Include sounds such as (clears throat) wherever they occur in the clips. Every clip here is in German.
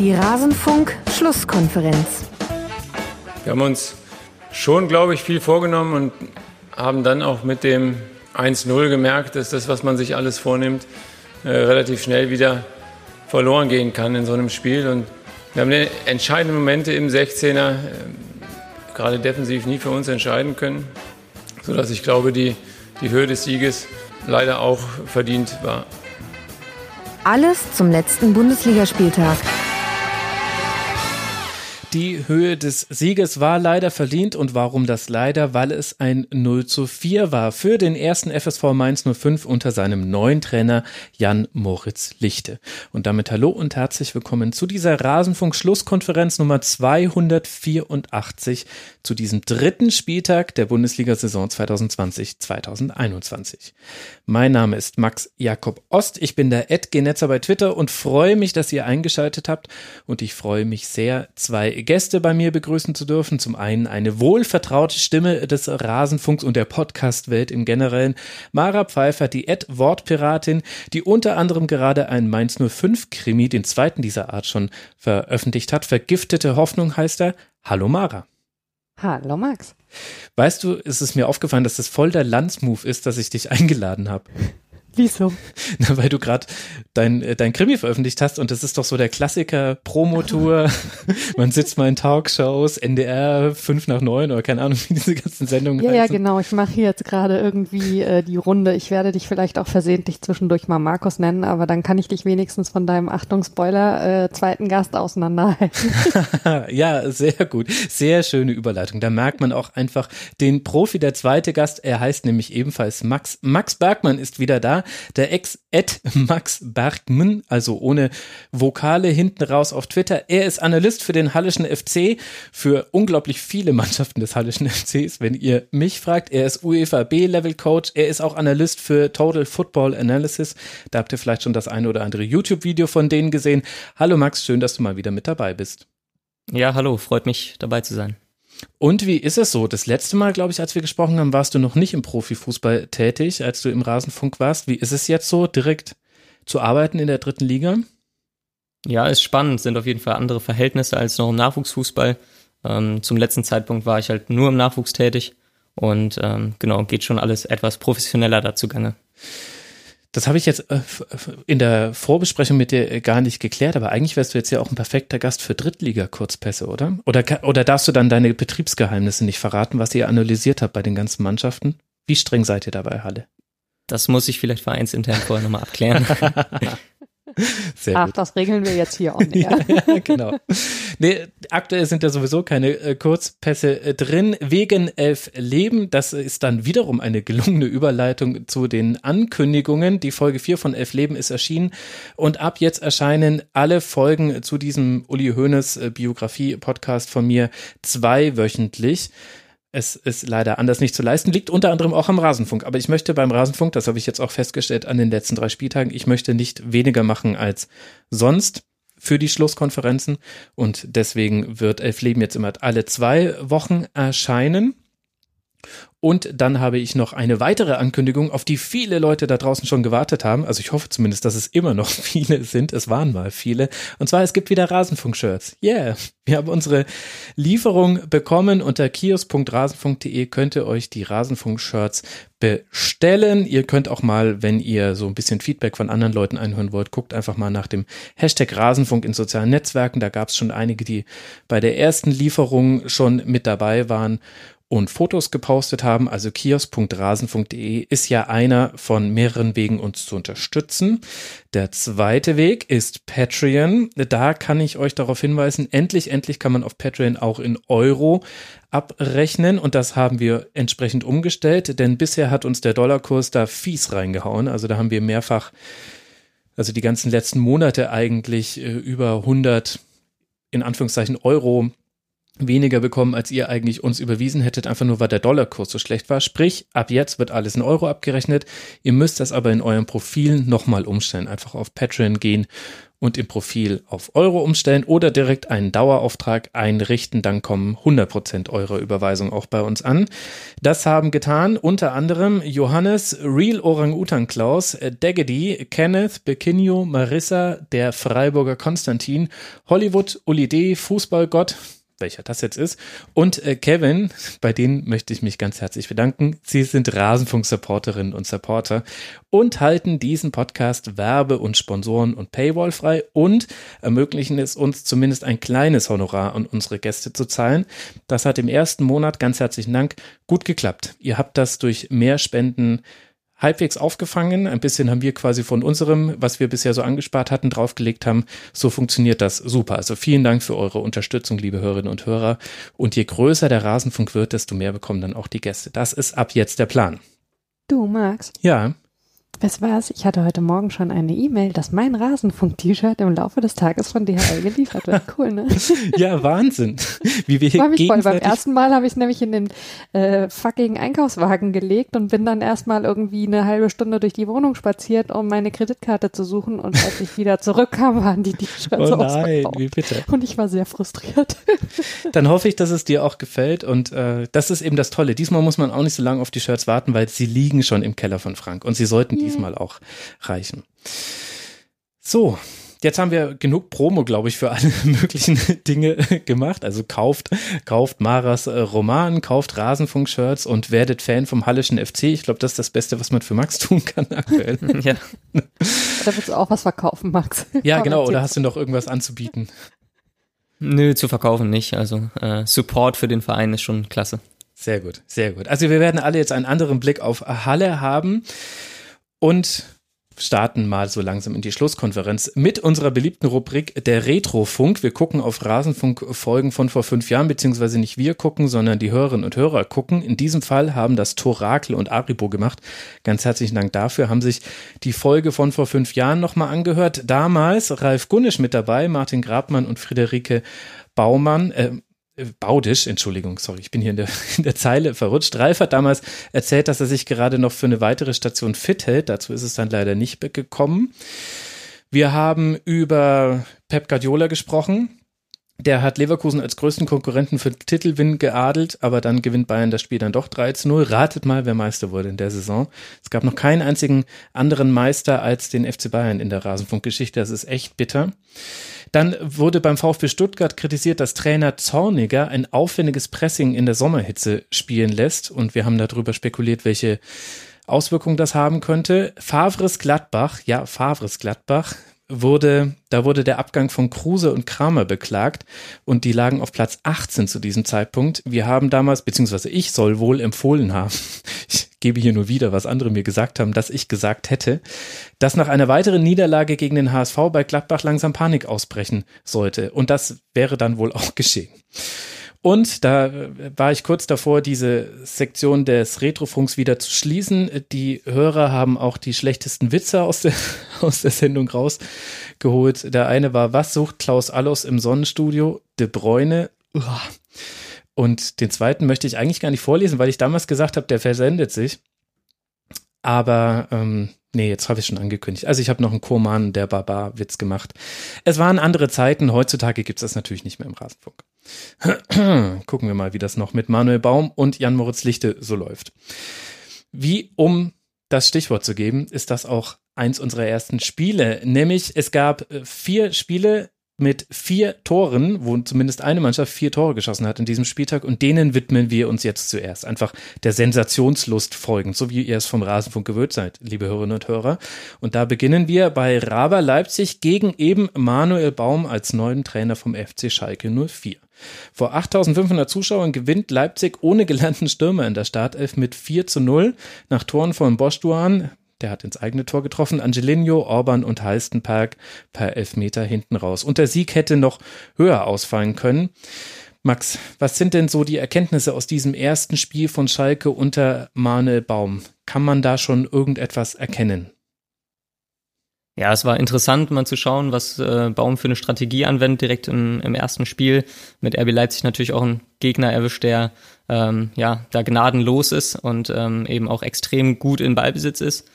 Die Rasenfunk-Schlusskonferenz. Wir haben uns schon, glaube ich, viel vorgenommen und haben dann auch mit dem 1-0 gemerkt, dass das, was man sich alles vornimmt, äh, relativ schnell wieder verloren gehen kann in so einem Spiel. Und wir haben entscheidende Momente im 16er, äh, gerade defensiv, nie für uns entscheiden können, sodass ich glaube, die, die Höhe des Sieges leider auch verdient war. Alles zum letzten Bundesligaspieltag. Die Höhe des Sieges war leider verdient und warum das leider? Weil es ein 0 zu 4 war für den ersten FSV Mainz 05 unter seinem neuen Trainer Jan Moritz Lichte. Und damit hallo und herzlich willkommen zu dieser Rasenfunk-Schlusskonferenz Nummer 284 zu diesem dritten Spieltag der Bundesliga-Saison 2020-2021. Mein Name ist Max Jakob Ost. Ich bin der Ed Genetzer bei Twitter und freue mich, dass ihr eingeschaltet habt. Und ich freue mich sehr, zwei Gäste bei mir begrüßen zu dürfen. Zum einen eine wohlvertraute Stimme des Rasenfunks und der Podcast-Welt im Generellen. Mara Pfeiffer, die Ed-Wortpiratin, die unter anderem gerade ein Mainz 05 Krimi, den zweiten dieser Art schon veröffentlicht hat. Vergiftete Hoffnung heißt er. Hallo Mara. Hallo Max. Weißt du, ist es mir aufgefallen, dass das voll der Landsmove ist, dass ich dich eingeladen habe. Wieso? (laughs) Na, weil du gerade dein, äh, dein Krimi veröffentlicht hast und das ist doch so der Klassiker Promotour. (laughs) Man sitzt mal in Talkshows, NDR 5 nach 9 oder keine Ahnung, wie diese ganzen Sendungen Ja, heißen. ja, genau. Ich mache hier jetzt gerade irgendwie äh, die Runde. Ich werde dich vielleicht auch versehentlich zwischendurch mal Markus nennen, aber dann kann ich dich wenigstens von deinem Achtung Spoiler äh, zweiten Gast auseinanderhalten. (laughs) ja, sehr gut. Sehr schöne Überleitung. Da merkt man auch einfach den Profi, der zweite Gast. Er heißt nämlich ebenfalls Max. Max Bergmann ist wieder da. Der Ex-Ed Max Bergmann, also ohne Vokale hinten raus auf Twitter. Er ist Analyst für den Hallischen FC, für unglaublich viele Mannschaften des Hallischen (laughs) FCs, wenn ihr mich fragt. Er ist UEFA B-Level Coach. Er ist auch Analyst für Total Football Analysis. Da habt ihr vielleicht schon das eine oder andere YouTube-Video von denen gesehen. Hallo Max, schön, dass du mal wieder mit dabei bist. Ja, hallo, freut mich dabei zu sein. Und wie ist es so? Das letzte Mal, glaube ich, als wir gesprochen haben, warst du noch nicht im Profifußball tätig, als du im Rasenfunk warst. Wie ist es jetzt so, direkt zu arbeiten in der dritten Liga? Ja, ist spannend, sind auf jeden Fall andere Verhältnisse als noch im Nachwuchsfußball. Ähm, zum letzten Zeitpunkt war ich halt nur im Nachwuchs tätig und ähm, genau, geht schon alles etwas professioneller dazu gange. Das habe ich jetzt äh, in der Vorbesprechung mit dir gar nicht geklärt, aber eigentlich wärst du jetzt ja auch ein perfekter Gast für Drittliga-Kurzpässe, oder? oder? Oder darfst du dann deine Betriebsgeheimnisse nicht verraten, was ihr analysiert habt bei den ganzen Mannschaften? Wie streng seid ihr dabei, Halle? Das muss ich vielleicht vereinsintern vorher nochmal abklären. (laughs) Sehr Ach, gut. das regeln wir jetzt hier on (laughs) air. ja, genau. Nee, aktuell sind ja sowieso keine äh, Kurzpässe äh, drin. Wegen elf Leben, das ist dann wiederum eine gelungene Überleitung zu den Ankündigungen. Die Folge 4 von Elf Leben ist erschienen und ab jetzt erscheinen alle Folgen zu diesem Uli Hoeneß äh, Biografie-Podcast von mir zweiwöchentlich. Es ist leider anders nicht zu leisten, liegt unter anderem auch am Rasenfunk. Aber ich möchte beim Rasenfunk, das habe ich jetzt auch festgestellt an den letzten drei Spieltagen, ich möchte nicht weniger machen als sonst für die Schlusskonferenzen. Und deswegen wird Elf Leben jetzt immer alle zwei Wochen erscheinen. Und dann habe ich noch eine weitere Ankündigung, auf die viele Leute da draußen schon gewartet haben. Also ich hoffe zumindest, dass es immer noch (laughs) viele sind. Es waren mal viele. Und zwar, es gibt wieder Rasenfunk-Shirts. Yeah. Wir haben unsere Lieferung bekommen. Unter kios.rasenfunk.de könnt ihr euch die Rasenfunk-Shirts bestellen. Ihr könnt auch mal, wenn ihr so ein bisschen Feedback von anderen Leuten einhören wollt, guckt einfach mal nach dem Hashtag Rasenfunk in sozialen Netzwerken. Da gab es schon einige, die bei der ersten Lieferung schon mit dabei waren und Fotos gepostet haben. Also kios.rasenfunk.de ist ja einer von mehreren Wegen, uns zu unterstützen. Der zweite Weg ist Patreon. Da kann ich euch darauf hinweisen, endlich, endlich kann man auf Patreon auch in Euro abrechnen und das haben wir entsprechend umgestellt, denn bisher hat uns der Dollarkurs da fies reingehauen. Also da haben wir mehrfach, also die ganzen letzten Monate eigentlich äh, über 100 in Anführungszeichen Euro weniger bekommen, als ihr eigentlich uns überwiesen hättet, einfach nur weil der Dollarkurs so schlecht war. Sprich, ab jetzt wird alles in Euro abgerechnet. Ihr müsst das aber in eurem Profil nochmal umstellen. Einfach auf Patreon gehen und im Profil auf Euro umstellen oder direkt einen Dauerauftrag einrichten. Dann kommen 100% Euro Überweisung auch bei uns an. Das haben getan unter anderem Johannes, Real Orang Utan Klaus, Daggedy, Kenneth, Bekinio, Marissa, der Freiburger Konstantin, Hollywood, Uli D, Fußballgott, welcher das jetzt ist. Und äh, Kevin, (laughs) bei denen möchte ich mich ganz herzlich bedanken. Sie sind Rasenfunk-Supporterinnen und Supporter und halten diesen Podcast werbe- und Sponsoren- und Paywall frei und ermöglichen es uns zumindest ein kleines Honorar an unsere Gäste zu zahlen. Das hat im ersten Monat, ganz herzlichen Dank, gut geklappt. Ihr habt das durch mehr Spenden halbwegs aufgefangen. Ein bisschen haben wir quasi von unserem, was wir bisher so angespart hatten, draufgelegt haben. So funktioniert das super. Also vielen Dank für eure Unterstützung, liebe Hörerinnen und Hörer. Und je größer der Rasenfunk wird, desto mehr bekommen dann auch die Gäste. Das ist ab jetzt der Plan. Du, Max. Ja. Was war's? Ich hatte heute Morgen schon eine E-Mail, dass mein Rasenfunk-T-Shirt im Laufe des Tages von DHL geliefert wird. (laughs) Cool, ne? ja, Wahnsinn. Wie wir hier gegenseitig... voll. Beim ersten Mal habe ich es nämlich in den äh, fucking Einkaufswagen gelegt und bin dann erstmal irgendwie eine halbe Stunde durch die Wohnung spaziert, um meine Kreditkarte zu suchen. Und als ich wieder zurückkam, waren die T-Shirts Oh nein, wie bitte. Und ich war sehr frustriert. (laughs) Dann hoffe ich, dass es dir auch gefällt. Und äh, das ist eben das Tolle. Diesmal muss man auch nicht so lange auf die Shirts warten, weil sie liegen schon im Keller von Frank. Und sie sollten yeah diesmal auch reichen. So, jetzt haben wir genug Promo, glaube ich, für alle (laughs) möglichen Dinge gemacht. Also kauft, kauft Maras äh, Roman, kauft Rasenfunk-Shirts und werdet Fan vom Hallischen FC. Ich glaube, das ist das Beste, was man für Max (laughs) tun kann aktuell. (laughs) ja. Da willst du auch was verkaufen, Max. Ja, genau. Oder hast du noch irgendwas anzubieten? Nö, zu verkaufen nicht. Also äh, Support für den Verein ist schon klasse. Sehr gut, sehr gut. Also wir werden alle jetzt einen anderen Blick auf Halle haben und starten mal so langsam in die Schlusskonferenz mit unserer beliebten Rubrik der Retrofunk. Wir gucken auf Rasenfunk-Folgen von vor fünf Jahren, beziehungsweise nicht wir gucken, sondern die Hörerinnen und Hörer gucken. In diesem Fall haben das Torakel und Aribo gemacht. Ganz herzlichen Dank dafür. Haben sich die Folge von vor fünf Jahren nochmal angehört. Damals Ralf Gunnisch mit dabei, Martin Grabmann und Friederike Baumann, äh, Baudisch, Entschuldigung, sorry, ich bin hier in der, (laughs) in der Zeile verrutscht. Ralf hat damals erzählt, dass er sich gerade noch für eine weitere Station fit hält. Dazu ist es dann leider nicht gekommen. Wir haben über Pep Guardiola gesprochen. Der hat Leverkusen als größten Konkurrenten für Titelwin geadelt, aber dann gewinnt Bayern das Spiel dann doch 3 zu 0. Ratet mal, wer Meister wurde in der Saison. Es gab noch keinen einzigen anderen Meister als den FC Bayern in der Rasenfunkgeschichte. Das ist echt bitter. Dann wurde beim VfB Stuttgart kritisiert, dass Trainer Zorniger ein aufwendiges Pressing in der Sommerhitze spielen lässt. Und wir haben darüber spekuliert, welche Auswirkungen das haben könnte. Favres Gladbach, ja, Favres Gladbach wurde, da wurde der Abgang von Kruse und Kramer beklagt und die lagen auf Platz 18 zu diesem Zeitpunkt. Wir haben damals, beziehungsweise ich soll wohl empfohlen haben, (laughs) ich gebe hier nur wieder, was andere mir gesagt haben, dass ich gesagt hätte, dass nach einer weiteren Niederlage gegen den HSV bei Gladbach langsam Panik ausbrechen sollte. Und das wäre dann wohl auch (laughs) geschehen. Und da war ich kurz davor, diese Sektion des Retrofunks wieder zu schließen. Die Hörer haben auch die schlechtesten Witze aus der, (laughs) aus der Sendung rausgeholt. Der eine war, was sucht Klaus Allos im Sonnenstudio? De Bräune. Und den zweiten möchte ich eigentlich gar nicht vorlesen, weil ich damals gesagt habe, der versendet sich. Aber ähm, Nee, jetzt habe ich schon angekündigt. Also ich habe noch einen Koman der Barbar-Witz gemacht. Es waren andere Zeiten. Heutzutage gibt es das natürlich nicht mehr im Rasenfunk. (clears throat) Gucken wir mal, wie das noch mit Manuel Baum und Jan Moritz Lichte so läuft. Wie, um das Stichwort zu geben, ist das auch eins unserer ersten Spiele. Nämlich es gab äh, vier Spiele mit vier Toren, wo zumindest eine Mannschaft vier Tore geschossen hat in diesem Spieltag und denen widmen wir uns jetzt zuerst. Einfach der Sensationslust folgend, so wie ihr es vom Rasenfunk gewöhnt seid, liebe Hörerinnen und Hörer. Und da beginnen wir bei Raber Leipzig gegen eben Manuel Baum als neuen Trainer vom FC Schalke 04. Vor 8500 Zuschauern gewinnt Leipzig ohne gelernten Stürmer in der Startelf mit 4 zu 0 nach Toren von Boschduan, der hat ins eigene Tor getroffen. Angelino, Orban und Halstenberg per Elfmeter hinten raus. Und der Sieg hätte noch höher ausfallen können. Max, was sind denn so die Erkenntnisse aus diesem ersten Spiel von Schalke unter Manuel Baum? Kann man da schon irgendetwas erkennen? Ja, es war interessant, mal zu schauen, was äh, Baum für eine Strategie anwendet, direkt im, im ersten Spiel. Mit RB Leipzig natürlich auch ein Gegner erwischt, der ähm, ja da gnadenlos ist und ähm, eben auch extrem gut in Ballbesitz ist.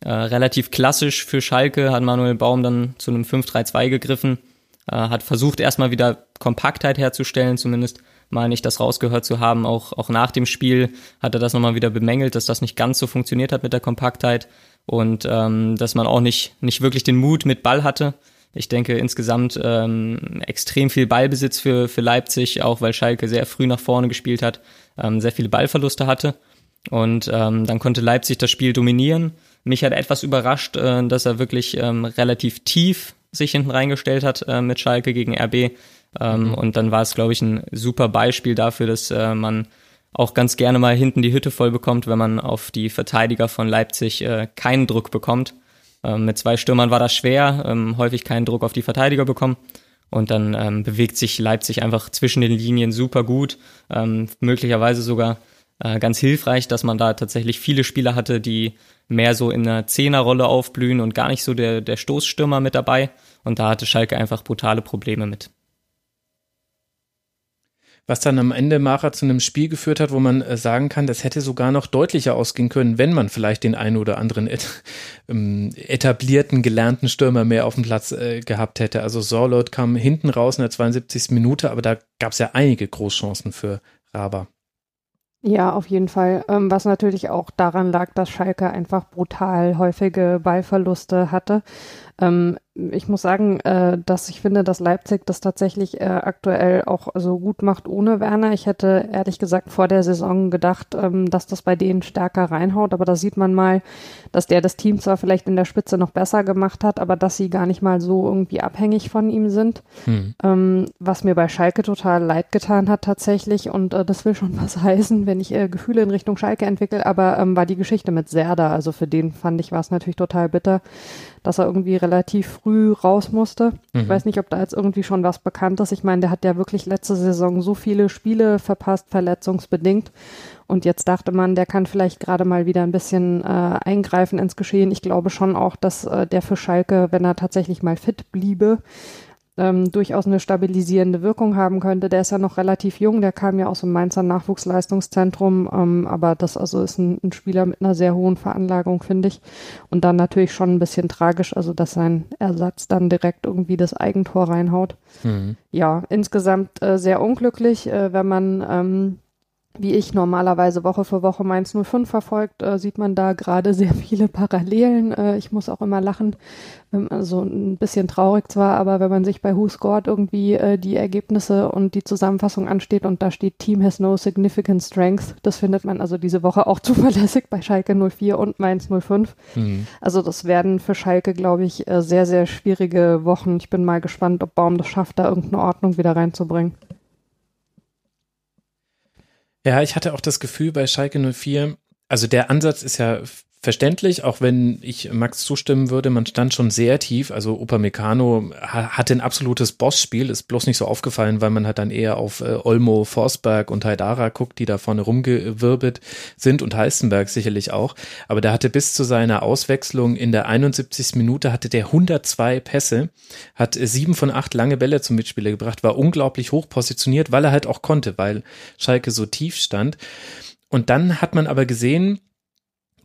Äh, relativ klassisch für Schalke hat Manuel Baum dann zu einem 5-3-2 gegriffen, äh, hat versucht erstmal wieder Kompaktheit herzustellen, zumindest meine ich das rausgehört zu haben. Auch, auch nach dem Spiel hat er das nochmal wieder bemängelt, dass das nicht ganz so funktioniert hat mit der Kompaktheit und ähm, dass man auch nicht, nicht wirklich den Mut mit Ball hatte. Ich denke insgesamt ähm, extrem viel Ballbesitz für, für Leipzig, auch weil Schalke sehr früh nach vorne gespielt hat, ähm, sehr viele Ballverluste hatte. Und ähm, dann konnte Leipzig das Spiel dominieren. Mich hat etwas überrascht, äh, dass er wirklich ähm, relativ tief sich hinten reingestellt hat äh, mit Schalke gegen RB. Ähm, mhm. Und dann war es, glaube ich, ein super Beispiel dafür, dass äh, man auch ganz gerne mal hinten die Hütte voll bekommt, wenn man auf die Verteidiger von Leipzig äh, keinen Druck bekommt. Ähm, mit zwei Stürmern war das schwer, ähm, häufig keinen Druck auf die Verteidiger bekommen. Und dann ähm, bewegt sich Leipzig einfach zwischen den Linien super gut, ähm, möglicherweise sogar äh, ganz hilfreich, dass man da tatsächlich viele Spieler hatte, die mehr so in einer Zehnerrolle aufblühen und gar nicht so der, der Stoßstürmer mit dabei. Und da hatte Schalke einfach brutale Probleme mit was dann am Ende Mara zu einem Spiel geführt hat, wo man äh, sagen kann, das hätte sogar noch deutlicher ausgehen können, wenn man vielleicht den einen oder anderen (laughs) ähm, etablierten, gelernten Stürmer mehr auf dem Platz äh, gehabt hätte. Also Sorlot kam hinten raus in der 72. Minute, aber da gab es ja einige Großchancen für Raber. Ja, auf jeden Fall. Ähm, was natürlich auch daran lag, dass Schalke einfach brutal häufige Ballverluste hatte. Ähm, ich muss sagen, äh, dass ich finde, dass Leipzig das tatsächlich äh, aktuell auch so gut macht ohne Werner. Ich hätte ehrlich gesagt vor der Saison gedacht, ähm, dass das bei denen stärker reinhaut, aber da sieht man mal, dass der das Team zwar vielleicht in der Spitze noch besser gemacht hat, aber dass sie gar nicht mal so irgendwie abhängig von ihm sind. Hm. Ähm, was mir bei Schalke total leid getan hat tatsächlich und äh, das will schon (laughs) was heißen, wenn ich äh, Gefühle in Richtung Schalke entwickle, aber ähm, war die Geschichte mit Serda. Also für den fand ich war es natürlich total bitter dass er irgendwie relativ früh raus musste. Mhm. Ich weiß nicht, ob da jetzt irgendwie schon was bekannt ist. Ich meine, der hat ja wirklich letzte Saison so viele Spiele verpasst, verletzungsbedingt. Und jetzt dachte man, der kann vielleicht gerade mal wieder ein bisschen äh, eingreifen ins Geschehen. Ich glaube schon auch, dass äh, der für Schalke, wenn er tatsächlich mal fit bliebe, ähm, durchaus eine stabilisierende Wirkung haben könnte. Der ist ja noch relativ jung, der kam ja aus dem Mainzer Nachwuchsleistungszentrum, ähm, aber das also ist ein, ein, Spieler mit einer sehr hohen Veranlagung, finde ich. Und dann natürlich schon ein bisschen tragisch, also dass sein Ersatz dann direkt irgendwie das Eigentor reinhaut. Mhm. Ja, insgesamt äh, sehr unglücklich, äh, wenn man ähm, wie ich normalerweise Woche für Woche Mainz 05 verfolgt, äh, sieht man da gerade sehr viele Parallelen. Äh, ich muss auch immer lachen, wenn man so ein bisschen traurig zwar, aber wenn man sich bei Who Scored irgendwie äh, die Ergebnisse und die Zusammenfassung ansteht und da steht Team has no significant strength, das findet man also diese Woche auch (laughs) zuverlässig bei Schalke 04 und Mainz 05. Mhm. Also das werden für Schalke, glaube ich, äh, sehr, sehr schwierige Wochen. Ich bin mal gespannt, ob Baum das schafft, da irgendeine Ordnung wieder reinzubringen. Ja, ich hatte auch das Gefühl bei Schalke 04, also der Ansatz ist ja verständlich, auch wenn ich Max zustimmen würde, man stand schon sehr tief. Also Upamecano hatte ein absolutes Bossspiel, ist bloß nicht so aufgefallen, weil man hat dann eher auf äh, Olmo, Forsberg und Haidara guckt, die da vorne rumgewirbelt sind und Heistenberg sicherlich auch. Aber der hatte bis zu seiner Auswechslung in der 71. Minute hatte der 102 Pässe, hat sieben von acht lange Bälle zum Mitspieler gebracht, war unglaublich hoch positioniert, weil er halt auch konnte, weil Schalke so tief stand. Und dann hat man aber gesehen,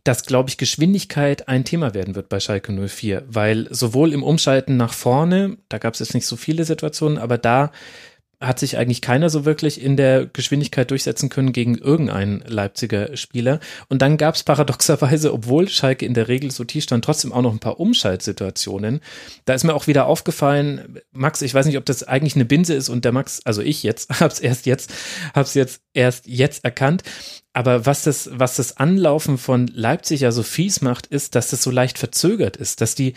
dass, glaube ich, Geschwindigkeit ein Thema werden wird bei Schalke 04, weil sowohl im Umschalten nach vorne, da gab es jetzt nicht so viele Situationen, aber da hat sich eigentlich keiner so wirklich in der Geschwindigkeit durchsetzen können gegen irgendeinen Leipziger Spieler. Und dann gab es paradoxerweise, obwohl Schalke in der Regel so tief stand, trotzdem auch noch ein paar Umschaltsituationen. Da ist mir auch wieder aufgefallen, Max, ich weiß nicht, ob das eigentlich eine Binse ist und der Max, also ich jetzt, (laughs) hab's erst jetzt, hab's jetzt erst jetzt erkannt. Aber was das, was das Anlaufen von Leipzig ja so fies macht, ist, dass das so leicht verzögert ist, dass die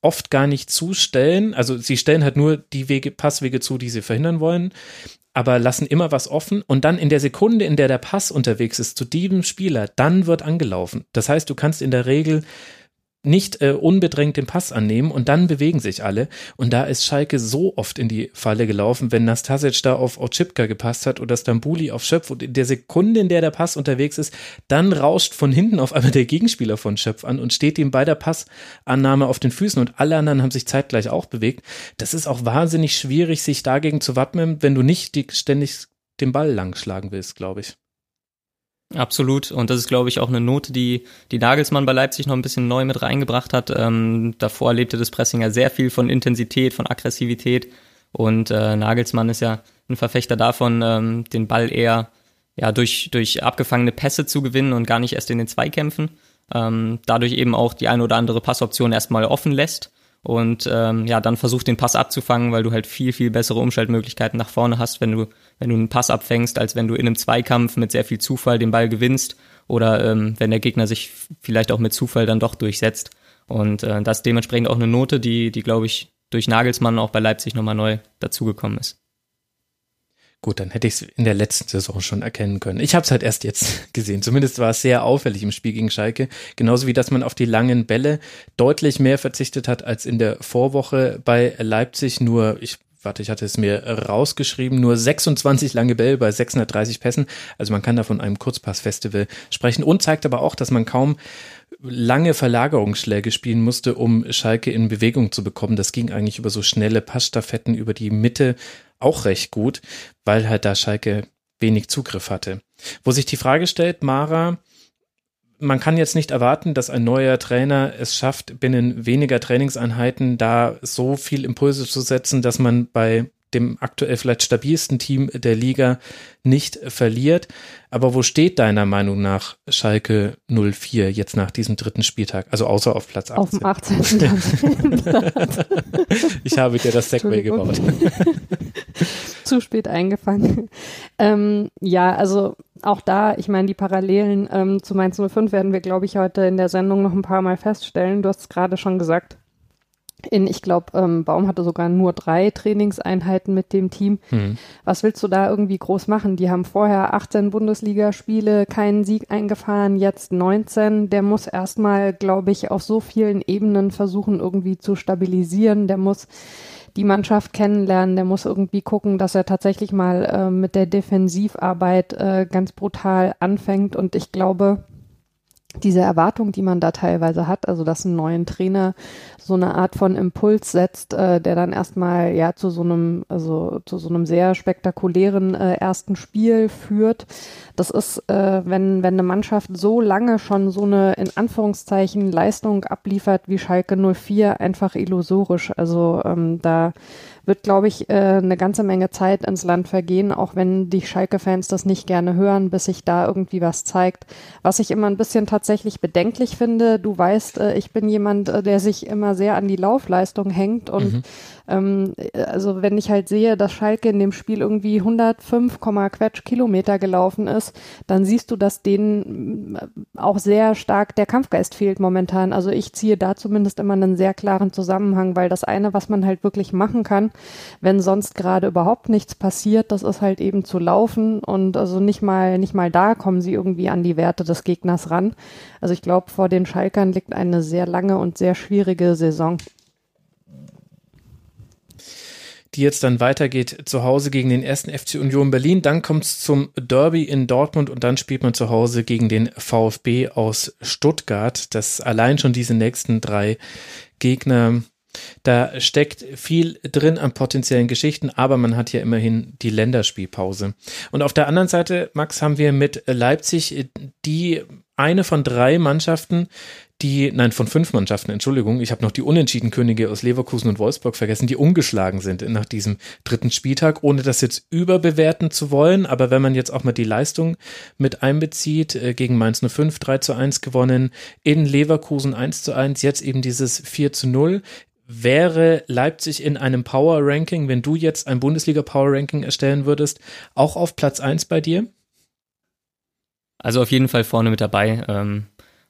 oft gar nicht zustellen. Also sie stellen halt nur die Wege, Passwege zu, die sie verhindern wollen, aber lassen immer was offen. Und dann in der Sekunde, in der der Pass unterwegs ist zu diesem Spieler, dann wird angelaufen. Das heißt, du kannst in der Regel nicht äh, unbedrängt den Pass annehmen und dann bewegen sich alle. Und da ist Schalke so oft in die Falle gelaufen, wenn Nastasic da auf Otschipka gepasst hat oder Stambuli auf Schöpf und in der Sekunde, in der der Pass unterwegs ist, dann rauscht von hinten auf einmal der Gegenspieler von Schöpf an und steht ihm bei der Passannahme auf den Füßen und alle anderen haben sich zeitgleich auch bewegt. Das ist auch wahnsinnig schwierig, sich dagegen zu wappnen, wenn du nicht die, ständig den Ball lang schlagen willst, glaube ich. Absolut. Und das ist, glaube ich, auch eine Note, die, die Nagelsmann bei Leipzig noch ein bisschen neu mit reingebracht hat. Ähm, davor lebte das Pressing ja sehr viel von Intensität, von Aggressivität. Und äh, Nagelsmann ist ja ein Verfechter davon, ähm, den Ball eher ja, durch, durch abgefangene Pässe zu gewinnen und gar nicht erst in den Zweikämpfen. Ähm, dadurch eben auch die eine oder andere Passoption erstmal offen lässt und ähm, ja, dann versucht den Pass abzufangen, weil du halt viel, viel bessere Umschaltmöglichkeiten nach vorne hast, wenn du, wenn du einen Pass abfängst, als wenn du in einem Zweikampf mit sehr viel Zufall den Ball gewinnst oder ähm, wenn der Gegner sich vielleicht auch mit Zufall dann doch durchsetzt. Und äh, das dementsprechend auch eine Note, die, die glaube ich, durch Nagelsmann auch bei Leipzig nochmal neu dazugekommen ist. Gut, dann hätte ich es in der letzten Saison schon erkennen können. Ich habe es halt erst jetzt (laughs) gesehen. Zumindest war es sehr auffällig im Spiel gegen Schalke. Genauso wie, dass man auf die langen Bälle deutlich mehr verzichtet hat als in der Vorwoche bei Leipzig. Nur, ich warte, ich hatte es mir rausgeschrieben, nur 26 lange Bälle bei 630 Pässen. Also man kann da von einem Kurzpassfestival sprechen und zeigt aber auch, dass man kaum lange Verlagerungsschläge spielen musste, um Schalke in Bewegung zu bekommen. Das ging eigentlich über so schnelle Passstaffetten über die Mitte auch recht gut, weil halt da Schalke wenig Zugriff hatte. Wo sich die Frage stellt, Mara, man kann jetzt nicht erwarten, dass ein neuer Trainer es schafft, binnen weniger Trainingseinheiten da so viel Impulse zu setzen, dass man bei dem aktuell vielleicht stabilsten Team der Liga nicht verliert. Aber wo steht deiner Meinung nach Schalke 04 jetzt nach diesem dritten Spieltag? Also außer auf Platz 18. Auf dem 18. (laughs) ich habe dir das Segway gebaut. (laughs) Zu spät eingefangen. Ähm, ja, also auch da, ich meine, die Parallelen ähm, zu Mainz 05 werden wir, glaube ich, heute in der Sendung noch ein paar Mal feststellen. Du hast es gerade schon gesagt in, ich glaube, ähm, Baum hatte sogar nur drei Trainingseinheiten mit dem Team. Mhm. Was willst du da irgendwie groß machen? Die haben vorher 18 Bundesligaspiele, keinen Sieg eingefahren, jetzt 19. Der muss erstmal, glaube ich, auf so vielen Ebenen versuchen, irgendwie zu stabilisieren. Der muss die Mannschaft kennenlernen, der muss irgendwie gucken, dass er tatsächlich mal äh, mit der Defensivarbeit äh, ganz brutal anfängt. Und ich glaube, diese Erwartung, die man da teilweise hat, also dass ein neuen Trainer so eine Art von Impuls setzt, äh, der dann erstmal ja zu so einem, also zu so einem sehr spektakulären äh, ersten Spiel führt. Das ist, äh, wenn, wenn eine Mannschaft so lange schon so eine in Anführungszeichen Leistung abliefert wie Schalke 04, einfach illusorisch. Also ähm, da wird, glaube ich, äh, eine ganze Menge Zeit ins Land vergehen, auch wenn die Schalke-Fans das nicht gerne hören, bis sich da irgendwie was zeigt. Was ich immer ein bisschen tatsächlich bedenklich finde, du weißt, äh, ich bin jemand, äh, der sich immer sehr an die Laufleistung hängt und mhm. Ähm, also wenn ich halt sehe, dass Schalke in dem Spiel irgendwie 105, Quetsch Kilometer gelaufen ist, dann siehst du, dass denen äh, auch sehr stark der Kampfgeist fehlt momentan. Also ich ziehe da zumindest immer einen sehr klaren Zusammenhang, weil das eine, was man halt wirklich machen kann, wenn sonst gerade überhaupt nichts passiert, das ist halt eben zu laufen und also nicht mal, nicht mal da kommen sie irgendwie an die Werte des Gegners ran. Also ich glaube, vor den Schalkern liegt eine sehr lange und sehr schwierige Saison die jetzt dann weitergeht zu Hause gegen den ersten FC Union Berlin. Dann kommt es zum Derby in Dortmund und dann spielt man zu Hause gegen den VfB aus Stuttgart. Das allein schon diese nächsten drei Gegner. Da steckt viel drin an potenziellen Geschichten, aber man hat ja immerhin die Länderspielpause. Und auf der anderen Seite, Max, haben wir mit Leipzig die eine von drei Mannschaften, die, nein, von fünf Mannschaften, Entschuldigung, ich habe noch die unentschieden Könige aus Leverkusen und Wolfsburg vergessen, die ungeschlagen sind nach diesem dritten Spieltag, ohne das jetzt überbewerten zu wollen. Aber wenn man jetzt auch mal die Leistung mit einbezieht, äh, gegen Mainz 05 3 zu 1 gewonnen, in Leverkusen 1 zu 1, jetzt eben dieses 4 zu 0. Wäre Leipzig in einem Power Ranking, wenn du jetzt ein Bundesliga Power Ranking erstellen würdest, auch auf Platz 1 bei dir? Also auf jeden Fall vorne mit dabei. Ähm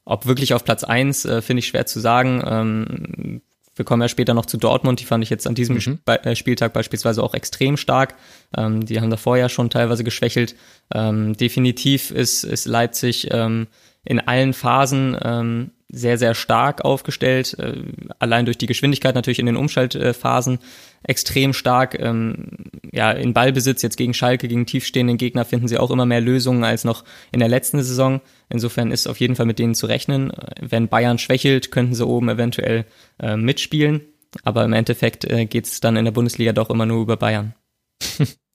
ob wirklich auf Platz eins äh, finde ich schwer zu sagen. Ähm, wir kommen ja später noch zu Dortmund, die fand ich jetzt an diesem mhm. Äh, Spieltag beispielsweise auch extrem stark. Ähm, die haben davor ja schon teilweise geschwächelt. Ähm, definitiv ist, ist Leipzig ähm, in allen Phasen ähm, sehr, sehr stark aufgestellt, äh, allein durch die Geschwindigkeit natürlich in den Umschaltphasen extrem stark. Ähm, ja, in Ballbesitz jetzt gegen Schalke, gegen tiefstehenden Gegner finden sie auch immer mehr Lösungen als noch in der letzten Saison. Insofern ist auf jeden Fall mit denen zu rechnen. Wenn Bayern schwächelt, könnten sie oben eventuell äh, mitspielen. Aber im Endeffekt äh, geht es dann in der Bundesliga doch immer nur über Bayern. (laughs)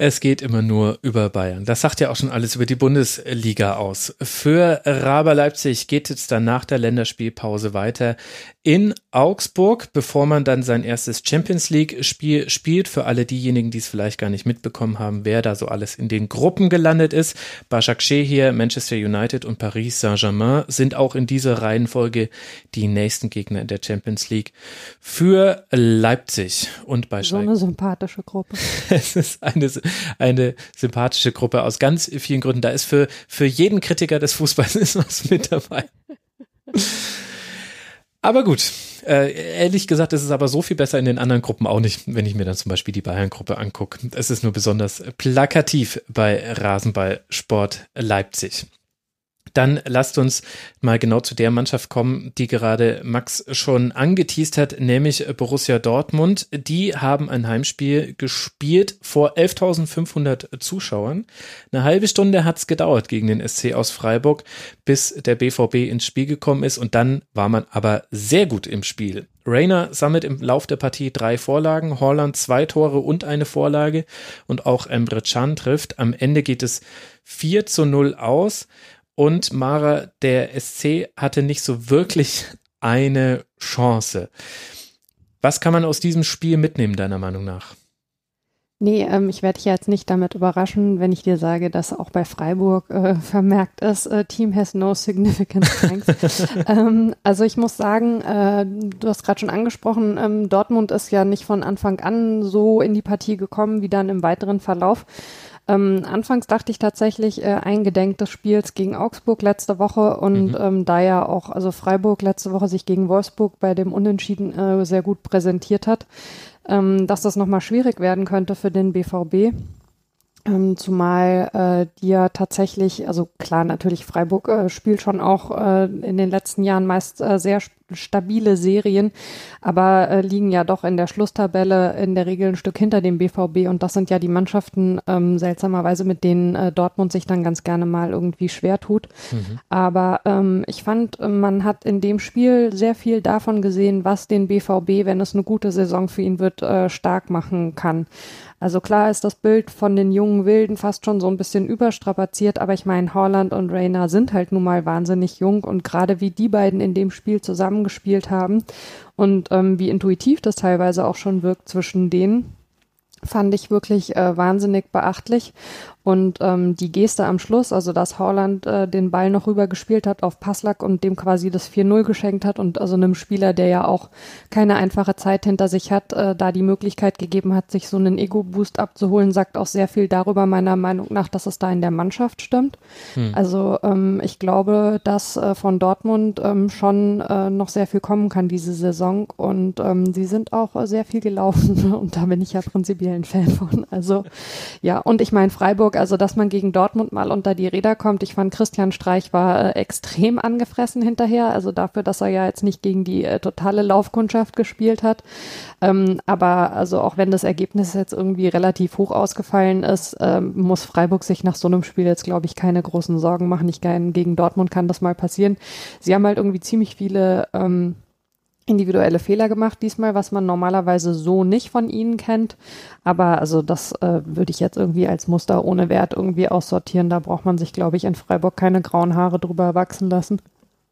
Es geht immer nur über Bayern. Das sagt ja auch schon alles über die Bundesliga aus. Für Raber Leipzig geht es dann nach der Länderspielpause weiter in Augsburg, bevor man dann sein erstes Champions League Spiel spielt. Für alle diejenigen, die es vielleicht gar nicht mitbekommen haben, wer da so alles in den Gruppen gelandet ist. Başakşehir hier, Manchester United und Paris Saint-Germain sind auch in dieser Reihenfolge die nächsten Gegner in der Champions League für Leipzig und bei Schalke. So eine sympathische Gruppe. (laughs) es ist eine eine sympathische Gruppe aus ganz vielen Gründen. Da ist für, für jeden Kritiker des Fußballs (laughs) ist was mit dabei. Aber gut, äh, ehrlich gesagt, ist es aber so viel besser in den anderen Gruppen auch nicht, wenn ich mir dann zum Beispiel die Bayern-Gruppe angucke. Es ist nur besonders plakativ bei Rasenballsport Leipzig. Dann lasst uns mal genau zu der Mannschaft kommen, die gerade Max schon angeteased hat, nämlich Borussia Dortmund. Die haben ein Heimspiel gespielt vor 11.500 Zuschauern. Eine halbe Stunde hat es gedauert gegen den SC aus Freiburg, bis der BVB ins Spiel gekommen ist und dann war man aber sehr gut im Spiel. Rainer sammelt im Lauf der Partie drei Vorlagen, Holland zwei Tore und eine Vorlage und auch Emre Can trifft. Am Ende geht es 4 zu 0 aus und Mara, der SC hatte nicht so wirklich (laughs) eine Chance. Was kann man aus diesem Spiel mitnehmen, deiner Meinung nach? Nee, ähm, ich werde dich jetzt nicht damit überraschen, wenn ich dir sage, dass auch bei Freiburg äh, (laughs) vermerkt ist, äh, Team has no significant strengths. (laughs) ähm, also ich muss sagen, äh, du hast gerade schon angesprochen, ähm, Dortmund ist ja nicht von Anfang an so in die Partie gekommen, wie dann im weiteren Verlauf. Ähm, anfangs dachte ich tatsächlich äh, eingedenk des Spiels gegen Augsburg letzte Woche und mhm. ähm, da ja auch, also Freiburg letzte Woche sich gegen Wolfsburg bei dem Unentschieden äh, sehr gut präsentiert hat, ähm, dass das nochmal schwierig werden könnte für den BVB. Ähm, zumal äh, die ja tatsächlich, also klar, natürlich Freiburg äh, spielt schon auch äh, in den letzten Jahren meist äh, sehr stabile Serien, aber äh, liegen ja doch in der Schlusstabelle in der Regel ein Stück hinter dem BVB und das sind ja die Mannschaften ähm, seltsamerweise, mit denen äh, Dortmund sich dann ganz gerne mal irgendwie schwer tut. Mhm. Aber ähm, ich fand, man hat in dem Spiel sehr viel davon gesehen, was den BVB, wenn es eine gute Saison für ihn wird, äh, stark machen kann. Also klar ist das Bild von den jungen Wilden fast schon so ein bisschen überstrapaziert, aber ich meine, Holland und Rainer sind halt nun mal wahnsinnig jung und gerade wie die beiden in dem Spiel zusammengespielt haben und ähm, wie intuitiv das teilweise auch schon wirkt zwischen denen, fand ich wirklich äh, wahnsinnig beachtlich. Und ähm, die Geste am Schluss, also dass Holland äh, den Ball noch rüber gespielt hat auf Passlack und dem quasi das 4-0 geschenkt hat und also einem Spieler, der ja auch keine einfache Zeit hinter sich hat, äh, da die Möglichkeit gegeben hat, sich so einen Ego-Boost abzuholen, sagt auch sehr viel darüber meiner Meinung nach, dass es da in der Mannschaft stimmt. Hm. Also ähm, ich glaube, dass äh, von Dortmund ähm, schon äh, noch sehr viel kommen kann diese Saison und ähm, sie sind auch äh, sehr viel gelaufen (laughs) und da bin ich ja prinzipiell ein Fan von. Also ja, und ich meine Freiburg also dass man gegen Dortmund mal unter die Räder kommt. Ich fand, Christian Streich war äh, extrem angefressen hinterher, also dafür, dass er ja jetzt nicht gegen die äh, totale Laufkundschaft gespielt hat. Ähm, aber also auch wenn das Ergebnis jetzt irgendwie relativ hoch ausgefallen ist, ähm, muss Freiburg sich nach so einem Spiel jetzt, glaube ich, keine großen Sorgen machen. Ich gegen Dortmund kann das mal passieren. Sie haben halt irgendwie ziemlich viele ähm, individuelle Fehler gemacht diesmal, was man normalerweise so nicht von ihnen kennt. Aber also das äh, würde ich jetzt irgendwie als Muster ohne Wert irgendwie aussortieren. Da braucht man sich, glaube ich, in Freiburg keine grauen Haare drüber wachsen lassen.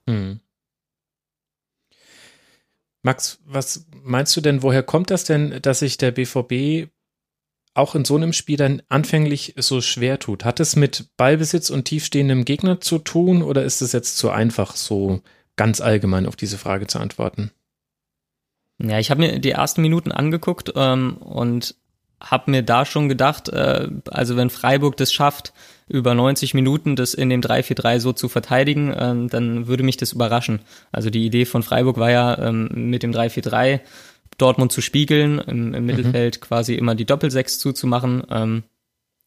Hm. Max, was meinst du denn, woher kommt das denn, dass sich der BVB auch in so einem Spiel dann anfänglich so schwer tut? Hat es mit Ballbesitz und tiefstehendem Gegner zu tun oder ist es jetzt zu einfach, so ganz allgemein auf diese Frage zu antworten? Ja, ich habe mir die ersten Minuten angeguckt ähm, und habe mir da schon gedacht, äh, also wenn Freiburg das schafft, über 90 Minuten das in dem 3-4-3 so zu verteidigen, ähm, dann würde mich das überraschen. Also die Idee von Freiburg war ja ähm, mit dem 3-4-3 Dortmund zu spiegeln, im, im mhm. Mittelfeld quasi immer die Doppelsechs zuzumachen ähm,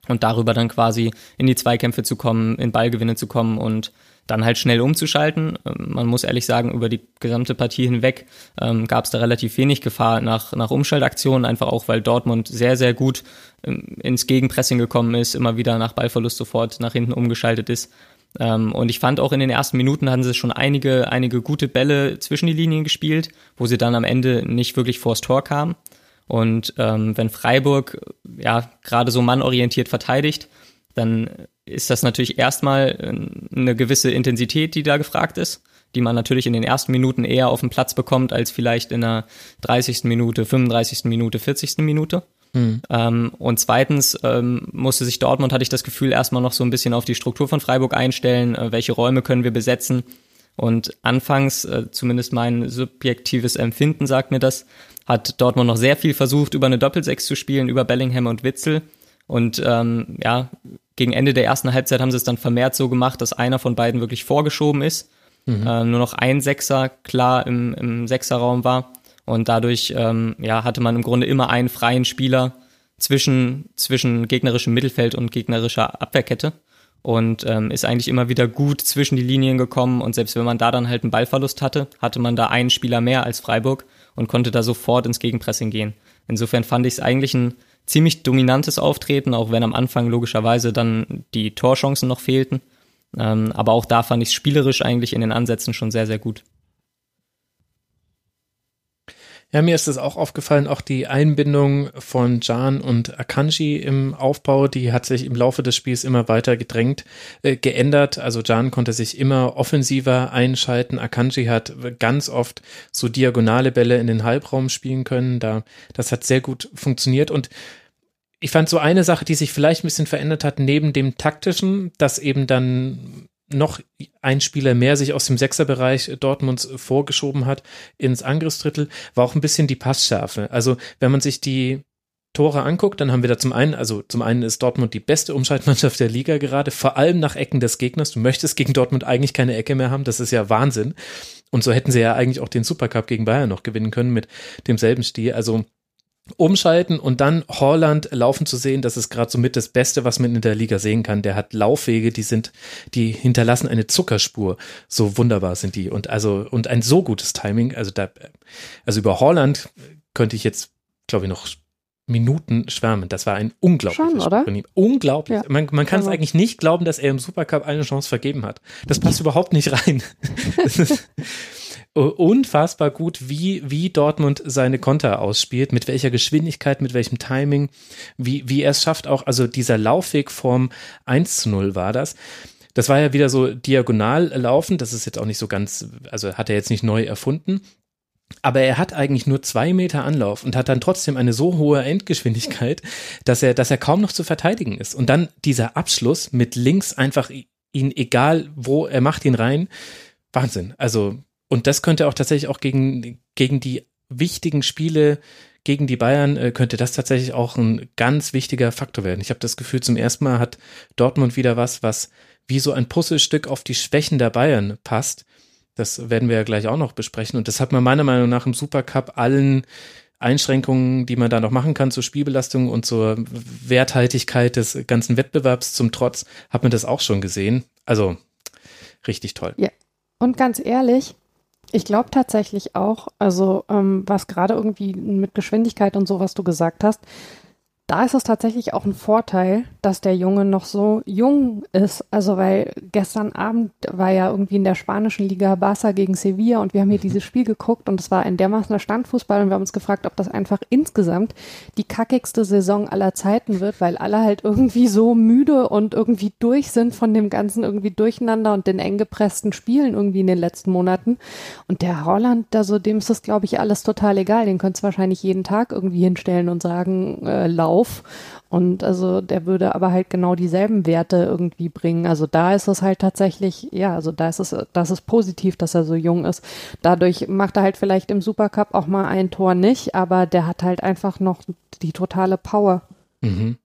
und darüber dann quasi in die Zweikämpfe zu kommen, in Ballgewinne zu kommen und dann halt schnell umzuschalten. Ähm, man muss ehrlich sagen, über die gesamte Partie hinweg ähm, gab es da relativ wenig Gefahr nach, nach Umschaltaktionen, einfach auch, weil Dortmund sehr, sehr gut ähm, ins Gegenpressing gekommen ist, immer wieder nach Ballverlust sofort nach hinten umgeschaltet ist. Ähm, und ich fand auch in den ersten Minuten hatten sie schon einige, einige gute Bälle zwischen die Linien gespielt, wo sie dann am Ende nicht wirklich vors Tor kamen. Und ähm, wenn Freiburg ja gerade so mannorientiert verteidigt, dann ist das natürlich erstmal äh, eine gewisse Intensität, die da gefragt ist, die man natürlich in den ersten Minuten eher auf den Platz bekommt als vielleicht in der 30. Minute, 35. Minute, 40. Minute. Mhm. Ähm, und zweitens ähm, musste sich Dortmund, hatte ich das Gefühl, erstmal noch so ein bisschen auf die Struktur von Freiburg einstellen, äh, welche Räume können wir besetzen. Und anfangs, äh, zumindest mein subjektives Empfinden sagt mir das, hat Dortmund noch sehr viel versucht, über eine Doppelsechs zu spielen, über Bellingham und Witzel. Und ähm, ja, gegen Ende der ersten Halbzeit haben sie es dann vermehrt so gemacht, dass einer von beiden wirklich vorgeschoben ist. Mhm. Äh, nur noch ein Sechser klar im, im Sechserraum war. Und dadurch ähm, ja, hatte man im Grunde immer einen freien Spieler zwischen, zwischen gegnerischem Mittelfeld und gegnerischer Abwehrkette. Und ähm, ist eigentlich immer wieder gut zwischen die Linien gekommen. Und selbst wenn man da dann halt einen Ballverlust hatte, hatte man da einen Spieler mehr als Freiburg und konnte da sofort ins Gegenpressing gehen. Insofern fand ich es eigentlich ein ziemlich dominantes Auftreten, auch wenn am Anfang logischerweise dann die Torchancen noch fehlten. Ähm, aber auch da fand ich es spielerisch eigentlich in den Ansätzen schon sehr, sehr gut. Ja, mir ist es auch aufgefallen, auch die Einbindung von Jan und Akanji im Aufbau, die hat sich im Laufe des Spiels immer weiter gedrängt, äh, geändert. Also Jan konnte sich immer offensiver einschalten. Akanji hat ganz oft so diagonale Bälle in den Halbraum spielen können. Da, das hat sehr gut funktioniert und ich fand so eine Sache, die sich vielleicht ein bisschen verändert hat, neben dem taktischen, dass eben dann noch ein Spieler mehr sich aus dem Sechserbereich Dortmunds vorgeschoben hat ins Angriffsdrittel, war auch ein bisschen die Passschärfe. Also wenn man sich die Tore anguckt, dann haben wir da zum einen, also zum einen ist Dortmund die beste Umschaltmannschaft der Liga gerade, vor allem nach Ecken des Gegners. Du möchtest gegen Dortmund eigentlich keine Ecke mehr haben, das ist ja Wahnsinn. Und so hätten sie ja eigentlich auch den Supercup gegen Bayern noch gewinnen können mit demselben Stil. Also umschalten und dann Holland laufen zu sehen, das ist gerade so mit das Beste, was man in der Liga sehen kann. Der hat Laufwege, die sind, die hinterlassen eine Zuckerspur. So wunderbar sind die und also und ein so gutes Timing. Also da, also über Holland könnte ich jetzt, glaube ich, noch Minuten schwärmen. Das war ein unglaubliches Schon, oder? Unglaublich. Ja. Man, man kann es eigentlich nicht glauben, dass er im Supercup eine Chance vergeben hat. Das passt überhaupt nicht rein. (laughs) unfassbar gut, wie, wie Dortmund seine Konter ausspielt, mit welcher Geschwindigkeit, mit welchem Timing, wie, wie er es schafft, auch, also dieser Laufweg vom 1 zu 0 war das. Das war ja wieder so diagonal laufen, das ist jetzt auch nicht so ganz, also hat er jetzt nicht neu erfunden. Aber er hat eigentlich nur zwei Meter Anlauf und hat dann trotzdem eine so hohe Endgeschwindigkeit, dass er, dass er kaum noch zu verteidigen ist. Und dann dieser Abschluss mit links einfach ihn, egal wo, er macht ihn rein. Wahnsinn. Also und das könnte auch tatsächlich auch gegen, gegen die wichtigen Spiele gegen die Bayern äh, könnte das tatsächlich auch ein ganz wichtiger Faktor werden. Ich habe das Gefühl, zum ersten Mal hat Dortmund wieder was, was wie so ein Puzzlestück auf die Schwächen der Bayern passt. Das werden wir ja gleich auch noch besprechen. Und das hat man meiner Meinung nach im Supercup allen Einschränkungen, die man da noch machen kann zur Spielbelastung und zur Werthaltigkeit des ganzen Wettbewerbs zum Trotz, hat man das auch schon gesehen. Also richtig toll. Ja. Und ganz ehrlich, ich glaube tatsächlich auch, also ähm, was gerade irgendwie mit Geschwindigkeit und so, was du gesagt hast, da ist es tatsächlich auch ein Vorteil, dass der Junge noch so jung ist. Also weil gestern Abend war ja irgendwie in der spanischen Liga Barca gegen Sevilla und wir haben hier (laughs) dieses Spiel geguckt und es war ein dermaßener Standfußball und wir haben uns gefragt, ob das einfach insgesamt die kackigste Saison aller Zeiten wird, weil alle halt irgendwie so müde und irgendwie durch sind von dem ganzen irgendwie Durcheinander und den eng gepressten Spielen irgendwie in den letzten Monaten. Und der Holland, also dem ist das glaube ich alles total egal. Den könntest du wahrscheinlich jeden Tag irgendwie hinstellen und sagen, äh, lauf auf. Und also der würde aber halt genau dieselben Werte irgendwie bringen. Also da ist es halt tatsächlich, ja, also da ist es, das ist positiv, dass er so jung ist. Dadurch macht er halt vielleicht im Supercup auch mal ein Tor nicht, aber der hat halt einfach noch die totale Power. Mhm.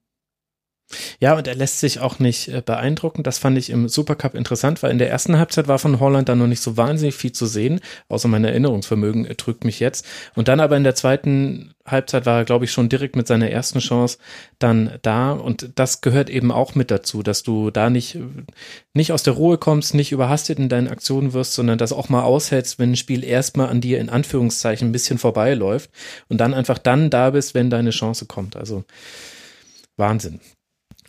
Ja, und er lässt sich auch nicht äh, beeindrucken. Das fand ich im Supercup interessant, weil in der ersten Halbzeit war von Holland dann noch nicht so wahnsinnig viel zu sehen, außer mein Erinnerungsvermögen äh, trügt mich jetzt. Und dann aber in der zweiten Halbzeit war er, glaube ich, schon direkt mit seiner ersten Chance dann da. Und das gehört eben auch mit dazu, dass du da nicht, nicht aus der Ruhe kommst, nicht überhastet in deinen Aktionen wirst, sondern das auch mal aushältst, wenn ein Spiel erstmal an dir in Anführungszeichen ein bisschen vorbeiläuft und dann einfach dann da bist, wenn deine Chance kommt. Also Wahnsinn.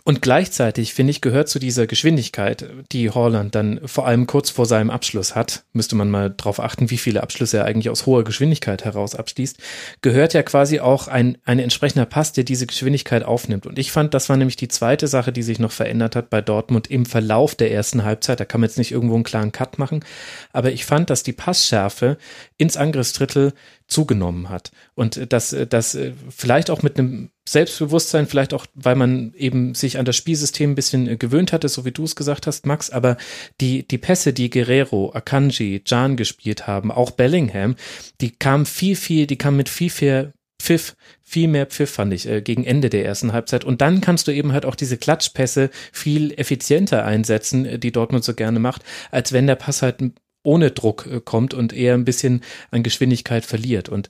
Und gleichzeitig, finde ich, gehört zu dieser Geschwindigkeit, die Holland dann vor allem kurz vor seinem Abschluss hat, müsste man mal drauf achten, wie viele Abschlüsse er eigentlich aus hoher Geschwindigkeit heraus abschließt, gehört ja quasi auch ein, ein entsprechender Pass, der diese Geschwindigkeit aufnimmt. Und ich fand, das war nämlich die zweite Sache, die sich noch verändert hat bei Dortmund im Verlauf der ersten Halbzeit. Da kann man jetzt nicht irgendwo einen klaren Cut machen. Aber ich fand, dass die Passschärfe ins Angriffsdrittel zugenommen hat. Und dass das vielleicht auch mit einem Selbstbewusstsein, vielleicht auch, weil man eben sich an das Spielsystem ein bisschen äh, gewöhnt hatte, so wie du es gesagt hast, Max, aber die, die Pässe, die Guerrero, Akanji, Jan gespielt haben, auch Bellingham, die kamen viel, viel, die kamen mit viel, viel Pfiff, viel mehr Pfiff fand ich äh, gegen Ende der ersten Halbzeit. Und dann kannst du eben halt auch diese Klatschpässe viel effizienter einsetzen, äh, die Dortmund so gerne macht, als wenn der Pass halt ohne Druck äh, kommt und eher ein bisschen an Geschwindigkeit verliert. Und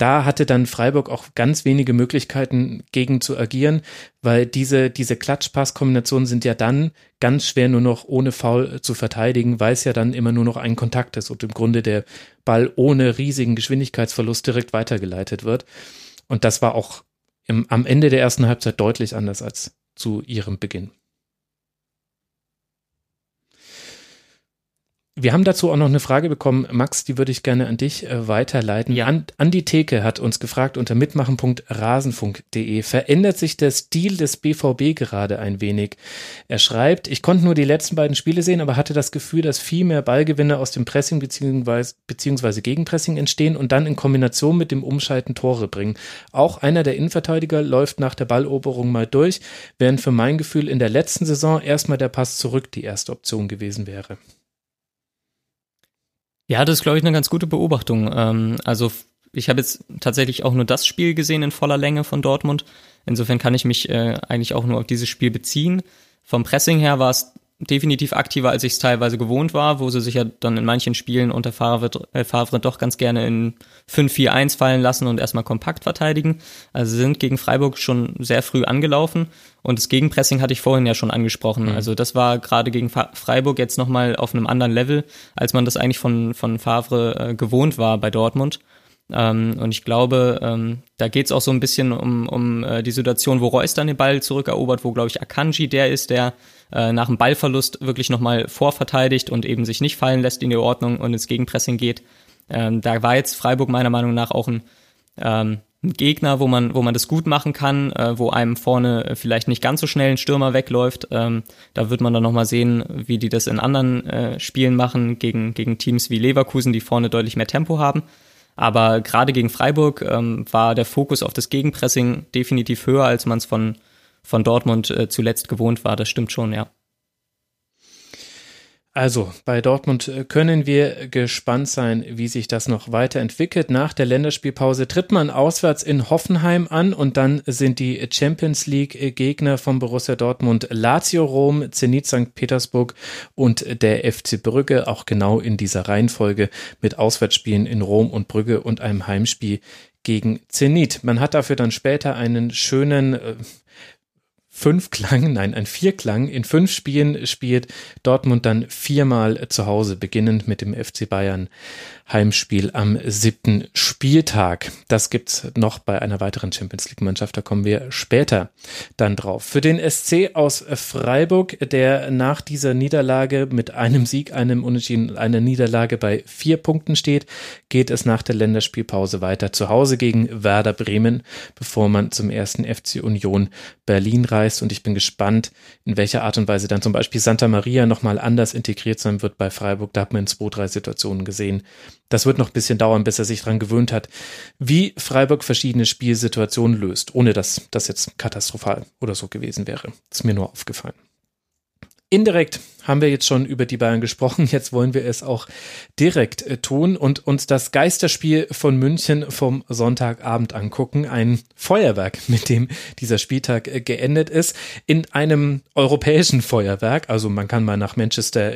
da hatte dann Freiburg auch ganz wenige Möglichkeiten gegen zu agieren, weil diese, diese Klatschpass-Kombinationen sind ja dann ganz schwer nur noch ohne Foul zu verteidigen, weil es ja dann immer nur noch ein Kontakt ist und im Grunde der Ball ohne riesigen Geschwindigkeitsverlust direkt weitergeleitet wird. Und das war auch im, am Ende der ersten Halbzeit deutlich anders als zu ihrem Beginn. Wir haben dazu auch noch eine Frage bekommen, Max, die würde ich gerne an dich äh, weiterleiten. Ja. Andi Theke hat uns gefragt unter mitmachen.rasenfunk.de, verändert sich der Stil des BVB gerade ein wenig? Er schreibt, ich konnte nur die letzten beiden Spiele sehen, aber hatte das Gefühl, dass viel mehr Ballgewinne aus dem Pressing beziehungsweise, beziehungsweise Gegenpressing entstehen und dann in Kombination mit dem Umschalten Tore bringen. Auch einer der Innenverteidiger läuft nach der Balloberung mal durch, während für mein Gefühl in der letzten Saison erstmal der Pass zurück die erste Option gewesen wäre. Ja, das ist, glaube ich, eine ganz gute Beobachtung. Ähm, also ich habe jetzt tatsächlich auch nur das Spiel gesehen in voller Länge von Dortmund. Insofern kann ich mich äh, eigentlich auch nur auf dieses Spiel beziehen. Vom Pressing her war es definitiv aktiver, als ich es teilweise gewohnt war, wo sie sich ja dann in manchen Spielen unter Favre, äh, Favre doch ganz gerne in 5-4-1 fallen lassen und erstmal kompakt verteidigen. Also sie sind gegen Freiburg schon sehr früh angelaufen und das Gegenpressing hatte ich vorhin ja schon angesprochen. Mhm. Also das war gerade gegen Freiburg jetzt nochmal auf einem anderen Level, als man das eigentlich von, von Favre äh, gewohnt war bei Dortmund. Ähm, und ich glaube, ähm, da geht es auch so ein bisschen um, um äh, die Situation, wo Reus dann den Ball zurückerobert, wo, glaube ich, Akanji der ist, der äh, nach dem Ballverlust wirklich nochmal vorverteidigt und eben sich nicht fallen lässt in die Ordnung und ins Gegenpressing geht. Ähm, da war jetzt Freiburg meiner Meinung nach auch ein, ähm, ein Gegner, wo man, wo man das gut machen kann, äh, wo einem vorne vielleicht nicht ganz so schnell ein Stürmer wegläuft. Ähm, da wird man dann nochmal sehen, wie die das in anderen äh, Spielen machen, gegen, gegen Teams wie Leverkusen, die vorne deutlich mehr Tempo haben. Aber gerade gegen Freiburg ähm, war der Fokus auf das Gegenpressing definitiv höher, als man es von, von Dortmund äh, zuletzt gewohnt war. Das stimmt schon, ja. Also bei Dortmund äh, können wir gespannt sein, wie sich das noch weiterentwickelt. Nach der Länderspielpause tritt man auswärts in Hoffenheim an und dann sind die Champions League Gegner von Borussia Dortmund Lazio Rom, Zenit St. Petersburg und der FC Brügge, auch genau in dieser Reihenfolge mit Auswärtsspielen in Rom und Brügge und einem Heimspiel gegen Zenit. Man hat dafür dann später einen schönen äh, fünf Klang, nein, ein Vierklang in fünf Spielen spielt Dortmund dann viermal zu Hause, beginnend mit dem FC Bayern Heimspiel am siebten Spieltag. Das gibt's noch bei einer weiteren Champions League Mannschaft. Da kommen wir später dann drauf. Für den SC aus Freiburg, der nach dieser Niederlage mit einem Sieg, einem Unentschieden, einer Niederlage bei vier Punkten steht, geht es nach der Länderspielpause weiter zu Hause gegen Werder Bremen, bevor man zum ersten FC Union Berlin reist. Und ich bin gespannt, in welcher Art und Weise dann zum Beispiel Santa Maria nochmal anders integriert sein wird bei Freiburg. Da hat man in zwei, drei Situationen gesehen, das wird noch ein bisschen dauern, bis er sich dran gewöhnt hat, wie Freiburg verschiedene Spielsituationen löst, ohne dass das jetzt katastrophal oder so gewesen wäre. Ist mir nur aufgefallen. Indirekt haben wir jetzt schon über die Bayern gesprochen. Jetzt wollen wir es auch direkt äh, tun und uns das Geisterspiel von München vom Sonntagabend angucken. Ein Feuerwerk, (laughs) mit dem dieser Spieltag äh, geendet ist. In einem europäischen Feuerwerk. Also man kann mal nach Manchester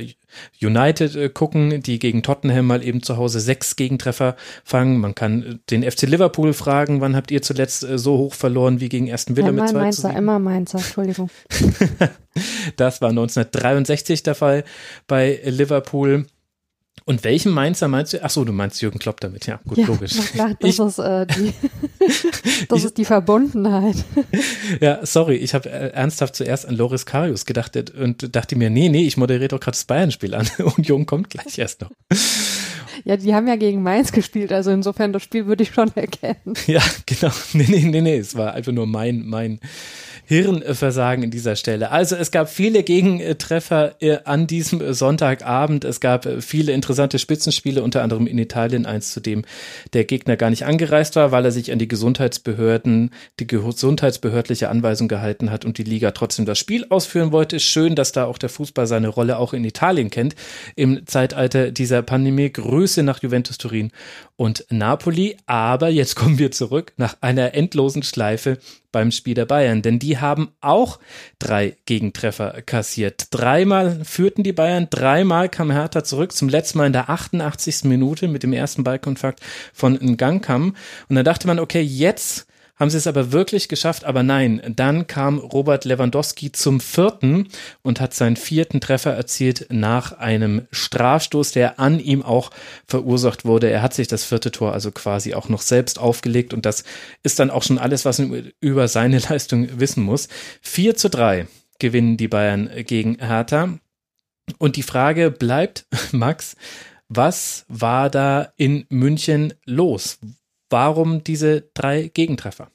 United äh, gucken, die gegen Tottenham mal eben zu Hause sechs Gegentreffer fangen. Man kann äh, den FC Liverpool fragen, wann habt ihr zuletzt äh, so hoch verloren wie gegen Aston Villa Einmal mit zwei Mainzer, immer Mainzer, Entschuldigung. (laughs) das war 1963 der Fall bei Liverpool. Und welchen Mainzer meinst du? Ach so, du meinst Jürgen Klopp damit. Ja, gut, ja, logisch. Klar, das, ich, ist, äh, die, (laughs) das ich, ist die Verbundenheit. Ja, sorry, ich habe äh, ernsthaft zuerst an Loris Karius gedacht und dachte mir, nee, nee, ich moderiere doch gerade das Bayern-Spiel an. (laughs) Union kommt gleich erst noch. Ja, die haben ja gegen Mainz gespielt, also insofern das Spiel würde ich schon erkennen. Ja, genau. (laughs) Nee, nee, nee, nee, es war einfach nur mein, mein Hirnversagen in dieser Stelle. Also es gab viele Gegentreffer äh, an diesem Sonntagabend. Es gab äh, viele interessante Spitzenspiele, unter anderem in Italien eins, zu dem der Gegner gar nicht angereist war, weil er sich an die Gesundheitsbehörden, die gesundheitsbehördliche Anweisung gehalten hat und die Liga trotzdem das Spiel ausführen wollte. Schön, dass da auch der Fußball seine Rolle auch in Italien kennt. Im Zeitalter dieser Pandemie Grüße nach Juventus Turin und Napoli. Aber jetzt kommen wir zurück nach einer endlosen Schleife beim Spiel der Bayern, denn die haben auch drei Gegentreffer kassiert. Dreimal führten die Bayern, dreimal kam Hertha zurück, zum letzten Mal in der 88. Minute mit dem ersten Ballkontakt von Ngangkam. Und dann dachte man, okay, jetzt haben sie es aber wirklich geschafft, aber nein, dann kam Robert Lewandowski zum vierten und hat seinen vierten Treffer erzielt nach einem Strafstoß, der an ihm auch verursacht wurde. Er hat sich das vierte Tor also quasi auch noch selbst aufgelegt und das ist dann auch schon alles, was man über seine (laughs) Leistung wissen muss. 4 zu 3 gewinnen die Bayern gegen Hertha. Und die Frage bleibt, (laughs) Max, was war da in München los? Warum diese drei Gegentreffer?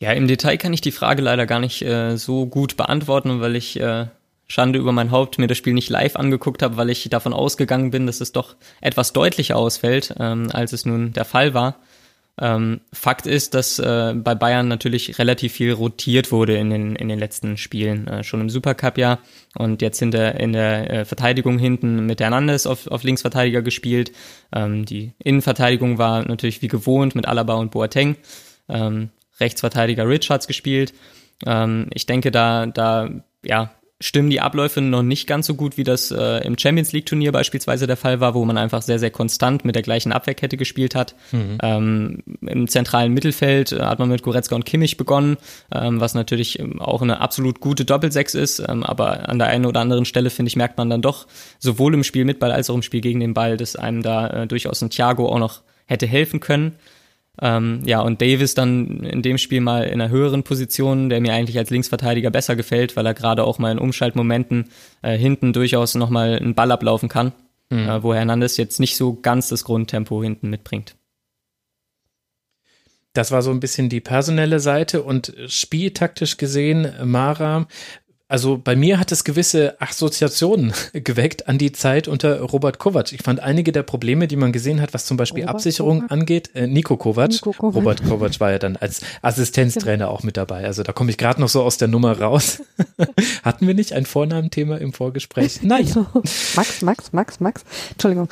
Ja, im Detail kann ich die Frage leider gar nicht äh, so gut beantworten, weil ich äh, Schande über mein Haupt mir das Spiel nicht live angeguckt habe, weil ich davon ausgegangen bin, dass es doch etwas deutlicher ausfällt, ähm, als es nun der Fall war. Ähm, Fakt ist, dass äh, bei Bayern natürlich relativ viel rotiert wurde in den, in den letzten Spielen. Äh, schon im Supercup ja und jetzt in der, in der äh, Verteidigung hinten mit Hernandez auf, auf Linksverteidiger gespielt. Ähm, die Innenverteidigung war natürlich wie gewohnt mit Alaba und Boateng. Ähm, Rechtsverteidiger Richards gespielt. Ähm, ich denke, da, da ja, stimmen die Abläufe noch nicht ganz so gut, wie das äh, im Champions League Turnier beispielsweise der Fall war, wo man einfach sehr, sehr konstant mit der gleichen Abwehrkette gespielt hat. Mhm. Ähm, Im zentralen Mittelfeld äh, hat man mit Goretzka und Kimmich begonnen, ähm, was natürlich ähm, auch eine absolut gute Doppelsechs ist, ähm, aber an der einen oder anderen Stelle, finde ich, merkt man dann doch sowohl im Spiel mit Ball als auch im Spiel gegen den Ball, dass einem da äh, durchaus ein Thiago auch noch hätte helfen können. Ähm, ja, und Davis dann in dem Spiel mal in einer höheren Position, der mir eigentlich als Linksverteidiger besser gefällt, weil er gerade auch mal in Umschaltmomenten äh, hinten durchaus nochmal einen Ball ablaufen kann, mhm. äh, wo Hernandez jetzt nicht so ganz das Grundtempo hinten mitbringt. Das war so ein bisschen die personelle Seite und spieltaktisch gesehen, Mara, also bei mir hat es gewisse Assoziationen (laughs) geweckt an die Zeit unter Robert Kovac. Ich fand einige der Probleme, die man gesehen hat, was zum Beispiel Robert Absicherung Kovac? angeht, äh, Nico, Kovac. Nico Kovac. (laughs) Robert Kovac war ja dann als Assistenztrainer auch mit dabei. Also da komme ich gerade noch so aus der Nummer raus. (laughs) Hatten wir nicht ein Vornamenthema im Vorgespräch? Nein. Max, Max, Max, Max. Entschuldigung.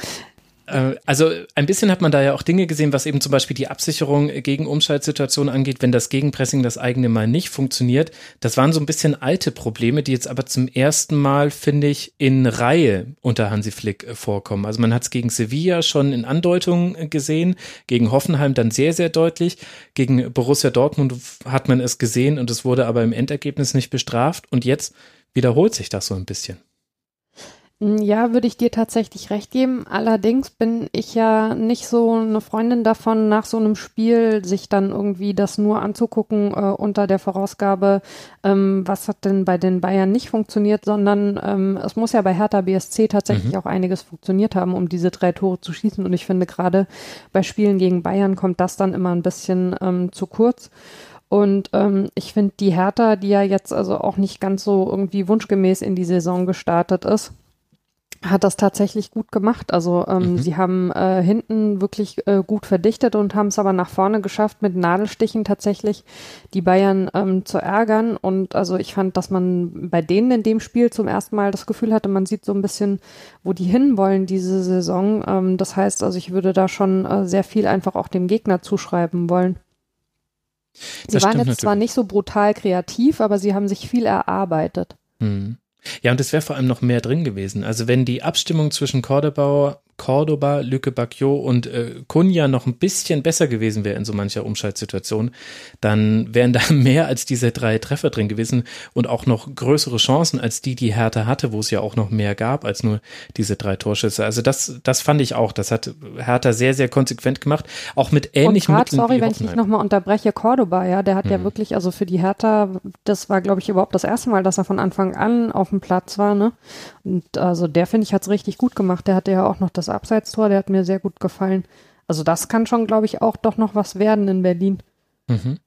Äh, also ein bisschen hat man da ja auch Dinge gesehen, was eben zum Beispiel die Absicherung gegen Umschaltsituationen angeht, wenn das Gegenpressing das eigene Mal nicht funktioniert. Das waren so ein bisschen alte Probleme, die jetzt aber zum ersten Mal, finde ich, in Reihe unter Hansi Flick äh, vorkommen. Also man hat es gegen Sevilla schon in Andeutungen gesehen, gegen Hoffenheim dann sehr, sehr deutlich. Gegen Borussia Dortmund hat man es gesehen und es wurde aber im Endergebnis nicht bestraft. Und jetzt wiederholt sich das so ein bisschen. Ja, würde ich dir tatsächlich recht geben. Allerdings bin ich ja nicht so eine Freundin davon, nach so einem Spiel sich dann irgendwie das nur anzugucken äh, unter der Vorausgabe, ähm, was hat denn bei den Bayern nicht funktioniert, sondern ähm, es muss ja bei Hertha BSC tatsächlich mhm. auch einiges funktioniert haben, um diese drei Tore zu schießen. Und ich finde gerade bei Spielen gegen Bayern kommt das dann immer ein bisschen ähm, zu kurz. Und ähm, ich finde die Hertha, die ja jetzt also auch nicht ganz so irgendwie wunschgemäß in die Saison gestartet ist, hat das tatsächlich gut gemacht. Also ähm, mhm. sie haben äh, hinten wirklich äh, gut verdichtet und haben es aber nach vorne geschafft, mit Nadelstichen tatsächlich die Bayern ähm, zu ärgern. Und also ich fand, dass man bei denen in dem Spiel zum ersten Mal das Gefühl hatte, man sieht so ein bisschen, wo die hinwollen diese Saison. Ähm, das heißt, also ich würde da schon äh, sehr viel einfach auch dem Gegner zuschreiben wollen. Sie das waren jetzt natürlich. zwar nicht so brutal kreativ, aber sie haben sich viel erarbeitet. Mhm. Ja, und es wäre vor allem noch mehr drin gewesen. Also wenn die Abstimmung zwischen Cordoba, Cordoba, Lücke Bacchio und äh, Kunja noch ein bisschen besser gewesen wäre in so mancher Umschaltsituation, dann wären da (laughs) mehr als diese drei Treffer drin gewesen und auch noch größere Chancen als die, die Hertha hatte, wo es ja auch noch mehr gab als nur diese drei Torschüsse. Also das, das fand ich auch. Das hat Hertha sehr, sehr konsequent gemacht. Auch mit ähnlichen und grad, Mitteln. Sorry, wenn ich dich nochmal unterbreche. Cordoba, ja, der hat ja Mhm. wirklich, also für die Hertha, das war, glaube ich, überhaupt das erste Mal, dass er von Anfang an auf dem Platz war, ne? Und also der, finde ich, hat es richtig gut gemacht. Der hatte ja auch noch das Abseitstor, der hat mir sehr gut gefallen. Also das kann schon, glaube ich, auch doch noch was werden in Berlin. Mhm.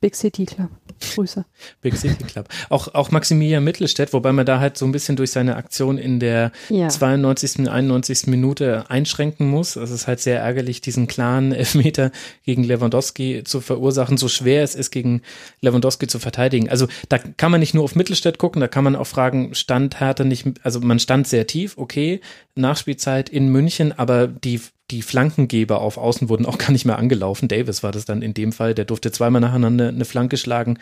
Big City Club. Grüße. Big City Club. Auch, auch Maximilian Mittelstädt, wobei man da halt so ein bisschen durch seine Aktion in der Ja. 92., 91. Minute einschränken muss. Also es ist halt sehr ärgerlich, diesen klaren (laughs) Elfmeter gegen Lewandowski zu verursachen, so schwer es ist, gegen Lewandowski zu verteidigen. Also da kann man nicht nur auf Mittelstädt gucken, da kann man auch fragen, stand Hertha nicht, also man stand sehr tief, okay, Nachspielzeit in München, aber die die Flankengeber auf Außen wurden auch gar nicht mehr angelaufen. Davis war das dann in dem Fall, der durfte zweimal nacheinander eine Flanke schlagen,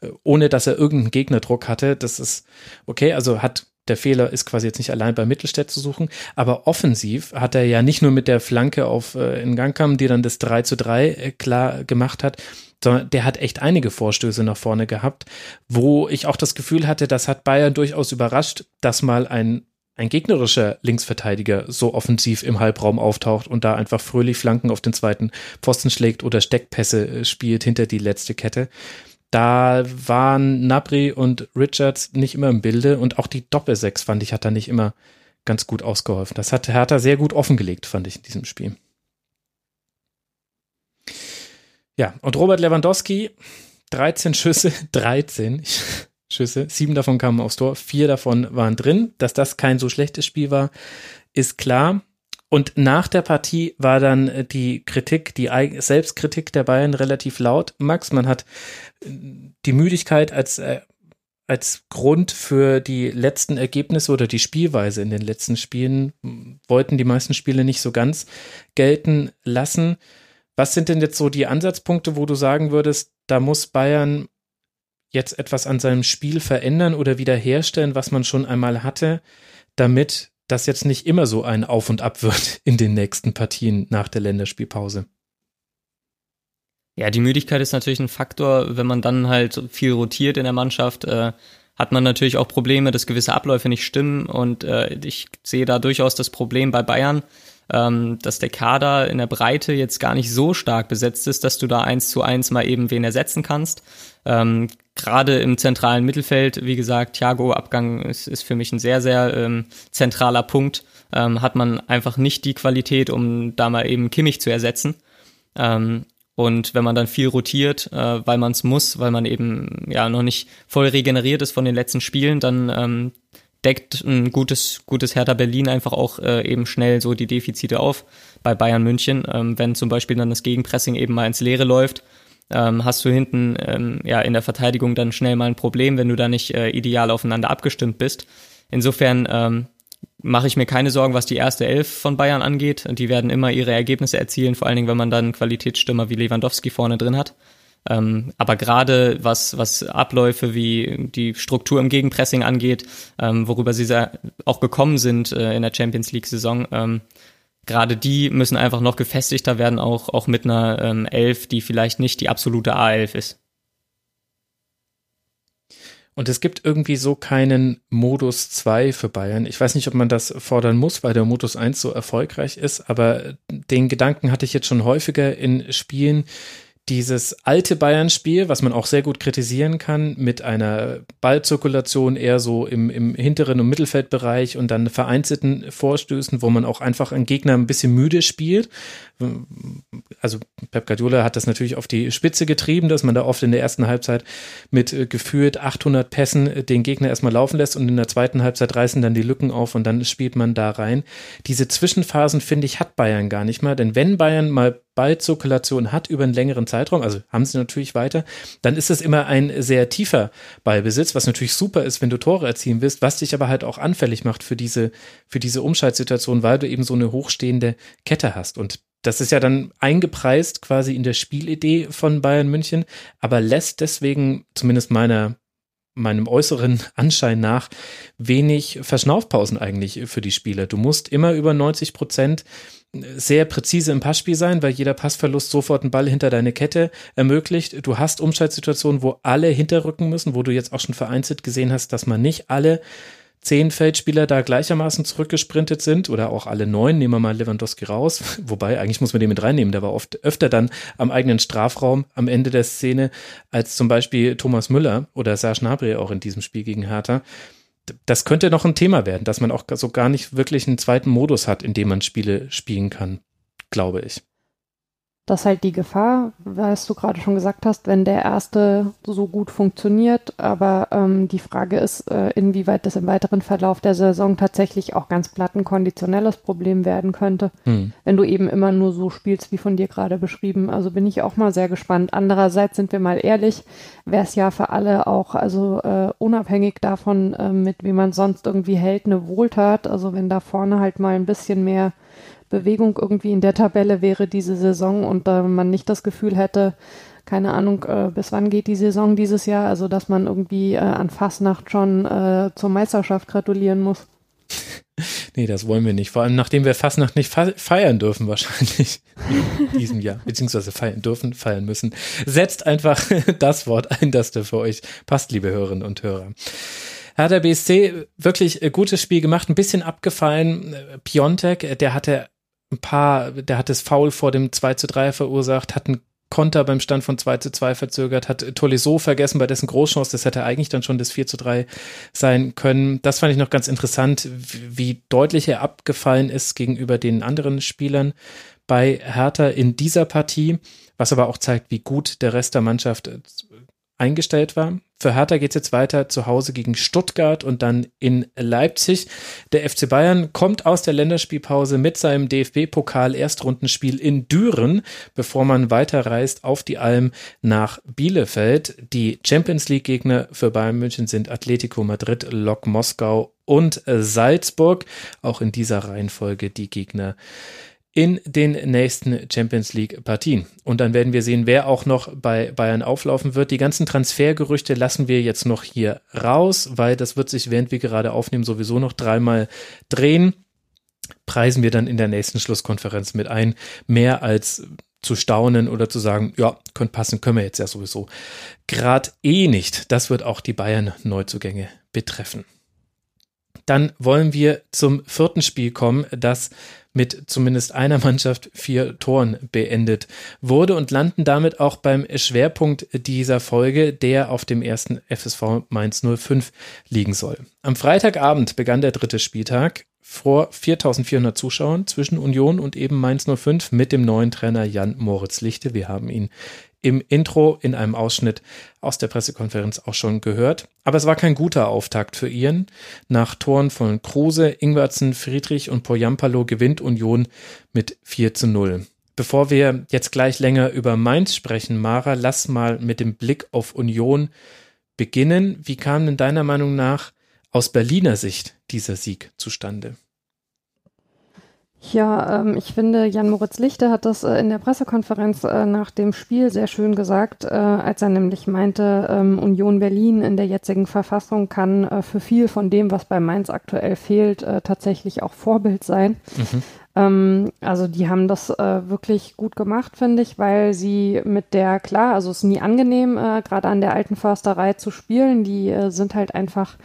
äh, ohne dass er irgendeinen Gegnerdruck hatte. Das ist okay, also hat der Fehler ist quasi jetzt nicht allein bei Mittelstädt zu suchen, aber offensiv hat er ja nicht nur mit der Flanke auf äh, in Gang kam, die dann das 3 zu 3 äh, klar gemacht hat, sondern der hat echt einige Vorstöße nach vorne gehabt, wo ich auch das Gefühl hatte, das hat Bayern durchaus überrascht, dass mal ein ein gegnerischer Linksverteidiger so offensiv im Halbraum auftaucht und da einfach fröhlich Flanken auf den zweiten Pfosten schlägt oder Steckpässe äh, spielt hinter die letzte Kette. Da waren Nabri und Richards nicht immer im Bilde und auch die Doppelsechs fand ich hat da nicht immer ganz gut ausgeholfen. Das hat Hertha sehr gut offengelegt, fand ich in diesem Spiel. Ja, und Robert Lewandowski, 13 Schüsse, (laughs) 13 Schüsse, sieben davon kamen aufs Tor, vier davon waren drin. Dass das kein so schlechtes Spiel war, ist klar. Und nach der Partie war dann äh, die Kritik, die Selbstkritik der Bayern relativ laut. Max, man hat äh, die Müdigkeit als, äh, als Grund für die letzten Ergebnisse oder die Spielweise in den letzten Spielen, m, wollten die meisten Spiele nicht so ganz gelten lassen. Was sind denn jetzt so die Ansatzpunkte, wo du sagen würdest, da muss Bayern jetzt etwas an seinem Spiel verändern oder wiederherstellen, was man schon einmal hatte, damit das jetzt nicht immer so ein Auf und Ab wird (laughs) in den nächsten Partien nach der Länderspielpause. Ja, die Müdigkeit ist natürlich ein Faktor. Wenn man dann halt viel rotiert in der Mannschaft, äh, hat man natürlich auch Probleme, dass gewisse Abläufe nicht stimmen. Und äh, ich sehe da durchaus das Problem bei Bayern, ähm, dass der Kader in der Breite jetzt gar nicht so stark besetzt ist, dass du da eins zu eins mal eben wen ersetzen kannst. Ähm, Gerade im zentralen Mittelfeld, wie gesagt, Thiago Abgang ist, ist für mich ein sehr, sehr ähm, zentraler Punkt. Ähm, hat man einfach nicht die Qualität, um da mal eben Kimmich zu ersetzen. Ähm, und wenn man dann viel rotiert, äh, weil man es muss, weil man eben ja noch nicht voll regeneriert ist von den letzten Spielen, dann ähm, deckt ein gutes, gutes Hertha Berlin einfach auch äh, eben schnell so die Defizite auf bei Bayern München. Ähm, wenn zum Beispiel dann das Gegenpressing eben mal ins Leere läuft, ähm, hast du hinten ähm, ja in der Verteidigung dann schnell mal ein Problem, wenn du da nicht äh, ideal aufeinander abgestimmt bist. Insofern ähm, mache ich mir keine Sorgen, was die erste Elf von Bayern angeht. Die werden immer ihre Ergebnisse erzielen, vor allen Dingen, wenn man dann Qualitätsstürmer wie Lewandowski vorne drin hat. Ähm, aber gerade was, was Abläufe wie die Struktur im Gegenpressing angeht, ähm, worüber sie auch gekommen sind äh, in der Champions League-Saison, ähm, gerade die müssen einfach noch gefestigter werden, auch, auch mit einer ähm, Elf, die vielleicht nicht die absolute A11 ist. Und es gibt irgendwie so keinen Modus 2 für Bayern. Ich weiß nicht, ob man das fordern muss, weil der Modus 1 so erfolgreich ist, aber den Gedanken hatte ich jetzt schon häufiger in Spielen, dieses alte Bayern-Spiel, was man auch sehr gut kritisieren kann, mit einer Ballzirkulation eher so im, im hinteren und Mittelfeldbereich und dann vereinzelten Vorstößen, wo man auch einfach einen Gegner ein bisschen müde spielt. Also Pep Guardiola hat das natürlich auf die Spitze getrieben, dass man da oft in der ersten Halbzeit mit äh, gefühlt 800 Pässen äh, den Gegner erstmal laufen lässt und in der zweiten Halbzeit reißen dann die Lücken auf und dann spielt man da rein. Diese Zwischenphasen, finde ich, hat Bayern gar nicht mal, denn wenn Bayern mal Ballzirkulation hat über einen längeren Zeitraum, also haben sie natürlich weiter, dann ist es immer ein sehr tiefer Ballbesitz, was natürlich super ist, wenn du Tore erzielen willst, was dich aber halt auch anfällig macht für diese, für diese Umschaltsituation, weil du eben so eine hochstehende Kette hast. Und das ist ja dann eingepreist quasi in der Spielidee von Bayern München, aber lässt deswegen, zumindest meiner meinem äußeren (laughs) Anschein nach wenig Verschnaufpausen eigentlich für die Spieler. Du musst immer über 90 Prozent sehr präzise im Passspiel sein, weil jeder Passverlust sofort einen Ball hinter deine Kette ermöglicht. Du hast Umschaltsituationen, wo alle hinterrücken müssen, wo du jetzt auch schon vereinzelt gesehen hast, dass man nicht alle zehn Feldspieler da gleichermaßen zurückgesprintet sind oder auch alle neun, nehmen wir mal Lewandowski raus, (laughs) wobei eigentlich muss man den mit reinnehmen, der war oft öfter dann am eigenen Strafraum am Ende der Szene als zum Beispiel Thomas Müller oder Serge Gnabry auch in diesem Spiel gegen Hertha. Das könnte noch ein Thema werden, dass man auch so gar nicht wirklich einen zweiten Modus hat, in dem man Spiele spielen kann, glaube ich. Das ist halt die Gefahr, was du gerade schon gesagt hast, wenn der erste so gut funktioniert. Aber ähm, die Frage ist, äh, inwieweit das im weiteren Verlauf der Saison tatsächlich auch ganz platt ein konditionelles Problem werden könnte, hm. wenn du eben immer nur so spielst, wie von dir gerade beschrieben. Also bin ich auch mal sehr gespannt. Andererseits sind wir mal ehrlich, wäre es ja für alle auch, also äh, unabhängig davon, äh, mit wie man sonst irgendwie hält, eine Wohltat. Also wenn da vorne halt mal ein bisschen mehr Bewegung irgendwie in der Tabelle wäre diese Saison und äh, man nicht das Gefühl hätte, keine Ahnung, äh, bis wann geht die Saison dieses Jahr, also dass man irgendwie äh, an Fastnacht schon äh, zur Meisterschaft gratulieren muss. (laughs) Nee, das wollen wir nicht. Vor allem nachdem wir Fastnacht nicht feiern dürfen, wahrscheinlich in diesem Jahr, (laughs) beziehungsweise feiern dürfen, feiern müssen. Setzt einfach (laughs) das Wort ein, das da für euch passt, liebe Hörerinnen und Hörer. Hat der BSC wirklich ein gutes Spiel gemacht, ein bisschen abgefallen. Piontek, der hatte ein paar, der hat das Foul vor dem 2 zu 3 verursacht, hat einen Konter beim Stand von 2 zu 2 verzögert, hat Tolisso vergessen bei dessen Großchance, das hätte eigentlich dann schon das 4 zu 3 sein können. Das fand ich noch ganz interessant, wie deutlich er abgefallen ist gegenüber den anderen Spielern bei Hertha in dieser Partie, was aber auch zeigt, wie gut der Rest der Mannschaft eingestellt war. Für Hertha geht es jetzt weiter zu Hause gegen Stuttgart und dann in Leipzig. Der FC Bayern kommt aus der Länderspielpause mit seinem DFB-Pokal-Erstrundenspiel in Düren, bevor man weiterreist auf die Alm nach Bielefeld. Die Champions League-Gegner für Bayern München sind Atletico Madrid, Lok Moskau und Salzburg. Auch in dieser Reihenfolge die Gegner in den nächsten Champions League Partien. Und dann werden wir sehen, wer auch noch bei Bayern auflaufen wird. Die ganzen Transfergerüchte lassen wir jetzt noch hier raus, weil das wird sich, während wir gerade aufnehmen, sowieso noch dreimal drehen. Preisen wir dann in der nächsten Schlusskonferenz mit ein. Mehr als zu staunen oder zu sagen, ja, könnte passen, können wir jetzt ja sowieso. Grad eh nicht. Das wird auch die Bayern-Neuzugänge betreffen. Dann wollen wir zum vierten Spiel kommen, das mit zumindest einer Mannschaft vier Toren beendet wurde und landen damit auch beim Schwerpunkt dieser Folge, der auf dem ersten FSV Mainz 05 liegen soll. Am Freitagabend begann der dritte Spieltag vor 4400 Zuschauern zwischen Union und eben Mainz 05 mit dem neuen Trainer Jan Moritz Lichte. Wir haben ihn im Intro in einem Ausschnitt aus der Pressekonferenz auch schon gehört. Aber es war kein guter Auftakt für Ian. Nach Toren von Kruse, Ingwertsen, Friedrich und Poyampalo gewinnt Union mit 4 zu 0. Bevor wir jetzt gleich länger über Mainz sprechen, Mara, lass mal mit dem Blick auf Union beginnen. Wie kam denn deiner Meinung nach aus Berliner Sicht dieser Sieg zustande? Ja, ähm, ich finde, Jan-Moritz Lichte hat das äh, in der Pressekonferenz äh, nach dem Spiel sehr schön gesagt, äh, als er nämlich meinte, ähm, Union Berlin in der jetzigen Verfassung kann äh, für viel von dem, was bei Mainz aktuell fehlt, äh, tatsächlich auch Vorbild sein. Mhm. Ähm, also die haben das äh, wirklich gut gemacht, finde ich, weil sie mit der, klar, also es ist nie angenehm, gerade an der alten Försterei zu spielen. Die sind halt einfach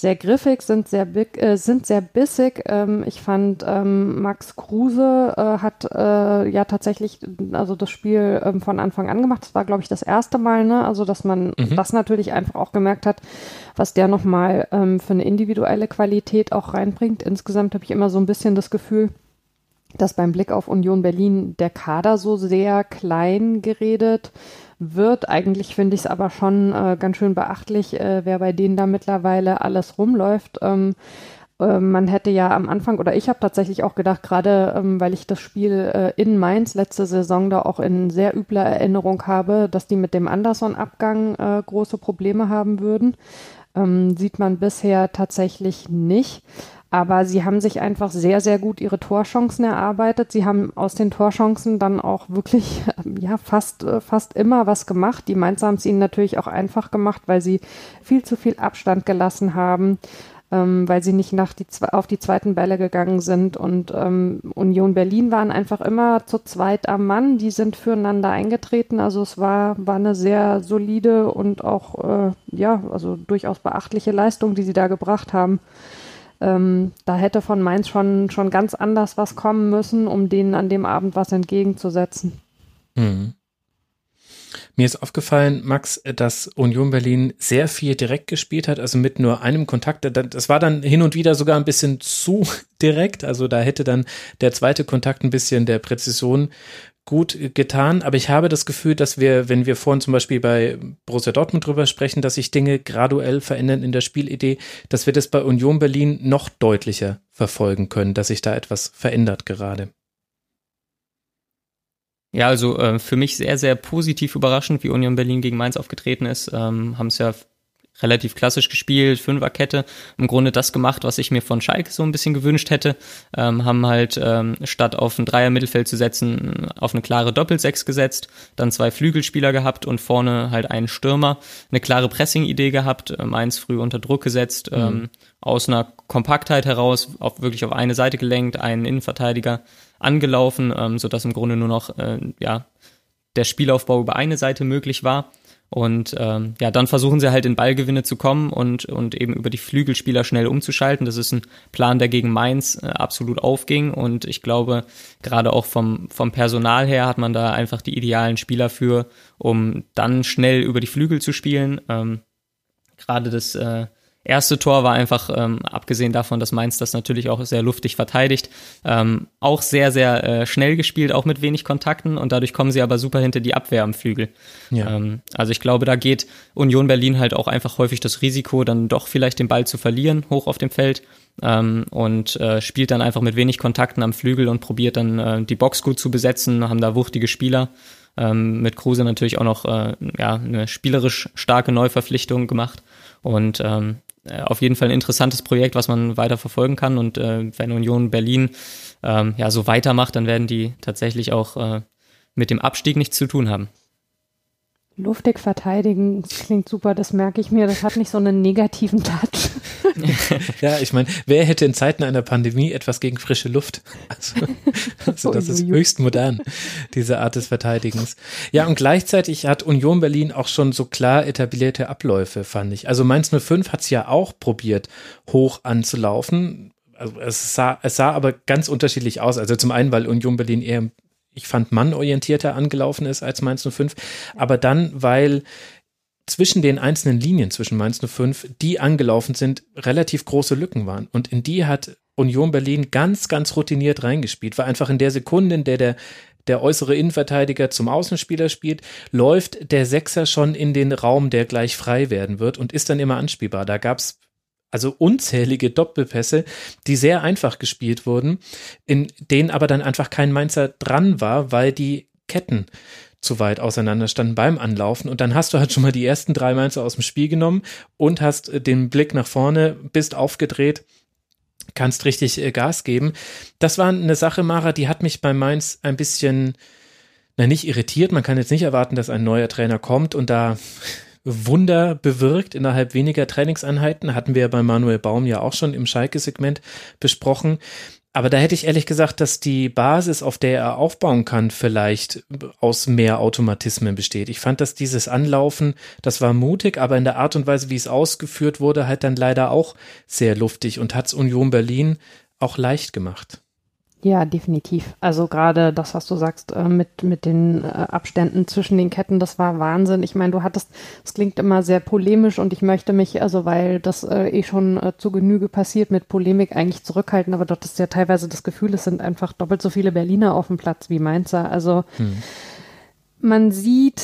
sehr griffig, sind sehr, big, äh, sind sehr bissig. Ähm, ich fand, ähm, Max Kruse äh, hat äh, ja tatsächlich also das Spiel ähm, von Anfang an gemacht. Das war, glaube ich, das erste Mal, ne? Also, dass man mhm. das natürlich einfach auch gemerkt hat, was der nochmal ähm, für eine individuelle Qualität auch reinbringt. Insgesamt habe ich immer so ein bisschen das Gefühl, dass beim Blick auf Union Berlin der Kader so sehr klein geredet wird. Eigentlich finde ich es aber schon äh, ganz schön beachtlich, äh, wer bei denen da mittlerweile alles rumläuft. Ähm, äh, man hätte ja am Anfang, oder ich habe tatsächlich auch gedacht, gerade ähm, weil ich das Spiel äh, in Mainz letzte Saison da auch in sehr übler Erinnerung habe, dass die mit dem Anderson-Abgang äh, große Probleme haben würden. Ähm, sieht man bisher tatsächlich nicht. Aber sie haben sich einfach sehr, sehr gut ihre Torchancen erarbeitet. Sie haben aus den Torchancen dann auch wirklich, (laughs) ja, fast, äh, fast immer was gemacht. Die Mainzer haben es ihnen natürlich auch einfach gemacht, weil sie viel zu viel Abstand gelassen haben ähm, weil sie nicht nach die, auf die zweiten Bälle gegangen sind. Und ähm, Union Berlin waren einfach immer zu zweit am Mann. Die sind füreinander eingetreten. Also es war, war eine sehr solide und auch, äh, ja, also durchaus beachtliche Leistung, die sie da gebracht haben. Ähm, da hätte von Mainz schon, schon ganz anders was kommen müssen, um denen an dem Abend was entgegenzusetzen. Mhm. Mir ist aufgefallen, Max, dass Union Berlin sehr viel direkt gespielt hat, also mit nur einem Kontakt. Das war dann hin und wieder sogar ein bisschen (laughs) zu direkt. Also da hätte dann der zweite Kontakt ein bisschen der Präzision gut getan. Aber ich habe das Gefühl, dass wir, wenn wir vorhin zum Beispiel bei Borussia Dortmund drüber sprechen, dass sich Dinge graduell verändern in der Spielidee, dass wir das bei Union Berlin noch deutlicher verfolgen können, dass sich da etwas verändert gerade. Ja, also äh, für mich sehr, sehr positiv überraschend, wie Union Berlin gegen Mainz aufgetreten ist. Ähm, Haben es ja relativ klassisch gespielt, Fünferkette, im Grunde das gemacht, was ich mir von Schalke so ein bisschen gewünscht hätte, ähm, haben halt ähm, statt auf ein Dreier-Mittelfeld zu setzen, auf eine klare Doppelsechs gesetzt, dann zwei Flügelspieler gehabt und vorne halt einen Stürmer, eine klare Pressing-Idee gehabt, ähm, eins früh unter Druck gesetzt, mhm. ähm, aus einer Kompaktheit heraus, auf, wirklich auf eine Seite gelenkt, einen Innenverteidiger angelaufen, ähm, sodass im Grunde nur noch äh, ja, der Spielaufbau über eine Seite möglich war. Und ähm, ja, dann versuchen sie halt in Ballgewinne zu kommen und, und eben über die Flügelspieler schnell umzuschalten. Das ist ein Plan, der gegen Mainz äh, absolut aufging. Und ich glaube, gerade auch vom, vom Personal her hat man da einfach die idealen Spieler für, um dann schnell über die Flügel zu spielen. Ähm, gerade das äh, erste Tor war einfach, ähm, abgesehen davon, dass Mainz das natürlich auch sehr luftig verteidigt, ähm, auch sehr, sehr äh, schnell gespielt, auch mit wenig Kontakten und dadurch kommen sie aber super hinter die Abwehr am Flügel. Ja. Ähm, also ich glaube, da geht Union Berlin halt auch einfach häufig das Risiko, dann doch vielleicht den Ball zu verlieren, hoch auf dem Feld. Ähm, und äh, spielt dann einfach mit wenig Kontakten am Flügel und probiert dann äh, die Box gut zu besetzen, haben da wuchtige Spieler. Ähm, mit Kruse natürlich auch noch äh, ja, eine spielerisch starke Neuverpflichtung gemacht. Und ähm, äh, auf jeden Fall ein interessantes Projekt, was man weiter verfolgen kann. Und äh, wenn Union Berlin ähm, ja so weitermacht, dann werden die tatsächlich auch äh, mit dem Abstieg nichts zu tun haben. Luftig verteidigen, klingt super, das merke ich mir, das hat nicht so einen negativen Touch. (laughs) ja, ich meine, wer hätte in Zeiten einer Pandemie etwas gegen frische Luft? Also, also das ist höchst modern, diese Art des Verteidigens. Ja, und gleichzeitig hat Union Berlin auch schon so klar etablierte Abläufe, fand ich. Also Mainz 05 hat es ja auch probiert, hoch anzulaufen. Also es sah, es sah aber ganz unterschiedlich aus. Also zum einen, weil Union Berlin eher ich fand, mannorientierter angelaufen ist als Mainz 05, aber dann, weil zwischen den einzelnen Linien zwischen Mainz 05, die angelaufen sind, relativ große Lücken waren. Und in die hat Union Berlin ganz, ganz routiniert reingespielt. War einfach in der Sekunde, in der der der äußere Innenverteidiger zum Außenspieler spielt, läuft der Sechser schon in den Raum, der gleich frei werden wird und ist dann immer anspielbar. Da gab es also unzählige Doppelpässe, die sehr einfach gespielt wurden, in denen aber dann einfach kein Mainzer dran war, weil die Ketten zu weit auseinander standen beim Anlaufen. Und dann hast du halt schon mal die ersten drei Mainzer aus dem Spiel genommen und hast äh, den Blick nach vorne, bist aufgedreht, kannst richtig äh, Gas geben. Das war eine Sache, Mara, die hat mich bei Mainz ein bisschen, na nicht irritiert. Man kann jetzt nicht erwarten, dass ein neuer Trainer kommt und da (laughs) Wunder bewirkt innerhalb weniger Trainingseinheiten. Hatten wir bei Manuel Baum ja auch schon im Schalke-Segment besprochen. Aber da hätte ich ehrlich gesagt, dass die Basis, auf der er aufbauen kann, vielleicht aus mehr Automatismen besteht. Ich fand, dass dieses Anlaufen, das war mutig, aber in der Art und Weise, wie es ausgeführt wurde, halt dann leider auch sehr luftig und hat's Union Berlin auch leicht gemacht. Ja, definitiv. Also gerade das, was du sagst, äh, mit, mit den äh, Abständen zwischen den Ketten, das war Wahnsinn. Ich meine, du hattest, es klingt immer sehr polemisch und ich möchte mich, also weil das äh, eh schon äh, zu Genüge passiert, mit Polemik eigentlich zurückhalten, aber dort ist ja teilweise das Gefühl, es sind einfach doppelt so viele Berliner auf dem Platz wie Mainzer. Also hm. man sieht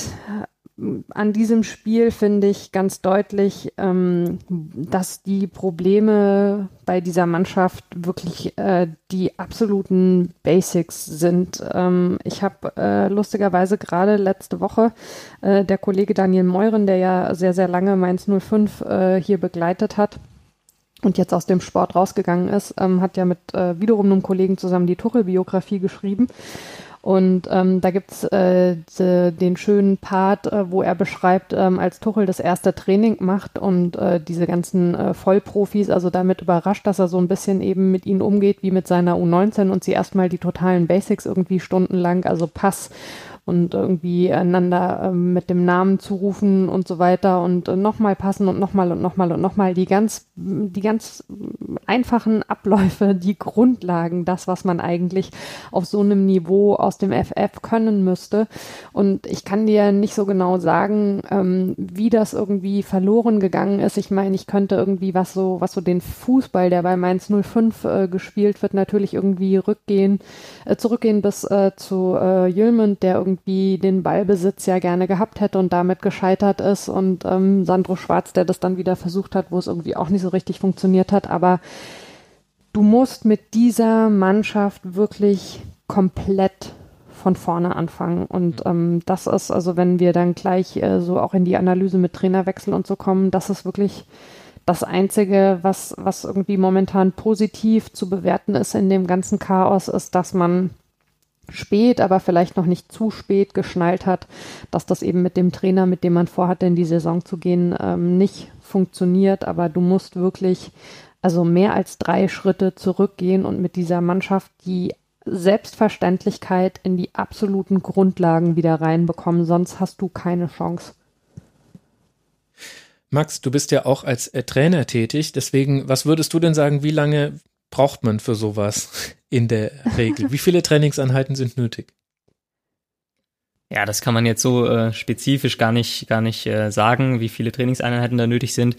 an diesem Spiel finde ich ganz deutlich, ähm, dass die Probleme bei dieser Mannschaft wirklich äh, die absoluten Basics sind. Ähm, ich habe äh, lustigerweise gerade letzte Woche äh, der Kollege Daniel Meuren, der ja sehr, sehr lange Mainz 05 äh, hier begleitet hat, und jetzt aus dem Sport rausgegangen ist, ähm, hat ja mit äh, wiederum einem Kollegen zusammen die Tuchel-Biografie geschrieben. Und ähm, da gibt's äh, den schönen Part, äh, wo er beschreibt, ähm, als Tuchel das erste Training macht und äh, diese ganzen äh, Vollprofis, also damit überrascht, dass er so ein bisschen eben mit ihnen umgeht wie mit seiner U19 und sie erstmal die totalen Basics irgendwie stundenlang, also Pass und irgendwie einander ähm, mit dem Namen zurufen und so weiter und äh, nochmal passen und nochmal und nochmal und nochmal. Die ganz, die ganz einfachen Abläufe, die Grundlagen, das, was man eigentlich auf so einem Niveau aus dem FF können müsste. Und ich kann dir nicht so genau sagen, ähm, wie das irgendwie verloren gegangen ist. Ich meine, ich könnte irgendwie was so, was so den Fußball, der bei Mainz 05 äh, gespielt wird, natürlich irgendwie rückgehen, äh, zurückgehen bis äh, zu äh, Jülmund, der irgendwie den Ballbesitz ja gerne gehabt hätte und damit gescheitert ist und ähm, Sandro Schwarz, der das dann wieder versucht hat, wo es irgendwie auch nicht so richtig funktioniert hat. Aber du musst mit dieser Mannschaft wirklich komplett von vorne anfangen. Und ähm, das ist, also wenn wir dann gleich äh, so auch in die Analyse mit Trainerwechsel und so kommen, das ist wirklich das Einzige, was, was irgendwie momentan positiv zu bewerten ist in dem ganzen Chaos, ist, dass man spät, aber vielleicht noch nicht zu spät geschnallt hat, dass das eben mit dem Trainer, mit dem man vorhatte, in die Saison zu gehen, ähm, nicht funktioniert. Aber du musst wirklich also mehr als drei Schritte zurückgehen und mit dieser Mannschaft die Selbstverständlichkeit in die absoluten Grundlagen wieder reinbekommen, sonst hast du keine Chance. Max, du bist ja auch als äh, Trainer tätig, deswegen, was würdest du denn sagen, wie lange braucht man für sowas in der Regel? Wie viele (laughs) Trainingseinheiten sind nötig? Ja, das kann man jetzt so äh, spezifisch gar nicht, gar nicht äh, sagen, wie viele Trainingseinheiten da nötig sind.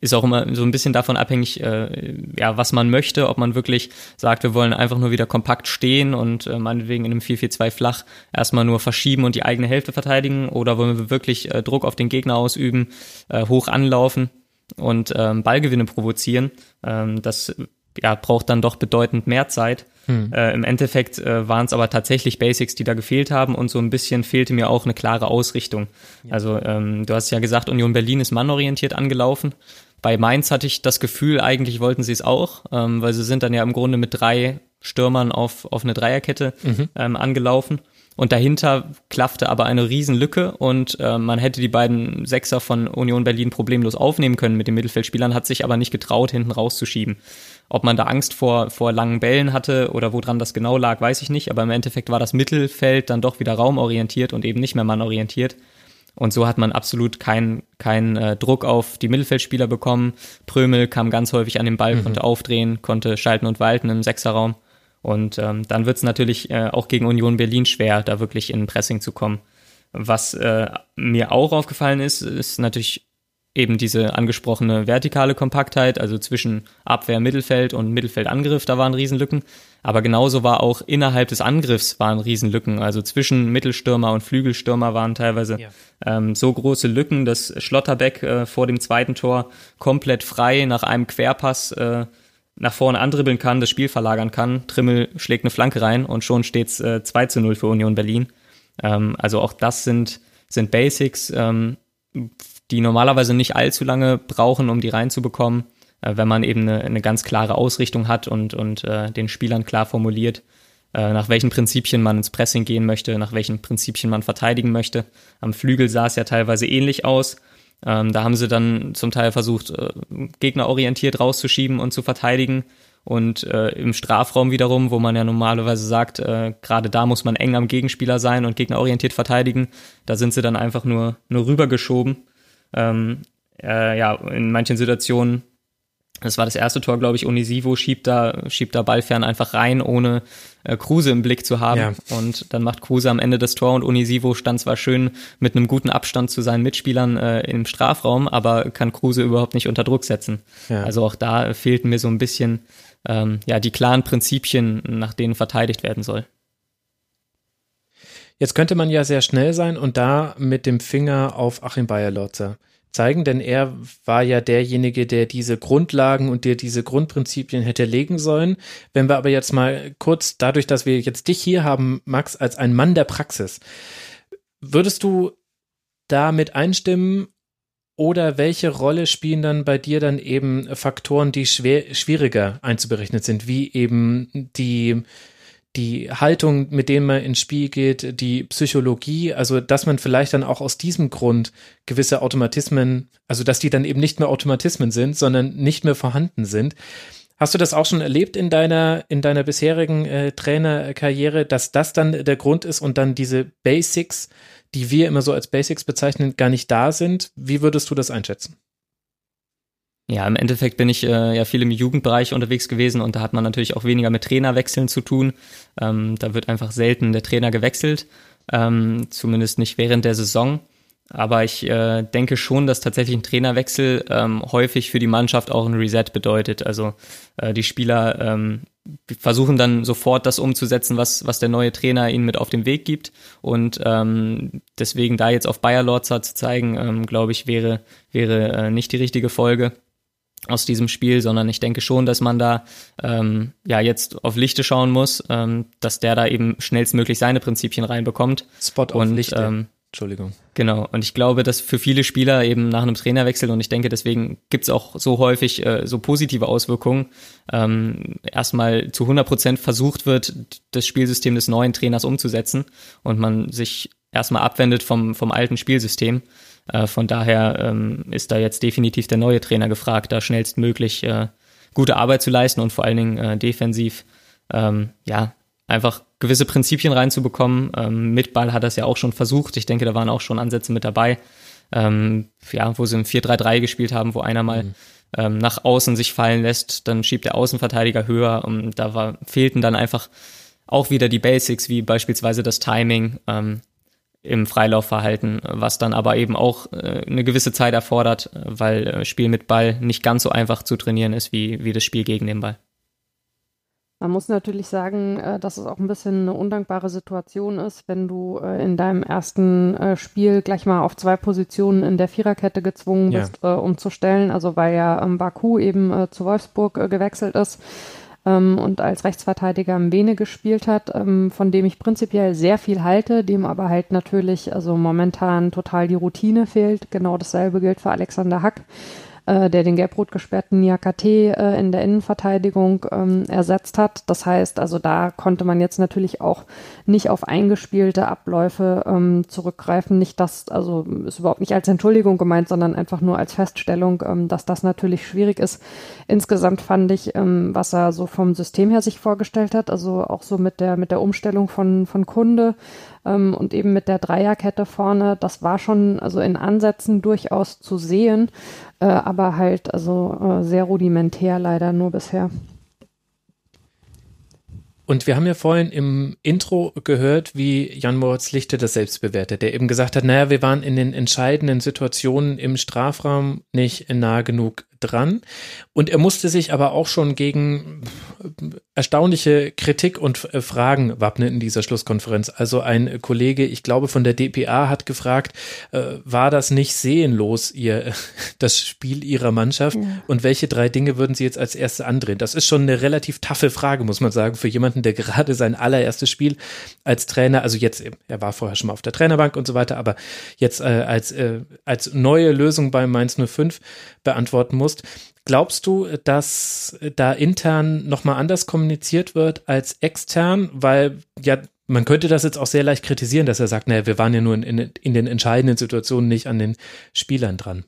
Ist auch immer so ein bisschen davon abhängig, äh, ja, was man möchte, ob man wirklich sagt, wir wollen einfach nur wieder kompakt stehen und äh, meinetwegen in einem 4-4-2 flach erstmal nur verschieben und die eigene Hälfte verteidigen oder wollen wir wirklich äh, Druck auf den Gegner ausüben, äh, hoch anlaufen und ähm, Ballgewinne provozieren. Ähm, das ja, braucht dann doch bedeutend mehr Zeit. Hm. Äh, Im Endeffekt äh, waren es aber tatsächlich Basics, die da gefehlt haben und so ein bisschen fehlte mir auch eine klare Ausrichtung. Ja. Also ähm, du hast ja gesagt, Union Berlin ist mannorientiert angelaufen. Bei Mainz hatte ich das Gefühl, eigentlich wollten sie es auch, ähm, weil sie sind dann ja im Grunde mit drei Stürmern auf, auf eine Dreierkette mhm. ähm, angelaufen. Und dahinter klaffte aber eine Riesenlücke und äh, man hätte die beiden Sechser von Union Berlin problemlos aufnehmen können mit den Mittelfeldspielern, hat sich aber nicht getraut, hinten rauszuschieben. Ob man da Angst vor, vor langen Bällen hatte oder woran das genau lag, weiß ich nicht. Aber im Endeffekt war das Mittelfeld dann doch wieder raumorientiert und eben nicht mehr mannorientiert. Und so hat man absolut keinen kein, äh, Druck auf die Mittelfeldspieler bekommen. Prömel kam ganz häufig an den Ball, mhm. konnte aufdrehen, konnte schalten und walten im Sechserraum. Und ähm, dann wird es natürlich äh, auch gegen Union Berlin schwer, da wirklich in Pressing zu kommen. Was äh, mir auch aufgefallen ist, ist natürlich eben diese angesprochene vertikale Kompaktheit, also zwischen Abwehr, Mittelfeld und Mittelfeldangriff, da waren Riesenlücken. Aber genauso war auch innerhalb des Angriffs waren Riesenlücken. Also zwischen Mittelstürmer und Flügelstürmer waren teilweise ja. ähm, so große Lücken, dass Schlotterbeck äh, vor dem zweiten Tor komplett frei nach einem Querpass äh, nach vorne andribbeln kann, das Spiel verlagern kann. Trimmel schlägt eine Flanke rein und schon steht's äh, 2 zu 0 für Union Berlin. Ähm, also auch das sind, sind Basics, ähm, die normalerweise nicht allzu lange brauchen, um die reinzubekommen, äh, wenn man eben eine, eine, ganz klare Ausrichtung hat und, und äh, den Spielern klar formuliert, äh, nach welchen Prinzipien man ins Pressing gehen möchte, nach welchen Prinzipien man verteidigen möchte. Am Flügel sah es ja teilweise ähnlich aus. Ähm, da haben sie dann zum Teil versucht, äh, gegnerorientiert rauszuschieben und zu verteidigen. Und äh, im Strafraum wiederum, wo man ja normalerweise sagt, äh, gerade da muss man eng am Gegenspieler sein und gegnerorientiert verteidigen, da sind sie dann einfach nur, nur rübergeschoben. Ähm, äh, ja, in manchen Situationen das war das erste Tor, glaube ich. Onisivo schiebt da, schiebt da Ballfern einfach rein, ohne äh, Kruse im Blick zu haben. Ja. Und dann macht Kruse am Ende das Tor und Onisivo stand zwar schön mit einem guten Abstand zu seinen Mitspielern äh, im Strafraum, aber kann Kruse überhaupt nicht unter Druck setzen. Ja. Also auch da fehlten mir so ein bisschen ähm, ja die klaren Prinzipien, nach denen verteidigt werden soll. Jetzt könnte man ja sehr schnell sein und da mit dem Finger auf Achim Bayerlotzer zeigen, denn er war ja derjenige, der diese Grundlagen und der diese Grundprinzipien hätte legen sollen. Wenn wir aber jetzt mal kurz, dadurch, dass wir jetzt dich hier haben, Max, als ein Mann der Praxis, würdest du damit einstimmen oder welche Rolle spielen dann bei dir dann eben Faktoren, die schwer, schwieriger einzuberechnen sind, wie eben die, die Haltung, mit denen man ins Spiel geht, die Psychologie, also dass man vielleicht dann auch aus diesem Grund gewisse Automatismen, also dass die dann eben nicht mehr Automatismen sind, sondern nicht mehr vorhanden sind. Hast du das auch schon erlebt in deiner, in deiner bisherigen äh, Trainerkarriere, dass das dann der Grund ist und dann diese Basics, die wir immer so als Basics bezeichnen, gar nicht da sind? Wie würdest du das einschätzen? Ja, im Endeffekt bin ich äh, ja viel im Jugendbereich unterwegs gewesen und da hat man natürlich auch weniger mit Trainerwechseln zu tun. Ähm, da wird einfach selten der Trainer gewechselt, ähm, zumindest nicht während der Saison. Aber ich äh, denke schon, dass tatsächlich ein Trainerwechsel ähm, häufig für die Mannschaft auch ein Reset bedeutet. Also äh, die Spieler ähm, versuchen dann sofort das umzusetzen, was, was der neue Trainer ihnen mit auf den Weg gibt. Und ähm, deswegen da jetzt auf Bayer Lorza zu zeigen, ähm, glaube ich, wäre, wäre äh, nicht die richtige Folge aus diesem Spiel, sondern ich denke schon, dass man da ähm, ja jetzt auf Lichte schauen muss, ähm, dass der da eben schnellstmöglich seine Prinzipien reinbekommt. Spot auf und, Lichte. Ähm, Entschuldigung. Genau, und ich glaube, dass für viele Spieler eben nach einem Trainerwechsel, und ich denke, deswegen gibt's auch so häufig äh, so positive Auswirkungen, ähm, erstmal zu 100 Prozent versucht wird, das Spielsystem des neuen Trainers umzusetzen und man sich erstmal abwendet vom, vom alten Spielsystem. Äh, von daher ähm, ist da jetzt definitiv der neue Trainer gefragt, da schnellstmöglich äh, gute Arbeit zu leisten und vor allen Dingen äh, defensiv ähm, ja einfach gewisse Prinzipien reinzubekommen. Ähm, mit Ball hat er es ja auch schon versucht. Ich denke, da waren auch schon Ansätze mit dabei. Ja, wo sie im 4-3-3 gespielt haben, wo einer mal mhm. nach außen sich fallen lässt, dann schiebt der Außenverteidiger höher. Und da war, fehlten dann einfach auch wieder die Basics, wie beispielsweise das Timing ähm, im Freilaufverhalten, was dann aber eben auch äh, eine gewisse Zeit erfordert, weil äh, Spiel mit Ball nicht ganz so einfach zu trainieren ist wie, wie das Spiel gegen den Ball. Man muss natürlich sagen, äh, dass es auch ein bisschen eine undankbare Situation ist, wenn du äh, in deinem ersten äh, Spiel gleich mal auf zwei Positionen in der Viererkette gezwungen bist, ja. umzustellen. Also weil ja ähm, Baku eben zu Wolfsburg gewechselt ist ähm, und als Rechtsverteidiger im Vene gespielt hat, ähm, von dem ich prinzipiell sehr viel halte, dem aber halt natürlich also momentan total die Routine fehlt. Genau dasselbe gilt für Alexander Hack äh, der den gelb-rot gesperrten Niakate äh, in der Innenverteidigung ähm, ersetzt hat. Das heißt, also da konnte man jetzt natürlich auch nicht auf eingespielte Abläufe ähm, zurückgreifen. Nicht das, also ist überhaupt nicht als Entschuldigung gemeint, sondern einfach nur als Feststellung, ähm, dass das natürlich schwierig ist. Insgesamt fand ich, ähm, was er so vom System her sich vorgestellt hat, also auch so mit der mit der Umstellung von von Kunde ähm, und eben mit der Dreierkette vorne, das war schon also in Ansätzen durchaus zu sehen, äh, aber halt also äh, sehr rudimentär leider nur bisher. Und wir haben ja vorhin im Intro gehört, wie Jan Moritz Lichte das selbst bewertet, der eben gesagt hat, naja, wir waren in den entscheidenden Situationen im Strafraum nicht nah genug dran. Und er musste sich aber auch schon gegen erstaunliche Kritik und äh, Fragen wappnen in dieser Schlusskonferenz. Also ein Kollege, ich glaube von der DPA, hat gefragt, äh, war das nicht sehenlos, ihr, (laughs) das Spiel ihrer Mannschaft? Ja. Und welche drei Dinge würden sie jetzt als erste andrehen? Das ist schon eine relativ taffe Frage, muss man sagen, für jemanden, der gerade sein allererstes Spiel als Trainer, also jetzt, er war vorher schon mal auf der Trainerbank und so weiter, aber jetzt äh, als, äh, als neue Lösung bei Mainz 05 beantworten muss musst. Glaubst du, dass da intern nochmal anders kommuniziert wird als extern? Weil ja, man könnte das jetzt auch sehr leicht kritisieren, dass er sagt, naja, wir waren ja nur in, in, in den entscheidenden Situationen nicht an den Spielern dran.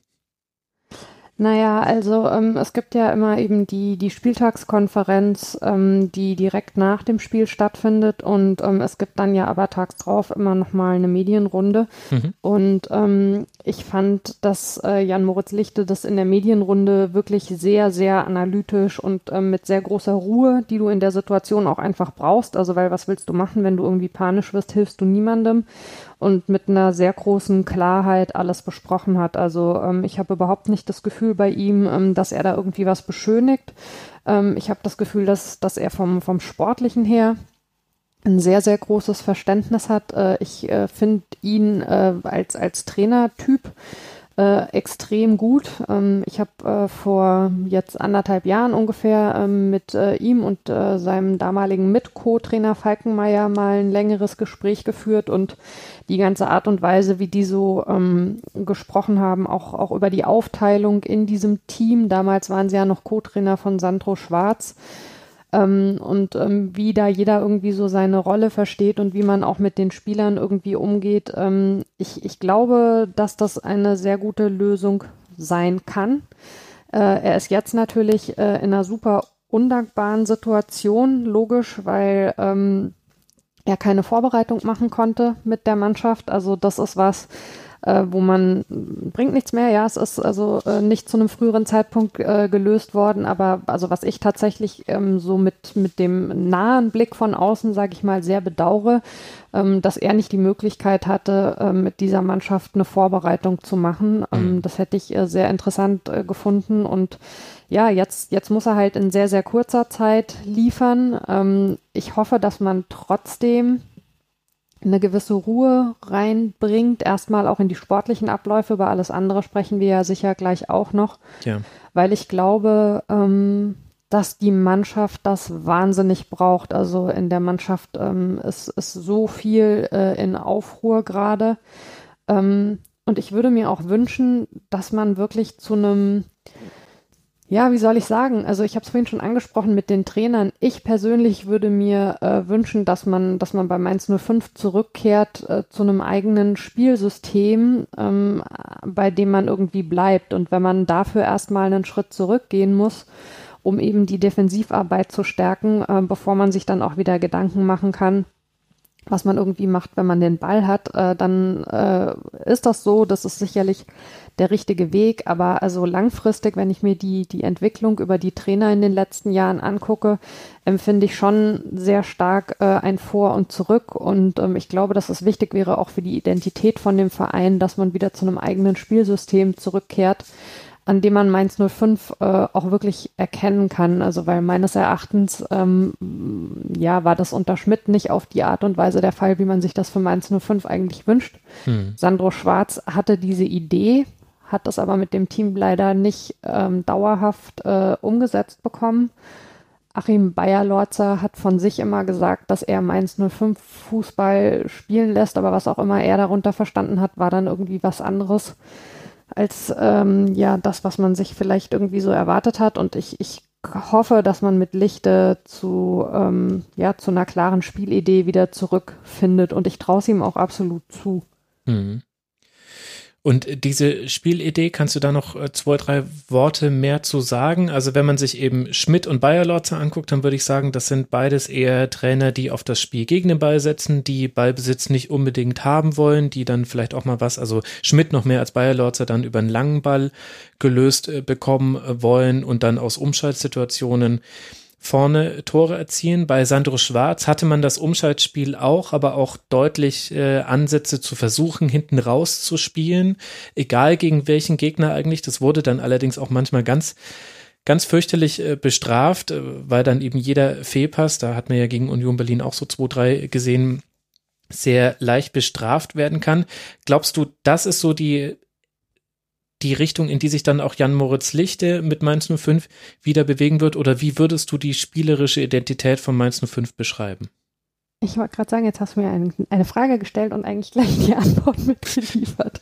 Naja, also ähm, es gibt ja immer eben die, die Spieltagskonferenz, ähm, die direkt nach dem Spiel stattfindet und ähm, es gibt dann ja aber tags drauf immer nochmal eine Medienrunde. Mhm. Und ähm, ich fand, dass äh, Jan Moritz Lichte das in der Medienrunde wirklich sehr, sehr analytisch und ähm, mit sehr großer Ruhe, die du in der Situation auch einfach brauchst. Also weil was willst du machen, wenn du irgendwie panisch wirst, hilfst du niemandem und mit einer sehr großen Klarheit alles besprochen hat. Also ähm, ich habe überhaupt nicht das Gefühl bei ihm, ähm, dass er da irgendwie was beschönigt. Ähm, ich habe das Gefühl, dass, dass er vom, vom Sportlichen her ein sehr, sehr großes Verständnis hat. Äh, ich äh, finde ihn äh, als, als Trainertyp äh, extrem gut. Ähm, ich habe äh, vor jetzt anderthalb Jahren ungefähr ähm, mit äh, ihm und äh, seinem damaligen Mit-Co-Trainer Falkenmeier mal ein längeres Gespräch geführt und die ganze Art und Weise, wie die so ähm, gesprochen haben, auch, auch über die Aufteilung in diesem Team. Damals waren sie ja noch Co-Trainer von Sandro Schwarz ähm, und ähm, wie da jeder irgendwie so seine Rolle versteht und wie man auch mit den Spielern irgendwie umgeht. Ähm, ich, ich glaube, dass das eine sehr gute Lösung sein kann. Äh, er ist jetzt natürlich äh, in einer super undankbaren Situation, logisch, weil ähm, er keine Vorbereitung machen konnte mit der Mannschaft. Also das ist was, äh, wo man bringt nichts mehr. Ja, es ist also äh, nicht zu einem früheren Zeitpunkt äh, gelöst worden, aber also was ich tatsächlich ähm, so mit mit dem nahen Blick von außen, sage ich mal, sehr bedauere, ähm, dass er nicht die Möglichkeit hatte, äh, mit dieser Mannschaft eine Vorbereitung zu machen. Ähm, mhm. Das hätte ich äh, sehr interessant äh, gefunden und ja, jetzt, jetzt muss er halt in sehr, sehr kurzer Zeit liefern. Ähm, ich hoffe, dass man trotzdem eine gewisse Ruhe reinbringt, erstmal auch in die sportlichen Abläufe. Über alles andere sprechen wir ja sicher gleich auch noch. Ja. Weil ich glaube, ähm, dass die Mannschaft das wahnsinnig braucht. Also in der Mannschaft ähm, ist, ist so viel äh, in Aufruhr gerade. Ähm, und ich würde mir auch wünschen, dass man wirklich zu einem ja, wie soll ich sagen? Also ich habe es vorhin schon angesprochen mit den Trainern. Ich persönlich würde mir äh, wünschen, dass man, dass man bei Mainz 05 zurückkehrt äh, zu einem eigenen Spielsystem, ähm, bei dem man irgendwie bleibt. Und wenn man dafür erstmal einen Schritt zurückgehen muss, um eben die Defensivarbeit zu stärken, äh, bevor man sich dann auch wieder Gedanken machen kann, was man irgendwie macht, wenn man den Ball hat, äh, dann äh, ist das so. Das ist sicherlich der richtige Weg. Aber also langfristig, wenn ich mir die, die Entwicklung über die Trainer in den letzten Jahren angucke, empfinde ich schon sehr stark äh, ein Vor und Zurück. Und ähm, ich glaube, dass es wichtig wäre, auch für die Identität von dem Verein, dass man wieder zu einem eigenen Spielsystem zurückkehrt an dem man Mainz 05 äh, auch wirklich erkennen kann. Also weil meines Erachtens ähm, ja war das unter Schmidt nicht auf die Art und Weise der Fall, wie man sich das für Mainz 05 eigentlich wünscht. Hm. Sandro Schwarz hatte diese Idee, hat das aber mit dem Team leider nicht ähm, dauerhaft äh, umgesetzt bekommen. Achim Bayer-Lorzer hat von sich immer gesagt, dass er Mainz 05 Fußball spielen lässt, aber was auch immer er darunter verstanden hat, war dann irgendwie was anderes als ähm, ja das, was man sich vielleicht irgendwie so erwartet hat. Und ich, ich hoffe, dass man mit Lichte zu, ähm, ja, zu einer klaren Spielidee wieder zurückfindet. Und ich traue es ihm auch absolut zu. Mhm. Und diese Spielidee, kannst du da noch äh, zwei, drei Worte mehr zu sagen? Also wenn man sich eben Schmidt und Bayerlotzer anguckt, dann würde ich sagen, das sind beides eher Trainer, die auf das Spiel gegen den Ball setzen, die Ballbesitz nicht unbedingt haben wollen, die dann vielleicht auch mal was, also Schmidt noch mehr als Bayerlotzer dann über einen langen Ball gelöst äh, bekommen äh, wollen und dann aus Umschaltsituationen vorne Tore erzielen. Bei Sandro Schwarz hatte man das Umschaltspiel auch, aber auch deutlich äh, Ansätze zu versuchen, hinten raus zu spielen, egal gegen welchen Gegner eigentlich. Das wurde dann allerdings auch manchmal ganz ganz fürchterlich äh, bestraft, äh, weil dann eben jeder Fehlpass, da hat man ja gegen Union Berlin auch so zwei, drei gesehen, sehr leicht bestraft werden kann. Glaubst du, das ist so die die Richtung, in die sich dann auch Jan Moritz Lichte mit Mainz 05 wieder bewegen wird? Oder wie würdest du die spielerische Identität von Mainz 05 beschreiben? Ich wollte gerade sagen, jetzt hast du mir ein, eine Frage gestellt und eigentlich gleich die (laughs) Antwort mitgeliefert.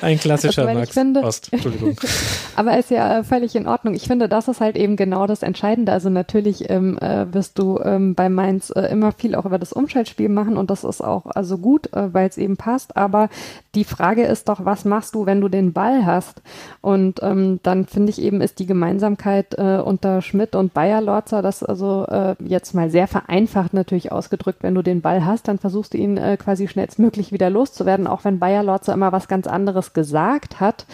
Ein klassischer also, Max finde, Ost, Entschuldigung. (laughs) aber ist ja äh, völlig in Ordnung. Ich finde, das ist halt eben genau das Entscheidende. Also natürlich ähm, äh, wirst du ähm, bei Mainz äh, immer viel auch über das Umschaltspiel machen und das ist auch also gut, äh, weil es eben passt. Aber die Frage ist doch, was machst du, wenn du den Ball hast? Und ähm, dann finde ich eben, ist die Gemeinsamkeit äh, unter Schmidt und Bayer-Lorzer, das also jetzt mal sehr vereinfacht natürlich ausgedrückt, wenn du den Ball hast, dann versuchst du ihn äh, quasi schnellstmöglich wieder loszuwerden, auch wenn Bayer Lorzer immer was ganz anderes gesagt hat.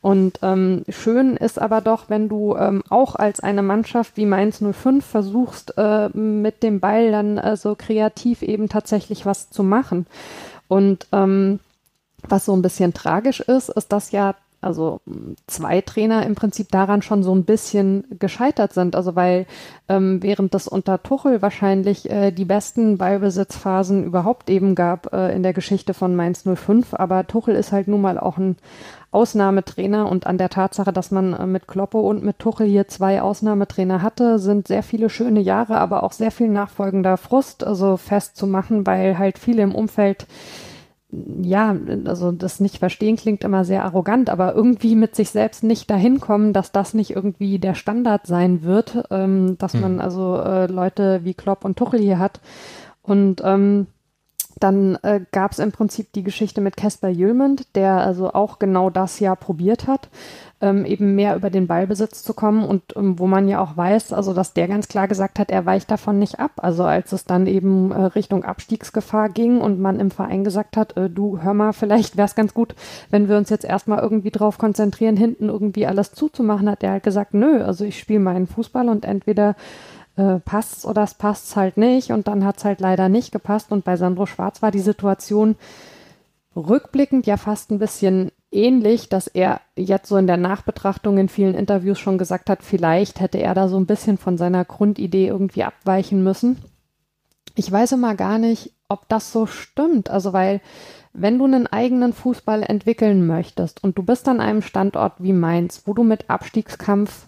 Und ähm, schön ist aber doch, wenn du ähm, auch als eine Mannschaft wie Mainz 05 versuchst, äh, mit dem Ball dann äh, so kreativ eben tatsächlich was zu machen. Und ähm, was so ein bisschen tragisch ist, ist, dass ja also zwei Trainer im Prinzip daran schon so ein bisschen gescheitert sind. Also weil ähm, während das unter Tuchel wahrscheinlich äh, die besten Ballbesitzphasen überhaupt eben gab äh, in der Geschichte von Mainz 05, aber Tuchel ist halt nun mal auch ein Ausnahmetrainer und an der Tatsache, dass man äh, mit Kloppe und mit Tuchel hier zwei Ausnahmetrainer hatte, sind sehr viele schöne Jahre, aber auch sehr viel nachfolgender Frust, also festzumachen, weil halt viele im Umfeld ja, also das nicht verstehen klingt immer sehr arrogant, aber irgendwie mit sich selbst nicht dahin kommen, dass das nicht irgendwie der Standard sein wird, ähm, dass mhm. man also äh, Leute wie Klopp und Tuchel hier hat. Und ähm, dann äh, gab es im Prinzip die Geschichte mit Casper Jülmend, der also auch genau das ja probiert hat ähm, eben mehr über den Ballbesitz zu kommen und ähm, wo man ja auch weiß, also dass der ganz klar gesagt hat, er weicht davon nicht ab. Also als es dann eben äh, Richtung Abstiegsgefahr ging und man im Verein gesagt hat, äh, du hör mal, (laughs) vielleicht wäre es ganz gut, wenn wir uns jetzt erstmal irgendwie drauf konzentrieren, hinten irgendwie alles zuzumachen, hat er halt gesagt, nö, also ich spiele meinen Fußball und entweder äh, passt's oder es passt's halt nicht und dann hat's halt leider nicht gepasst und bei Sandro Schwarz war die Situation rückblickend ja fast ein bisschen ähnlich, dass er jetzt so in der Nachbetrachtung in vielen Interviews schon gesagt hat, vielleicht hätte er da so ein bisschen von seiner Grundidee irgendwie abweichen müssen. Ich weiß immer gar nicht, ob das so stimmt. Also weil, wenn du einen eigenen Fußball entwickeln möchtest und du bist an einem Standort wie Mainz, wo du mit Abstiegskampf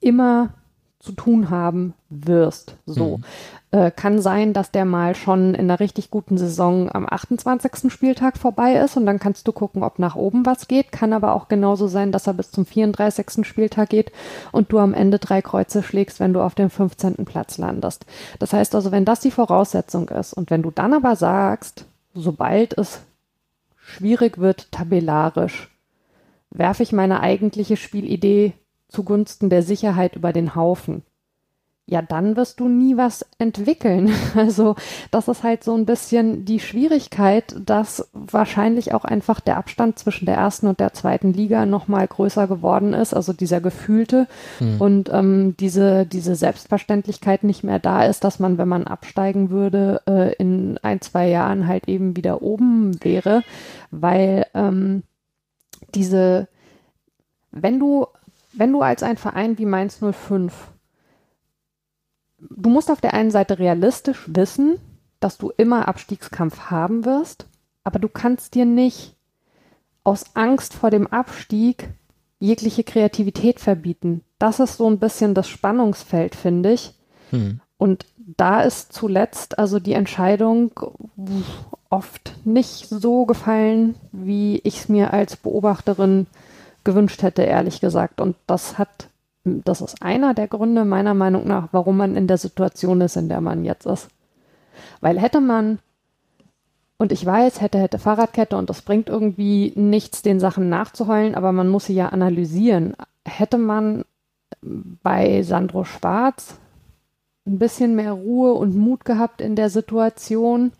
immer zu tun haben wirst. So. Mhm. Äh, kann sein, dass der mal schon in einer richtig guten Saison am 28. Spieltag vorbei ist und dann kannst du gucken, ob nach oben was geht. Kann aber auch genauso sein, dass er bis zum 34. Spieltag geht und du am Ende drei Kreuze schlägst, wenn du auf dem 15. Platz landest. Das heißt also, wenn das die Voraussetzung ist und wenn du dann aber sagst, sobald es schwierig wird tabellarisch, werfe ich meine eigentliche Spielidee zugunsten der Sicherheit über den Haufen, ja, dann wirst du nie was entwickeln. (laughs) Also das ist halt so ein bisschen die Schwierigkeit, dass wahrscheinlich auch einfach der Abstand zwischen der ersten und der zweiten Liga nochmal größer geworden ist, also dieser gefühlte hm. und ähm, diese, diese Selbstverständlichkeit nicht mehr da ist, dass man, wenn man absteigen würde, äh, in ein, zwei Jahren halt eben wieder oben wäre, weil ähm, diese, wenn du wenn du als ein Verein wie Mainz 05, du musst auf der einen Seite realistisch wissen, dass du immer Abstiegskampf haben wirst, aber du kannst dir nicht aus Angst vor dem Abstieg jegliche Kreativität verbieten. Das ist so ein bisschen das Spannungsfeld, finde ich. Hm. Und da ist zuletzt also die Entscheidung oft nicht so gefallen, wie ich es mir als Beobachterin gewünscht hätte, ehrlich gesagt. Und das hat, das ist einer der Gründe meiner Meinung nach, warum man in der Situation ist, in der man jetzt ist. Weil hätte man, und ich weiß, hätte, hätte Fahrradkette und das bringt irgendwie nichts, den Sachen nachzuheulen, aber man muss sie ja analysieren. Hätte man bei Sandro Schwarz ein bisschen mehr Ruhe und Mut gehabt in der Situation,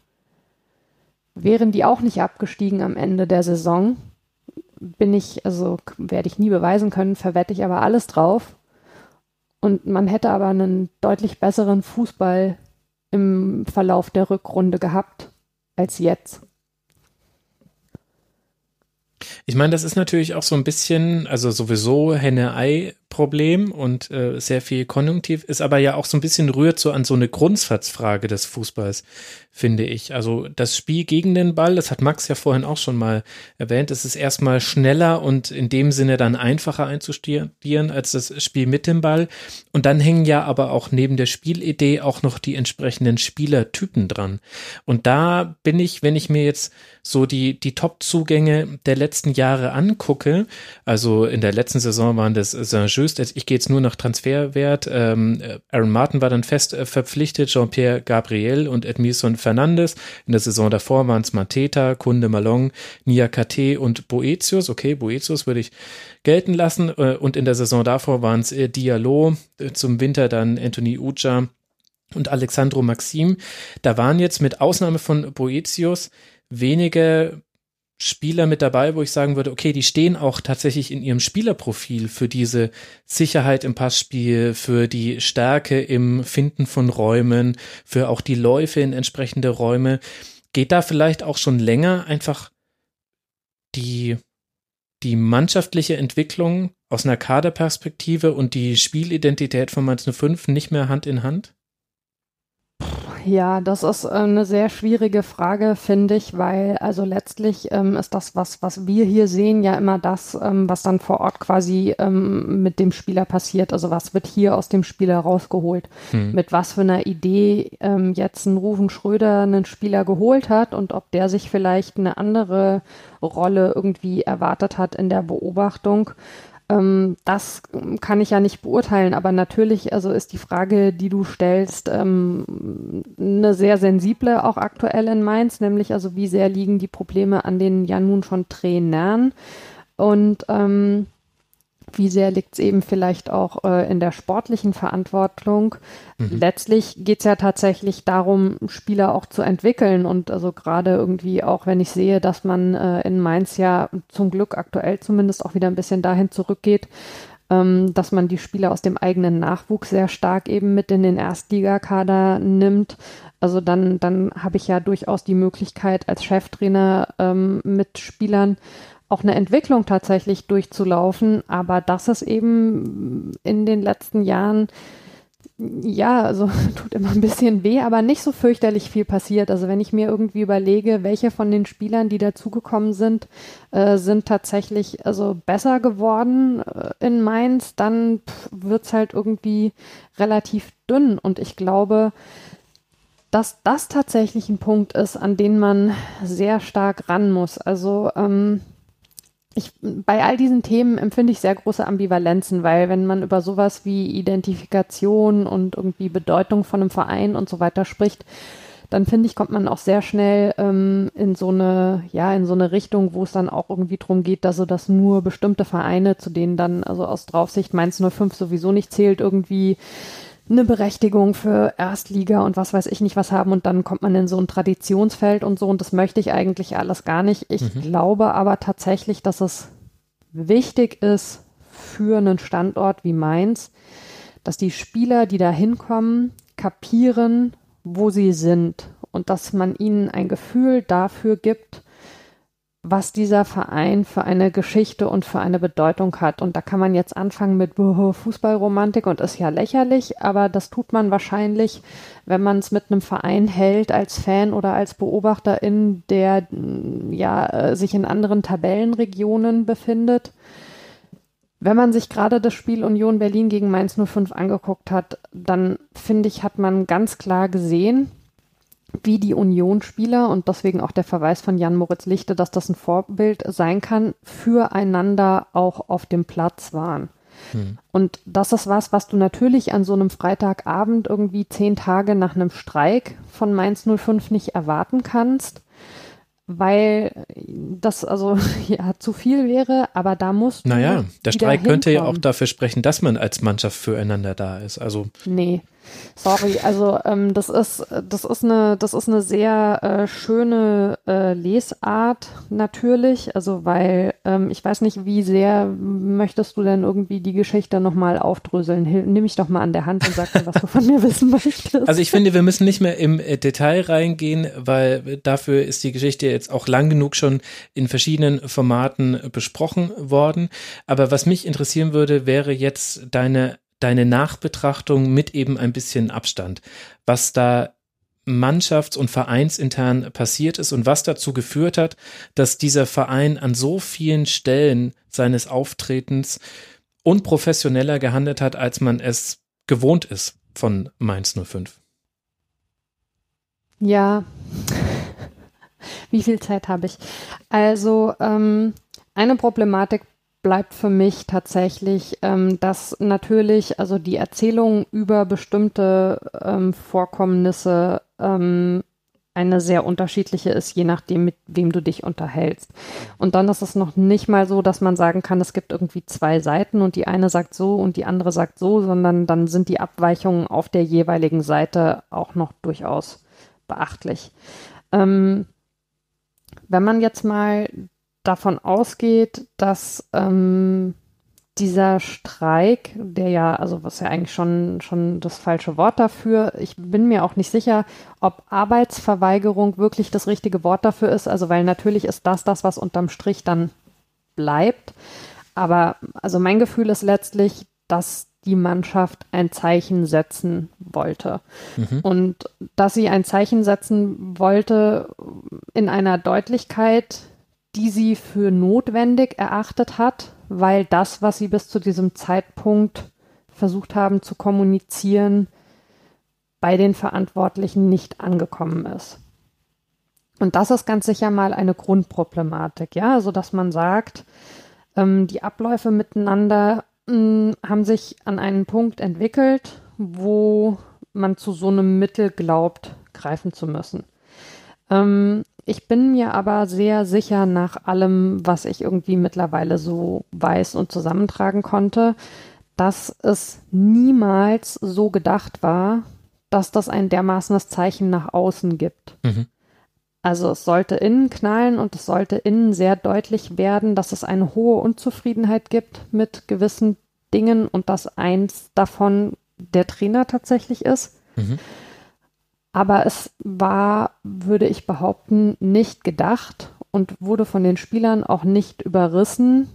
wären die auch nicht abgestiegen am Ende der Saison bin ich, also werde ich nie beweisen können, verwette ich aber alles drauf. Und man hätte aber einen deutlich besseren Fußball im Verlauf der Rückrunde gehabt als jetzt. Ich meine, das ist natürlich auch so ein bisschen, also sowieso Henne-Ei-Problem und äh, sehr viel Konjunktiv, ist aber ja auch so ein bisschen rührt so an so eine Grundsatzfrage des Fußballs finde ich. Also das Spiel gegen den Ball, das hat Max ja vorhin auch schon mal erwähnt, es ist erstmal schneller und in dem Sinne dann einfacher einzustudieren als das Spiel mit dem Ball. Und dann hängen ja aber auch neben der Spielidee auch noch die entsprechenden Spielertypen dran. Und da bin ich, wenn ich mir jetzt so die, die Top-Zugänge der letzten Jahre angucke, also in der letzten Saison waren das Saint-Just, ich gehe jetzt nur nach Transferwert, ähm, Aaron Martin war dann fest äh, verpflichtet, Jean-Pierre Gabriel und Edmison Fernandes. In der Saison davor waren es Mateta, Kunde Malong, Niakate und Boetius. Okay, Boetius würde ich gelten lassen. Äh, und in der Saison davor waren es äh, Diallo, äh, zum Winter dann Anthony Uja und Alexandro Maxim. Da waren jetzt mit Ausnahme von Boetius wenige Spieler mit dabei, wo ich sagen würde, okay, die stehen auch tatsächlich in ihrem Spielerprofil für diese Sicherheit im Passspiel, für die Stärke im Finden von Räumen, für auch die Läufe in entsprechende Räume. Geht da vielleicht auch schon länger einfach die die mannschaftliche Entwicklung aus einer Kaderperspektive und die Spielidentität von Mainz 05 nicht mehr Hand in Hand? Ja, das ist äh, eine sehr schwierige Frage, finde ich, weil also letztlich ähm, ist das, was, was wir hier sehen, ja immer das, ähm, was dann vor Ort quasi ähm, mit dem Spieler passiert. Also was wird hier aus dem Spieler rausgeholt? Hm. Mit was für einer Idee ähm, jetzt ein Rufen Schröder einen Spieler geholt hat und ob der sich vielleicht eine andere Rolle irgendwie erwartet hat in der Beobachtung. Ähm, das kann ich ja nicht beurteilen, aber natürlich, also ist die Frage, die du stellst, ähm, eine sehr sensible auch aktuell in Mainz, nämlich also wie sehr liegen die Probleme an den ja nun schon Trainern und ähm, wie sehr liegt es eben vielleicht auch äh, in der sportlichen Verantwortung. Mhm. Letztlich geht es ja tatsächlich darum, Spieler auch zu entwickeln. Und also gerade irgendwie auch, wenn ich sehe, dass man äh, in Mainz ja zum Glück aktuell zumindest auch wieder ein bisschen dahin zurückgeht, ähm, dass man die Spieler aus dem eigenen Nachwuchs sehr stark eben mit in den Erstligakader nimmt. Also dann, dann habe ich ja durchaus die Möglichkeit als Cheftrainer ähm, mit Spielern auch eine Entwicklung tatsächlich durchzulaufen, aber das ist eben in den letzten Jahren ja, also (laughs) tut immer ein bisschen weh, aber nicht so fürchterlich viel passiert. Also wenn ich mir irgendwie überlege, welche von den Spielern, die dazugekommen sind, äh, sind tatsächlich also besser geworden äh, in Mainz, dann wird es halt irgendwie relativ dünn. Und ich glaube, dass das tatsächlich ein Punkt ist, an den man sehr stark ran muss. Also ähm, ich, bei all diesen Themen empfinde ich sehr große Ambivalenzen, weil wenn man über sowas wie Identifikation und irgendwie Bedeutung von einem Verein und so weiter spricht, dann finde ich, kommt man auch sehr schnell ähm, in so eine, ja, in so eine Richtung, wo es dann auch irgendwie drum geht, dass so dass nur bestimmte Vereine, zu denen dann, also aus Draufsicht Mainz 05 sowieso nicht zählt, irgendwie eine Berechtigung für Erstliga und was weiß ich nicht was haben und dann kommt man in so ein Traditionsfeld und so und das möchte ich eigentlich alles gar nicht. Ich mhm. glaube aber tatsächlich, dass es wichtig ist für einen Standort wie Mainz, dass die Spieler, die da hinkommen, kapieren, wo sie sind und dass man ihnen ein Gefühl dafür gibt, was dieser Verein für eine Geschichte und für eine Bedeutung hat. Und da kann man jetzt anfangen mit Fußballromantik und ist ja lächerlich, aber das tut man wahrscheinlich, wenn man es mit einem Verein hält als Fan oder als Beobachter in der ja äh, sich in anderen Tabellenregionen befindet. Wenn man sich gerade das Spiel Union Berlin gegen Mainz 05 angeguckt hat, dann finde ich, hat man ganz klar gesehen, wie die Union-Spieler und deswegen auch der Verweis von Jan Moritz Lichte, dass das ein Vorbild sein kann, füreinander auch auf dem Platz waren. Hm. Und das ist was, was du natürlich an so einem Freitagabend irgendwie zehn Tage nach einem Streik von Mainz 05 nicht erwarten kannst weil das also (laughs) ja zu viel wäre, aber da muss Naja, der Streik könnte ja auch dafür sprechen, dass man als Mannschaft füreinander da ist. Also nee, sorry, also ähm, das ist das ist eine das ist eine sehr äh, schöne äh, Lesart natürlich, also weil ähm, ich weiß nicht, wie sehr möchtest du denn irgendwie die Geschichte nochmal aufdröseln? Nimm mich doch mal an der Hand und sag mir, was du von mir (laughs) wissen möchtest. Also ich finde, wir müssen nicht mehr im äh, Detail reingehen, weil dafür ist die Geschichte jetzt auch lang genug schon in verschiedenen Formaten besprochen worden. Aber was mich interessieren würde, wäre jetzt deine deine Nachbetrachtung mit eben ein bisschen Abstand, was da mannschafts- und vereinsintern passiert ist und was dazu geführt hat, dass dieser Verein an so vielen Stellen seines Auftretens unprofessioneller gehandelt hat, als man es gewohnt ist von Mainz 05. Ja, (laughs) wie viel Zeit habe ich? Also ähm, eine Problematik bleibt für mich tatsächlich, ähm, dass natürlich also die Erzählung über bestimmte ähm, Vorkommnisse ähm, eine sehr unterschiedliche ist, je nachdem, mit wem du dich unterhältst. Und dann ist es noch nicht mal so, dass man sagen kann, es gibt irgendwie zwei Seiten und die eine sagt so und die andere sagt so, sondern dann sind die Abweichungen auf der jeweiligen Seite auch noch durchaus beachtlich. Ähm, wenn man jetzt mal davon ausgeht, dass ähm, dieser Streik, der ja, also was ja eigentlich schon, schon das falsche Wort dafür, ich bin mir auch nicht sicher, ob Arbeitsverweigerung wirklich das richtige Wort dafür ist, also weil natürlich ist das das, was unterm Strich dann bleibt. Aber also mein Gefühl ist letztlich, dass die Mannschaft ein Zeichen setzen wollte. Mhm. Und dass sie ein Zeichen setzen wollte in einer Deutlichkeit, die sie für notwendig erachtet hat, weil das, was sie bis zu diesem Zeitpunkt versucht haben zu kommunizieren, bei den Verantwortlichen nicht angekommen ist. Und das ist ganz sicher mal eine Grundproblematik, ja, also dass man sagt, ähm, die Abläufe miteinander mh, hm, haben sich an einen Punkt entwickelt, wo man zu so einem Mittel glaubt, greifen zu müssen. Ähm, ich bin mir aber sehr sicher nach allem, was ich irgendwie mittlerweile so weiß und zusammentragen konnte, dass es niemals so gedacht war, dass das ein dermaßenes Zeichen nach außen gibt. Mhm. Also es sollte innen knallen und es sollte innen sehr deutlich werden, dass es eine hohe Unzufriedenheit gibt mit gewissen Dingen und dass eins davon der Trainer tatsächlich ist. Mhm. Aber es war, würde ich behaupten, nicht gedacht und wurde von den Spielern auch nicht überrissen,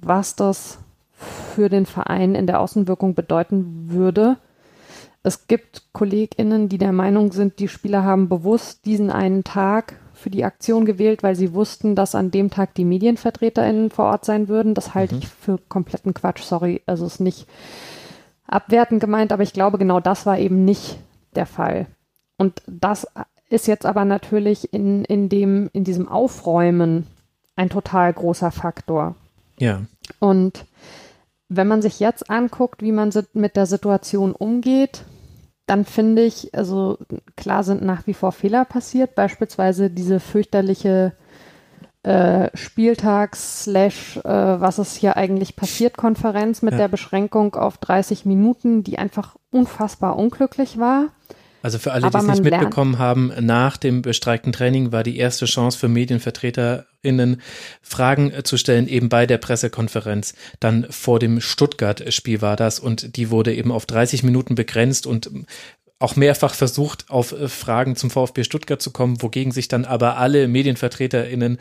was das für den Verein in der Außenwirkung bedeuten würde. Es gibt KollegInnen, die der Meinung sind, die Spieler haben bewusst diesen einen Tag für die Aktion gewählt, weil sie wussten, dass an dem Tag die MedienvertreterInnen vor Ort sein würden. Das halte mhm. ich für kompletten Quatsch. Sorry, also es ist nicht abwertend gemeint, aber ich glaube, genau das war eben nicht der Fall. Und das ist jetzt aber natürlich in, in, dem, in diesem Aufräumen ein total großer Faktor. Ja. Und wenn man sich jetzt anguckt, wie man mit der Situation umgeht, dann finde ich, also klar sind nach wie vor Fehler passiert, beispielsweise diese fürchterliche äh, Spieltags slash äh, was ist hier eigentlich passiert Konferenz mit ja. der Beschränkung auf 30 Minuten, die einfach unfassbar unglücklich war. Also für alle, die es nicht mitbekommen lernt. haben, nach dem bestreikten Training war die erste Chance für MedienvertreterInnen, Fragen äh, zu stellen, eben bei der Pressekonferenz. Dann vor dem Stuttgart-Spiel war das und die wurde eben auf 30 Minuten begrenzt und auch mehrfach versucht, auf äh, Fragen zum VfB Stuttgart zu kommen, wogegen sich dann aber alle MedienvertreterInnen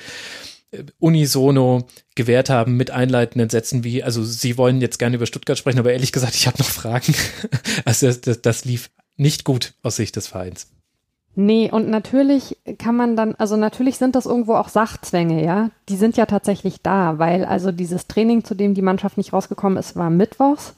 äh, unisono gewährt haben mit einleitenden Sätzen wie, also sie wollen jetzt gerne über Stuttgart sprechen, aber ehrlich gesagt, ich habe noch Fragen. (laughs) Also das, das, das lief nicht gut aus Sicht des Vereins. Nee, und natürlich kann man dann, also natürlich sind das irgendwo auch Sachzwänge, ja. Die sind ja tatsächlich da, weil also dieses Training, zu dem die Mannschaft nicht rausgekommen ist, war mittwochs.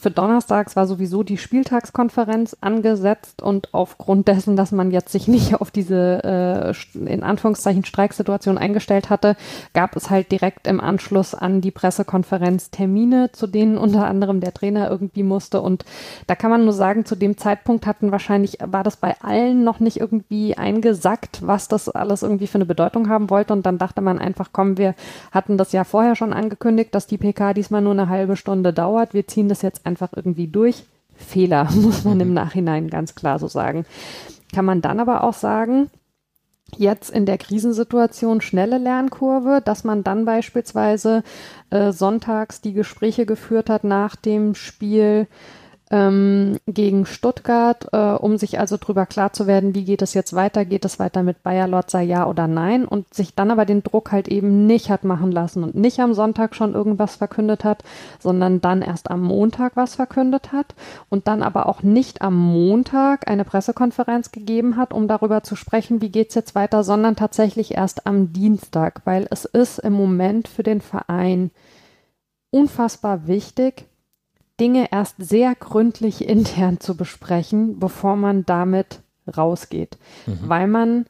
Für Donnerstags war sowieso die Spieltagskonferenz angesetzt und aufgrund dessen, dass man jetzt sich nicht auf diese äh, in Anführungszeichen Streiksituation eingestellt hatte, gab es halt direkt im Anschluss an die Pressekonferenz Termine, zu denen unter anderem der Trainer irgendwie musste. Und da kann man nur sagen, zu dem Zeitpunkt hatten wahrscheinlich, war das bei allen noch nicht irgendwie eingesackt, was das alles irgendwie für eine Bedeutung haben wollte. Und dann dachte man einfach, komm, wir hatten das ja vorher schon angekündigt, dass die PK diesmal nur eine halbe Stunde dauert. Wir ziehen das jetzt einfach irgendwie durch. Fehler, (laughs) muss man im. Nachhinein ganz klar so sagen. Kann man dann aber auch sagen, jetzt in der Krisensituation schnelle Lernkurve, dass man dann beispielsweise äh, sonntags die Gespräche geführt hat nach dem Spiel ähm, gegen Stuttgart, äh, um sich also darüber klar zu werden, wie geht es jetzt weiter, geht es weiter mit Bayer Lotzer, ja oder nein? Und sich dann aber den Druck halt eben nicht hat machen lassen und nicht am Sonntag schon irgendwas verkündet hat, sondern dann erst am Montag was verkündet hat und dann aber auch nicht am Montag eine Pressekonferenz gegeben hat, um darüber zu sprechen, wie geht es jetzt weiter, sondern tatsächlich erst am Dienstag, weil es ist im Moment für den Verein unfassbar wichtig, Dinge erst sehr gründlich intern zu besprechen, bevor man damit rausgeht, mhm. weil man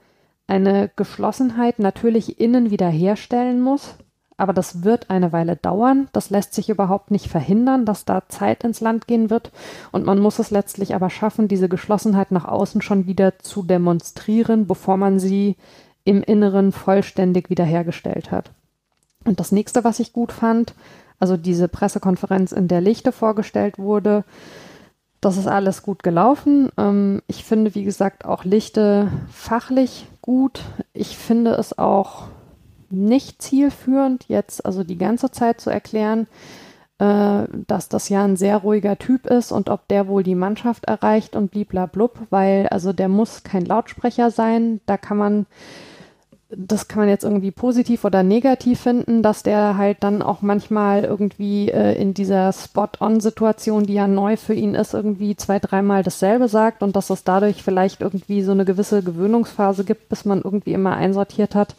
eine Geschlossenheit natürlich innen wiederherstellen muss. Aber das wird eine Weile dauern. Das lässt sich überhaupt nicht verhindern, dass da Zeit ins Land gehen wird. Und man muss es letztlich aber schaffen, diese Geschlossenheit nach außen schon wieder zu demonstrieren, bevor man sie im Inneren vollständig wiederhergestellt hat. Und das nächste, was ich gut fand, also diese Pressekonferenz, in der Lichte vorgestellt wurde. Das ist alles gut gelaufen. Ähm, ich finde, wie gesagt, auch Lichte fachlich gut. Ich finde es auch nicht zielführend, jetzt also die ganze Zeit zu erklären, äh, dass das ja ein sehr ruhiger Typ ist und ob der wohl die Mannschaft erreicht und bliblablub, weil also der muss kein Lautsprecher sein. Da kann man das kann man jetzt irgendwie positiv oder negativ finden, dass der halt dann auch manchmal irgendwie äh, in dieser Spot-on-Situation, die ja neu für ihn ist, irgendwie zwei, dreimal dasselbe sagt und dass es dadurch vielleicht irgendwie so eine gewisse Gewöhnungsphase gibt, bis man irgendwie immer einsortiert hat,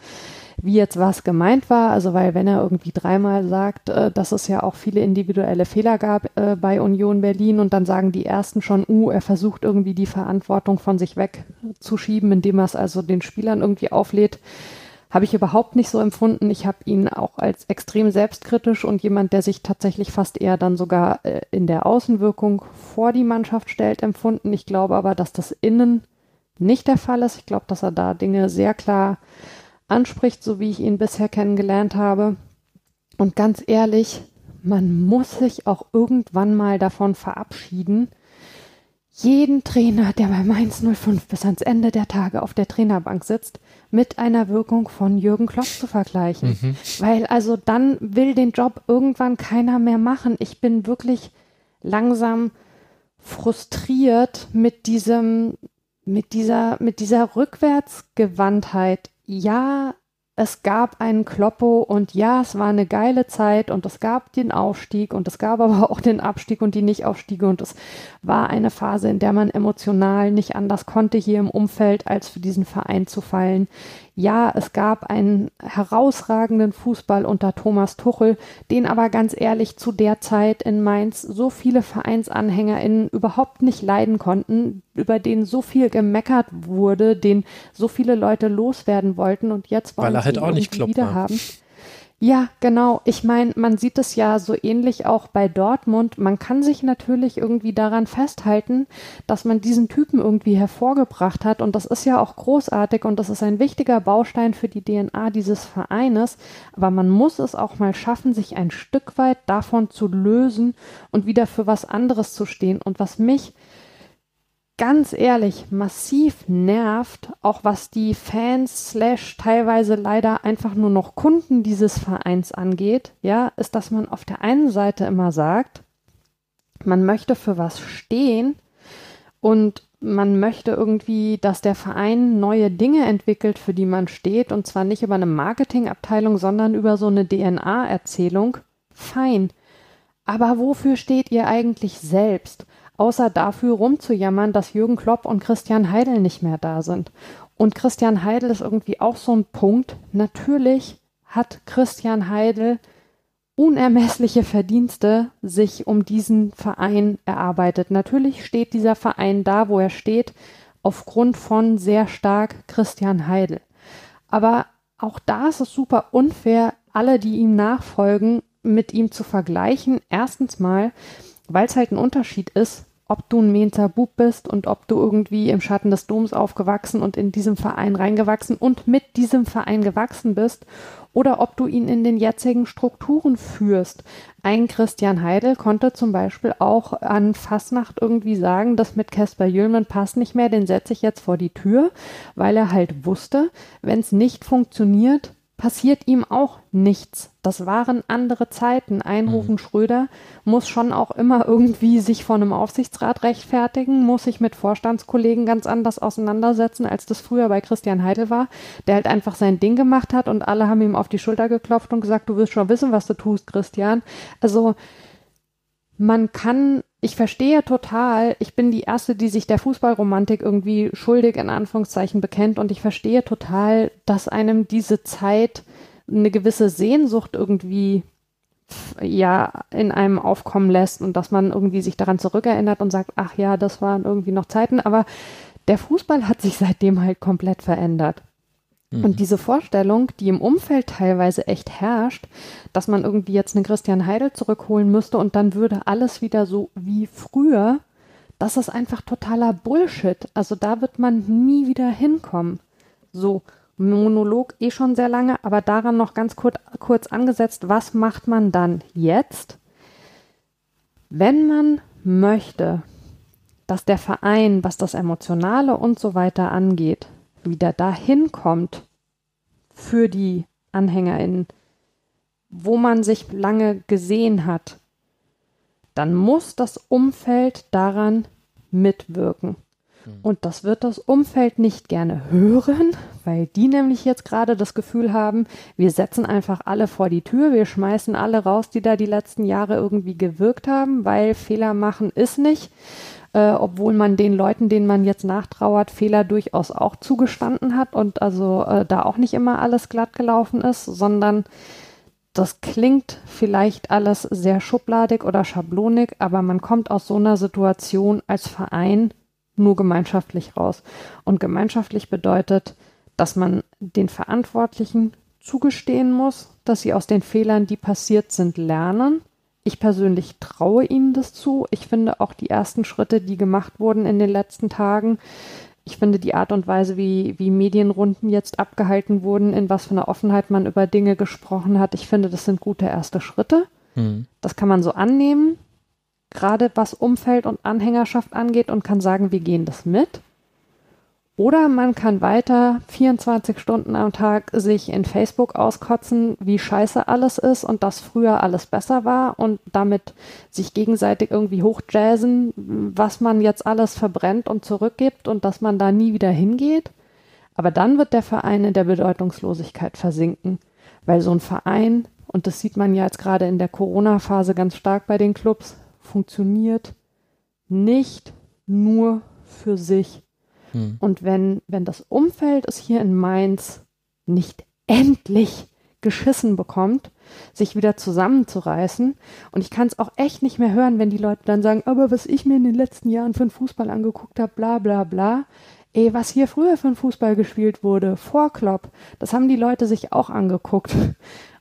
wie jetzt was gemeint war. Also weil wenn er irgendwie dreimal sagt, äh, dass es ja auch viele individuelle Fehler gab äh, bei Union Berlin und dann sagen die ersten schon, uh, er versucht irgendwie die Verantwortung von sich wegzuschieben, indem er es also den Spielern irgendwie auflädt. Habe ich überhaupt nicht so empfunden. Ich habe ihn auch als extrem selbstkritisch und jemand, der sich tatsächlich fast eher dann sogar äh, in der Außenwirkung vor die Mannschaft stellt, empfunden. Ich glaube aber, dass das innen nicht der Fall ist. Ich glaube, dass er da Dinge sehr klar anspricht, so wie ich ihn bisher kennengelernt habe. Und ganz ehrlich, man muss sich auch irgendwann mal davon verabschieden, jeden Trainer, der bei Mainz 05 bis ans Ende der Tage auf der Trainerbank sitzt, mit einer Wirkung von Jürgen Klopp zu vergleichen. Mhm. Weil also dann will den Job irgendwann keiner mehr machen. Ich bin wirklich langsam frustriert mit diesem, mit dieser, mit dieser Rückwärtsgewandtheit ja, es gab einen Kloppo und ja, es war eine geile Zeit und es gab den Aufstieg und es gab (laughs) aber auch den Abstieg und die Nicht-Aufstiege und es war eine Phase, in der man emotional nicht anders konnte hier im Umfeld, als für diesen Verein zu fallen. Ja, es gab einen herausragenden Fußball unter Thomas Tuchel, den aber ganz ehrlich zu der Zeit in Mainz so viele VereinsanhängerInnen überhaupt nicht leiden konnten, über den so viel gemeckert wurde, den so viele Leute loswerden wollten und jetzt wollen Weil er halt auch nicht wieder haben. Ja, genau. Ich meine, man sieht es ja so ähnlich auch bei Dortmund. Man kann sich natürlich irgendwie daran festhalten, dass man diesen Typen irgendwie hervorgebracht hat. Und das ist ja auch großartig und das ist ein wichtiger Baustein für die DNA dieses Vereines. Aber man muss es auch mal schaffen, sich ein Stück weit davon zu lösen und wieder für was anderes zu stehen. Und was mich ganz ehrlich massiv nervt, auch was die Fans slash teilweise leider einfach nur noch Kunden dieses Vereins angeht, ja, ist, dass man auf der einen Seite immer sagt, man möchte für was stehen und man möchte irgendwie, dass der Verein neue Dinge entwickelt, für die man steht, und zwar nicht über eine Marketingabteilung, sondern über so eine DNA-Erzählung. Fein. Aber wofür steht ihr eigentlich selbst? Außer dafür rumzujammern, dass Jürgen Klopp und Christian Heidel nicht mehr da sind. Und Christian Heidel ist irgendwie auch so ein Punkt. Natürlich hat Christian Heidel unermessliche Verdienste sich um diesen Verein erarbeitet. Natürlich steht dieser Verein da, wo er steht, aufgrund von sehr stark Christian Heidel. Aber auch da ist es super unfair, alle, die ihm nachfolgen, mit ihm zu vergleichen. Erstens mal, weil es halt ein Unterschied ist, ob du ein Mainzer Bub bist und ob du irgendwie im Schatten des Doms aufgewachsen und in diesem Verein reingewachsen und mit diesem Verein gewachsen bist oder ob du ihn in den jetzigen Strukturen führst. Ein Christian Heidel konnte zum Beispiel auch an Fasnacht irgendwie sagen, das mit Caspar Jüllmann passt nicht mehr, den setze ich jetzt vor die Tür, weil er halt wusste, wenn es nicht funktioniert, passiert ihm auch nichts. Das waren andere Zeiten. Einrufen mhm. Schröder muss schon auch immer irgendwie sich vor einem Aufsichtsrat rechtfertigen, muss sich mit Vorstandskollegen ganz anders auseinandersetzen, als das früher bei Christian Heidel war, der halt einfach sein Ding gemacht hat und alle haben ihm auf die Schulter geklopft und gesagt, du wirst schon wissen, was du tust, Christian. Also man kann ich verstehe total, ich bin die Erste, die sich der Fußballromantik irgendwie schuldig in Anführungszeichen bekennt und ich verstehe total, dass einem diese Zeit eine gewisse Sehnsucht irgendwie ja in einem aufkommen lässt und dass man irgendwie sich daran zurückerinnert und sagt, ach ja, das waren irgendwie noch Zeiten, aber der Fußball hat sich seitdem halt komplett verändert. Und mhm. diese Vorstellung, die im Umfeld teilweise echt herrscht, dass man irgendwie jetzt einen Christian Heidel zurückholen müsste und dann würde alles wieder so wie früher, das ist einfach totaler Bullshit. Also da wird man nie wieder hinkommen. So, Monolog eh schon sehr lange, aber daran noch ganz kurz, kurz angesetzt, was macht man dann jetzt? Wenn man möchte, dass der Verein, was das Emotionale und so weiter angeht, wieder dahin kommt für die AnhängerInnen, wo man sich lange gesehen hat, dann muss das Umfeld daran mitwirken. Hm. Und das wird das Umfeld nicht gerne hören, weil die nämlich jetzt gerade das Gefühl haben, wir setzen einfach alle vor die Tür, wir schmeißen alle raus, die da die letzten Jahre irgendwie gewirkt haben, weil Fehler machen ist nicht, äh, obwohl man den Leuten, denen man jetzt nachtrauert, Fehler durchaus auch zugestanden hat und also äh, da auch nicht immer alles glatt gelaufen ist, sondern das klingt vielleicht alles sehr schubladig oder schablonig, aber man kommt aus so einer Situation als Verein nur gemeinschaftlich raus. Und gemeinschaftlich bedeutet, dass man den Verantwortlichen zugestehen muss, dass sie aus den Fehlern, die passiert sind, lernen. Ich persönlich traue ihnen das zu. Ich finde auch die ersten Schritte, die gemacht wurden in den letzten Tagen, ich finde die Art und Weise, wie, wie Medienrunden jetzt abgehalten wurden, in was für einer Offenheit man über Dinge gesprochen hat, ich finde, das sind gute erste Schritte. Hm. Das kann man so annehmen, gerade was Umfeld und Anhängerschaft angeht und kann sagen, wir gehen das mit. Oder man kann weiter 24 Stunden am Tag sich in Facebook auskotzen, wie scheiße alles ist und dass früher alles besser war und damit sich gegenseitig irgendwie hochjazzen, was man jetzt alles verbrennt und zurückgibt und dass man da nie wieder hingeht. Aber dann wird der Verein in der Bedeutungslosigkeit versinken, weil so ein Verein, und das sieht man ja jetzt gerade in der Corona-Phase ganz stark bei den Clubs, funktioniert nicht nur für sich hm. Und wenn, wenn das Umfeld es hier in Mainz nicht endlich geschissen bekommt, sich wieder zusammenzureißen. Und ich kann es auch echt nicht mehr hören, wenn die Leute dann sagen, aber was ich mir in den letzten Jahren für einen Fußball angeguckt habe, bla bla bla. Ey, was hier früher für ein Fußball gespielt wurde, vor Klopp, das haben die Leute sich auch angeguckt.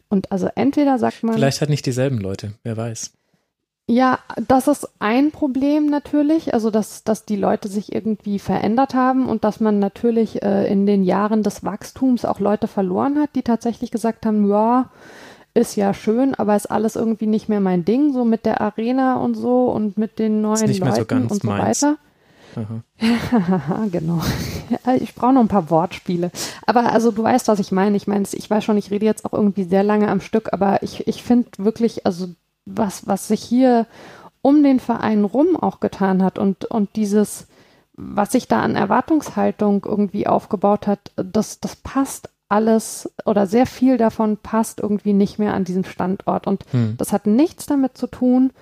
Und also entweder sagt man. Vielleicht hat nicht dieselben Leute, wer weiß. Ja, das ist ein Problem natürlich, also dass, dass die Leute sich irgendwie verändert haben und dass man natürlich äh, in den Jahren des Wachstums auch Leute verloren hat, die tatsächlich gesagt haben, ja, ist ja schön, aber ist alles irgendwie nicht mehr mein Ding, so mit der Arena und so und mit den neuen Leuten so und so meins. weiter. (laughs) genau. Ich brauche noch ein paar Wortspiele. Aber also du weißt, was ich meine. Ich meine, ich weiß schon, ich rede jetzt auch irgendwie sehr lange am Stück, aber ich, ich finde wirklich, also was, was sich hier um den Verein rum auch getan hat und, und dieses, was sich da an Erwartungshaltung irgendwie aufgebaut hat, das, das passt alles oder sehr viel davon passt irgendwie nicht mehr an diesen Standort. Und hm. das hat nichts damit zu tun,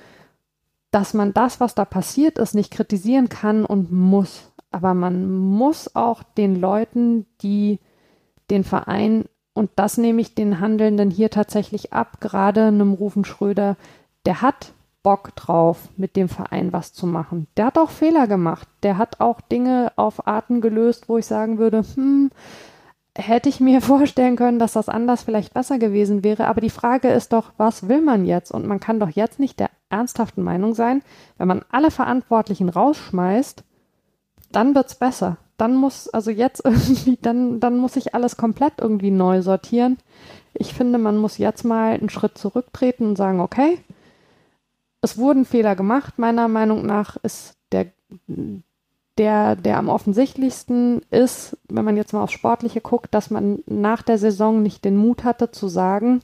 dass man das, was da passiert ist, nicht kritisieren kann und muss. Aber man muss auch den Leuten, die den Verein und das nehme ich den Handelnden hier tatsächlich ab, gerade einem Rufen Schröder, der hat Bock drauf, mit dem Verein was zu machen. Der hat auch Fehler gemacht. Der hat auch Dinge auf Arten gelöst, wo ich sagen würde, hm, hätte ich mir (laughs) vorstellen können, dass das anders vielleicht besser gewesen wäre. Aber die Frage ist doch, was will man jetzt? Und man kann doch jetzt nicht der ernsthaften Meinung sein, wenn man alle Verantwortlichen rausschmeißt, dann wird's besser dann muss, also jetzt (laughs) irgendwie, dann, dann muss ich alles komplett irgendwie neu sortieren. Ich finde, man muss jetzt mal einen Schritt zurücktreten und sagen, okay, es wurden Fehler gemacht. Meiner Meinung nach ist der, der, der am offensichtlichsten ist, wenn man jetzt mal aufs Sportliche guckt, dass man nach der Saison nicht den Mut hatte zu sagen,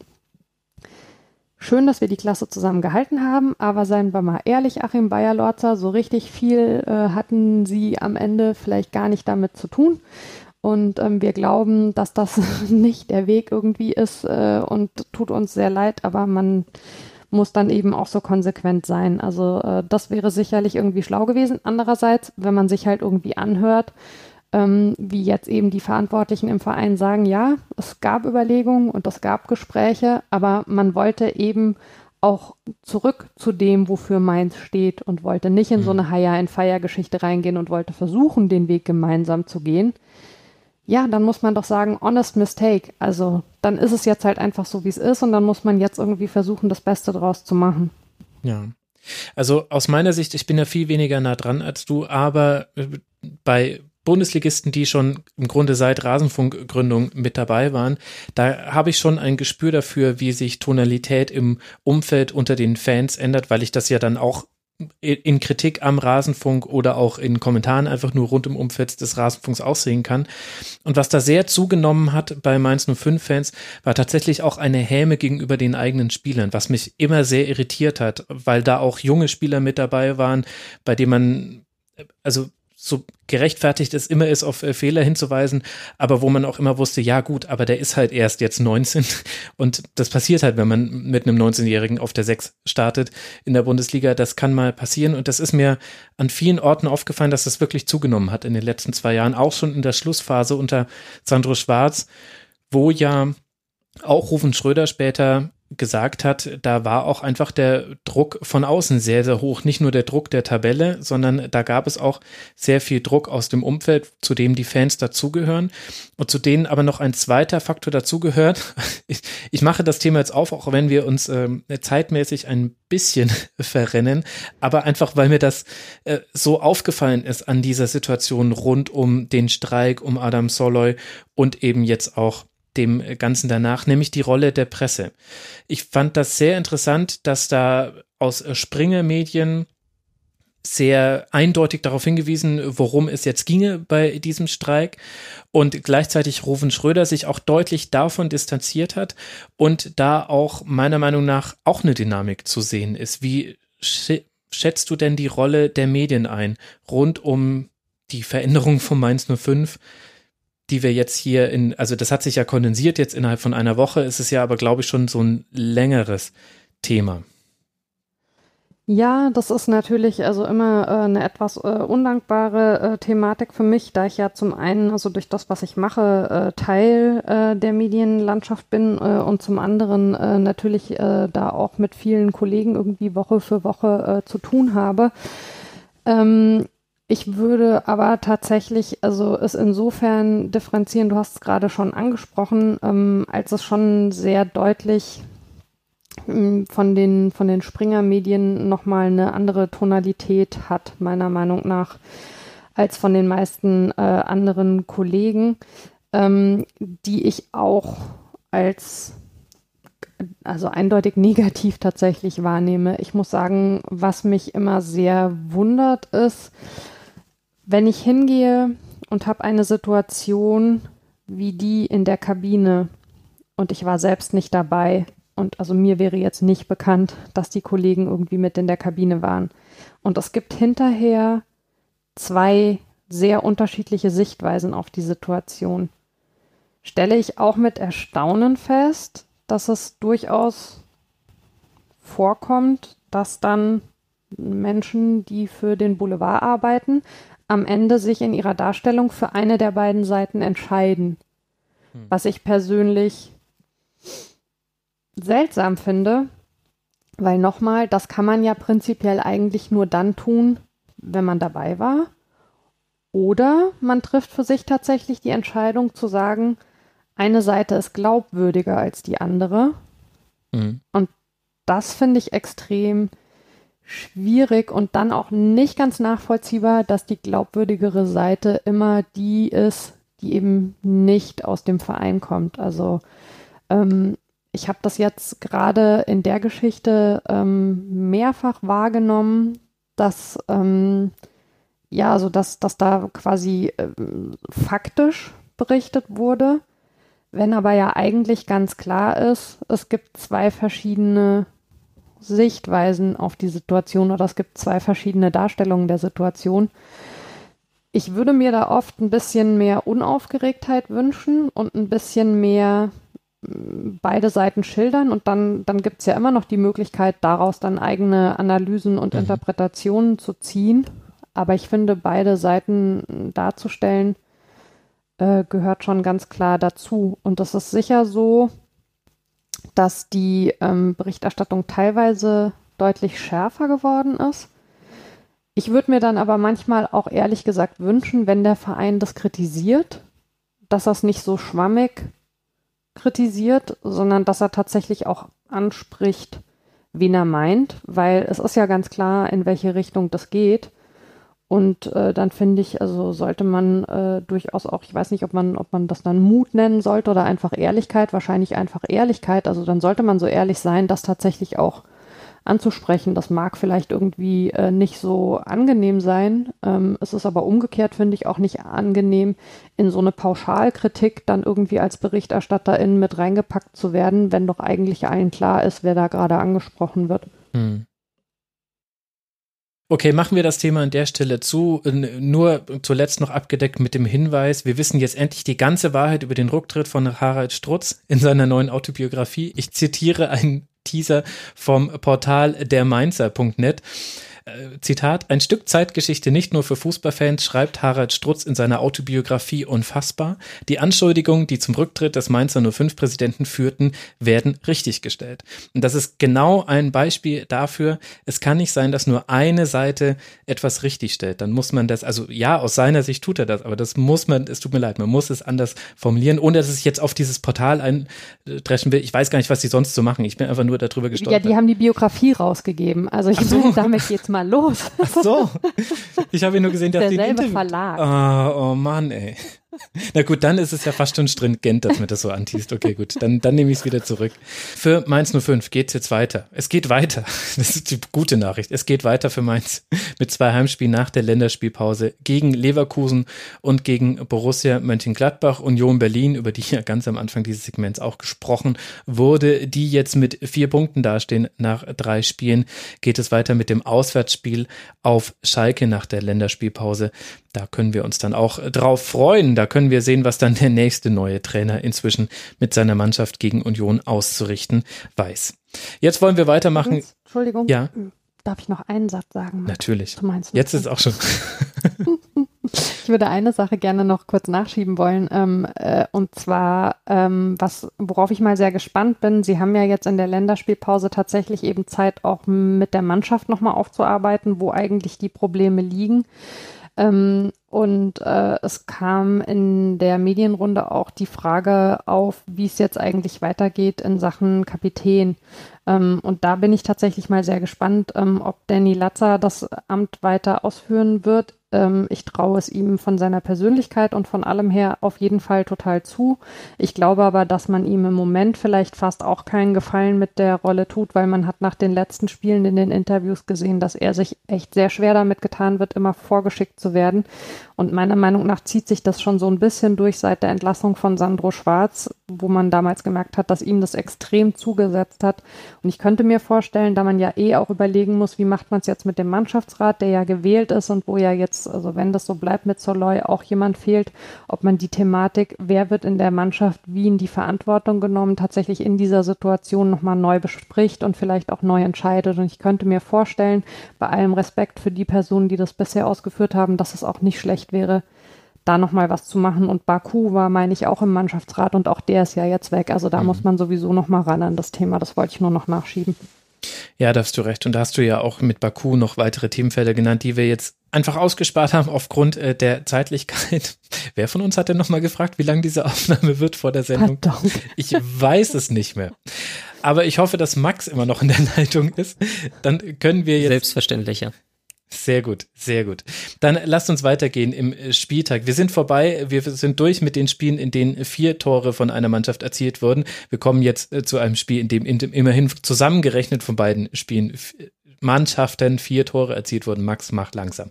Schön, dass wir die Klasse zusammen gehalten haben, aber seien wir mal ehrlich, Achim Bayer-Lorzer, so richtig viel äh, hatten sie am Ende vielleicht gar nicht damit zu tun. Und ähm, wir glauben, dass das (laughs) nicht der Weg irgendwie ist äh, und tut uns sehr leid, aber man muss dann eben auch so konsequent sein. Also äh, das wäre sicherlich irgendwie schlau gewesen. Andererseits, wenn man sich halt irgendwie anhört, ähm, wie jetzt eben die Verantwortlichen im Verein sagen, ja, es gab Überlegungen und es gab Gespräche, aber man wollte eben auch zurück zu dem, wofür Mainz steht und wollte nicht in so eine mhm. Hire-and-Fire-Geschichte reingehen und wollte versuchen, den Weg gemeinsam zu gehen. Ja, dann muss man doch sagen, honest mistake. Also dann ist es jetzt halt einfach so, wie es ist und dann muss man jetzt irgendwie versuchen, das Beste draus zu machen. Ja. Also aus meiner Sicht, ich bin ja viel weniger nah dran als du, aber äh, bei Bundesligisten, die schon im Grunde seit Rasenfunkgründung mit dabei waren, da habe ich schon ein Gespür dafür, wie sich Tonalität im Umfeld unter den Fans ändert, weil ich das ja dann auch in Kritik am Rasenfunk oder auch in Kommentaren einfach nur rund im Umfeld des Rasenfunks aussehen kann. Und was da sehr zugenommen hat bei Mainz 05 Fans, war tatsächlich auch eine Häme gegenüber den eigenen Spielern, was mich immer sehr irritiert hat, weil da auch junge Spieler mit dabei waren, bei denen man, also so gerechtfertigt es immer ist, auf äh, Fehler hinzuweisen, aber wo man auch immer wusste, ja gut, aber der ist halt erst jetzt 19 (laughs) und das passiert halt, wenn man mit einem 19-Jährigen auf der 6 startet in der Bundesliga, das kann mal passieren. Und das ist mir an vielen Orten aufgefallen, dass das wirklich zugenommen hat in den letzten zwei Jahren, auch schon in der Schlussphase unter Sandro Schwarz, wo ja auch Rufen Schröder später gesagt hat, da war auch einfach der Druck von außen sehr, sehr hoch. Nicht nur der Druck der Tabelle, sondern da gab es auch sehr viel Druck aus dem Umfeld, zu dem die Fans dazugehören und zu denen aber noch ein zweiter Faktor dazugehört. Ich, (laughs) ich mache das Thema jetzt auf, auch wenn wir uns ähm, zeitmäßig ein bisschen (laughs) verrennen, aber einfach, weil mir das äh, so aufgefallen ist an dieser Situation rund um den Streik, um Adam Soloy und eben jetzt auch dem Ganzen danach, nämlich die Rolle der Presse. Ich fand das sehr interessant, dass da aus Springer Medien sehr eindeutig darauf hingewiesen, worum es jetzt ginge bei diesem Streik und gleichzeitig Rufen Schröder sich auch deutlich davon distanziert hat und da auch meiner Meinung nach auch eine Dynamik zu sehen ist. Wie schätzt du denn die Rolle der Medien ein rund um die Veränderung von Mainz 05? Die wir jetzt hier in, also das hat sich ja kondensiert jetzt innerhalb von einer Woche, ist es ja aber, glaube ich, schon so ein längeres Thema. Ja, das ist natürlich also immer äh, eine etwas äh, undankbare äh, Thematik für mich, da ich ja zum einen also durch das, was ich mache, äh, Teil äh, der Medienlandschaft bin äh, und zum anderen natürlich da auch mit vielen Kollegen irgendwie Woche für Woche zu tun habe. Ähm, ich würde aber tatsächlich, also es insofern differenzieren, du hast es gerade schon angesprochen, ähm, als es schon sehr deutlich ähm, von den, von den Springer-Medien nochmal eine andere Tonalität hat, meiner Meinung nach, als von den meisten äh, anderen Kollegen, ähm, die ich auch als also eindeutig negativ tatsächlich wahrnehme. Ich muss sagen, was mich immer sehr wundert ist, wenn ich hingehe und habe eine Situation wie die in der Kabine und ich war selbst nicht dabei und also mir wäre jetzt nicht bekannt, dass die Kollegen irgendwie mit in der Kabine waren. Und es gibt hinterher zwei sehr unterschiedliche Sichtweisen auf die Situation. Stelle ich auch mit Erstaunen fest, dass es durchaus vorkommt, dass dann Menschen, die für den Boulevard arbeiten, am Ende sich in ihrer Darstellung für eine der beiden Seiten entscheiden. Hm. Was ich persönlich seltsam finde, weil nochmal, das kann man ja prinzipiell eigentlich nur dann tun, wenn man dabei war. Oder man trifft für sich tatsächlich die Entscheidung zu sagen, eine Seite ist glaubwürdiger als die andere. Mhm. Und das finde ich extrem schwierig und dann auch nicht ganz nachvollziehbar, dass die glaubwürdigere Seite immer die ist, die eben nicht aus dem Verein kommt. Also ähm, ich habe das jetzt gerade in der Geschichte ähm, mehrfach wahrgenommen, dass ähm, ja, also dass, dass da quasi ähm, faktisch berichtet wurde, wenn aber ja eigentlich ganz klar ist, es gibt zwei verschiedene Sichtweisen auf die Situation oder es gibt zwei verschiedene Darstellungen der Situation. Ich würde mir da oft ein bisschen mehr Unaufgeregtheit wünschen und ein bisschen mehr mm, beide Seiten schildern und dann, dann gibt es ja immer noch die Möglichkeit, daraus dann eigene Analysen und mhm. Interpretationen zu ziehen. Aber ich finde, beide Seiten darzustellen, äh, gehört schon ganz klar dazu. Und das ist sicher so, dass die ähm, Berichterstattung teilweise deutlich schärfer geworden ist. Ich würde mir dann aber manchmal auch ehrlich gesagt wünschen, wenn der Verein das kritisiert, dass er es nicht so schwammig kritisiert, sondern dass er tatsächlich auch anspricht, wen er meint, weil es ist ja ganz klar, in welche Richtung das geht. Und äh, dann finde ich, also sollte man äh, durchaus auch, ich weiß nicht, ob man, ob man das dann Mut nennen sollte oder einfach Ehrlichkeit, wahrscheinlich einfach Ehrlichkeit. Also dann sollte man so ehrlich sein, das tatsächlich auch anzusprechen. Das mag vielleicht irgendwie äh, nicht so angenehm sein. Ähm, es ist aber umgekehrt, finde ich, auch nicht angenehm, in so eine Pauschalkritik dann irgendwie als Berichterstatterin mit reingepackt zu werden, wenn doch eigentlich allen klar ist, wer da gerade angesprochen wird. Hm. Okay, machen wir das Thema an der Stelle zu. Nur zuletzt noch abgedeckt mit dem Hinweis, wir wissen jetzt endlich die ganze Wahrheit über den Rücktritt von Harald Strutz in seiner neuen Autobiografie. Ich zitiere einen Teaser vom Portal dermainzer.net. Zitat, ein Stück Zeitgeschichte nicht nur für Fußballfans, schreibt Harald Strutz in seiner Autobiografie unfassbar. Die Anschuldigungen, die zum Rücktritt des Mainzer 05-Präsidenten führten, werden richtiggestellt. Und das ist genau ein Beispiel dafür, es kann nicht sein, dass nur eine Seite etwas richtigstellt. Dann muss man das, also ja, aus seiner Sicht tut er das, aber das muss man, es tut mir leid, man muss es anders formulieren, ohne dass es jetzt auf dieses Portal eindreschen will. Ich weiß gar nicht, was die sonst so machen. Ich bin einfach nur darüber gestolpert. Ja, die haben die Biografie rausgegeben. Also ich so. damit jetzt mal los. Ach so. Ich habe nur gesehen, (laughs) dass Derselbe die Verlag. Oh, oh Mann, ey. (laughs) Na gut, dann ist es ja fast schon stringent, dass man das so antießt. Okay, gut, dann, dann nehme ich es wieder zurück. Für Mainz 05 geht es jetzt weiter. Es geht weiter. (laughs) Das ist die gute Nachricht. Es geht weiter für Mainz mit zwei Heimspielen nach der Länderspielpause gegen Leverkusen und gegen Borussia Mönchengladbach, Union Berlin, über die ja ganz am Anfang dieses Segments auch gesprochen wurde, die jetzt mit vier Punkten dastehen nach drei Spielen. Geht es weiter mit dem Auswärtsspiel auf Schalke nach der Länderspielpause. Da können wir uns dann auch drauf freuen. Da können wir sehen, was dann der nächste neue Trainer inzwischen mit seiner Mannschaft gegen Union auszurichten weiß. Jetzt wollen wir weitermachen. Entschuldigung. Ja. Darf ich noch einen Satz sagen? Natürlich. Jetzt ist es auch schon. (laughs) ich würde eine Sache gerne noch kurz nachschieben wollen. Ähm, äh, und zwar, ähm, was, worauf ich mal sehr gespannt bin. Sie haben ja jetzt in der Länderspielpause tatsächlich eben Zeit, auch mit der Mannschaft nochmal aufzuarbeiten, wo eigentlich die Probleme liegen. Ähm, und äh, es kam in der Medienrunde auch die Frage auf, wie es jetzt eigentlich weitergeht in Sachen Kapitän. Ähm, und da bin ich tatsächlich mal sehr gespannt, ähm, ob Danny Latzer das Amt weiter ausführen wird. Ähm, ich traue es ihm von seiner Persönlichkeit und von allem her auf jeden Fall total zu. Ich glaube aber, dass man ihm im Moment vielleicht fast auch keinen Gefallen mit der Rolle tut, weil man hat nach den letzten Spielen in den Interviews gesehen, dass er sich echt sehr schwer damit getan wird, immer vorgeschickt zu werden. Und meiner Meinung nach zieht sich das schon so ein bisschen durch seit der Entlassung von Sandro Schwarz, wo man damals gemerkt hat, dass ihm das extrem zugesetzt hat. Und ich könnte mir vorstellen, da man ja eh auch überlegen muss, wie macht man es jetzt mit dem Mannschaftsrat, der ja gewählt ist und wo ja jetzt, also wenn das so bleibt mit Soloy, auch jemand fehlt, ob man die Thematik, wer wird in der Mannschaft wie in die Verantwortung genommen, tatsächlich in dieser Situation nochmal neu bespricht und vielleicht auch neu entscheidet. Und ich könnte mir vorstellen, bei allem Respekt für die Personen, die das bisher ausgeführt haben, dass es auch nicht schlecht wäre, da nochmal was zu machen. Und Baku war, meine ich, auch im Mannschaftsrat und auch der ist ja jetzt weg. Also da mhm. muss man sowieso nochmal ran an das Thema. Das wollte ich nur noch nachschieben. Ja, da hast du recht. Und da hast du ja auch mit Baku noch weitere Themenfelder genannt, die wir jetzt einfach ausgespart haben aufgrund äh, der Zeitlichkeit. (laughs) Wer von uns hat denn nochmal gefragt, wie lang diese Aufnahme wird vor der Sendung? Pardon. Ich weiß es nicht mehr. Aber ich hoffe, dass Max immer noch in der (laughs) Leitung ist. Dann können wir jetzt. Selbstverständlich, ja. Sehr gut, sehr gut. Dann lasst uns weitergehen im äh, Spieltag. Wir sind vorbei, wir sind durch mit den Spielen, in denen vier Tore von einer Mannschaft erzielt wurden. Wir kommen jetzt äh, zu einem Spiel, in dem immerhin zusammengerechnet von beiden Spielen Mannschaften vier Tore erzielt wurden. Max macht langsam.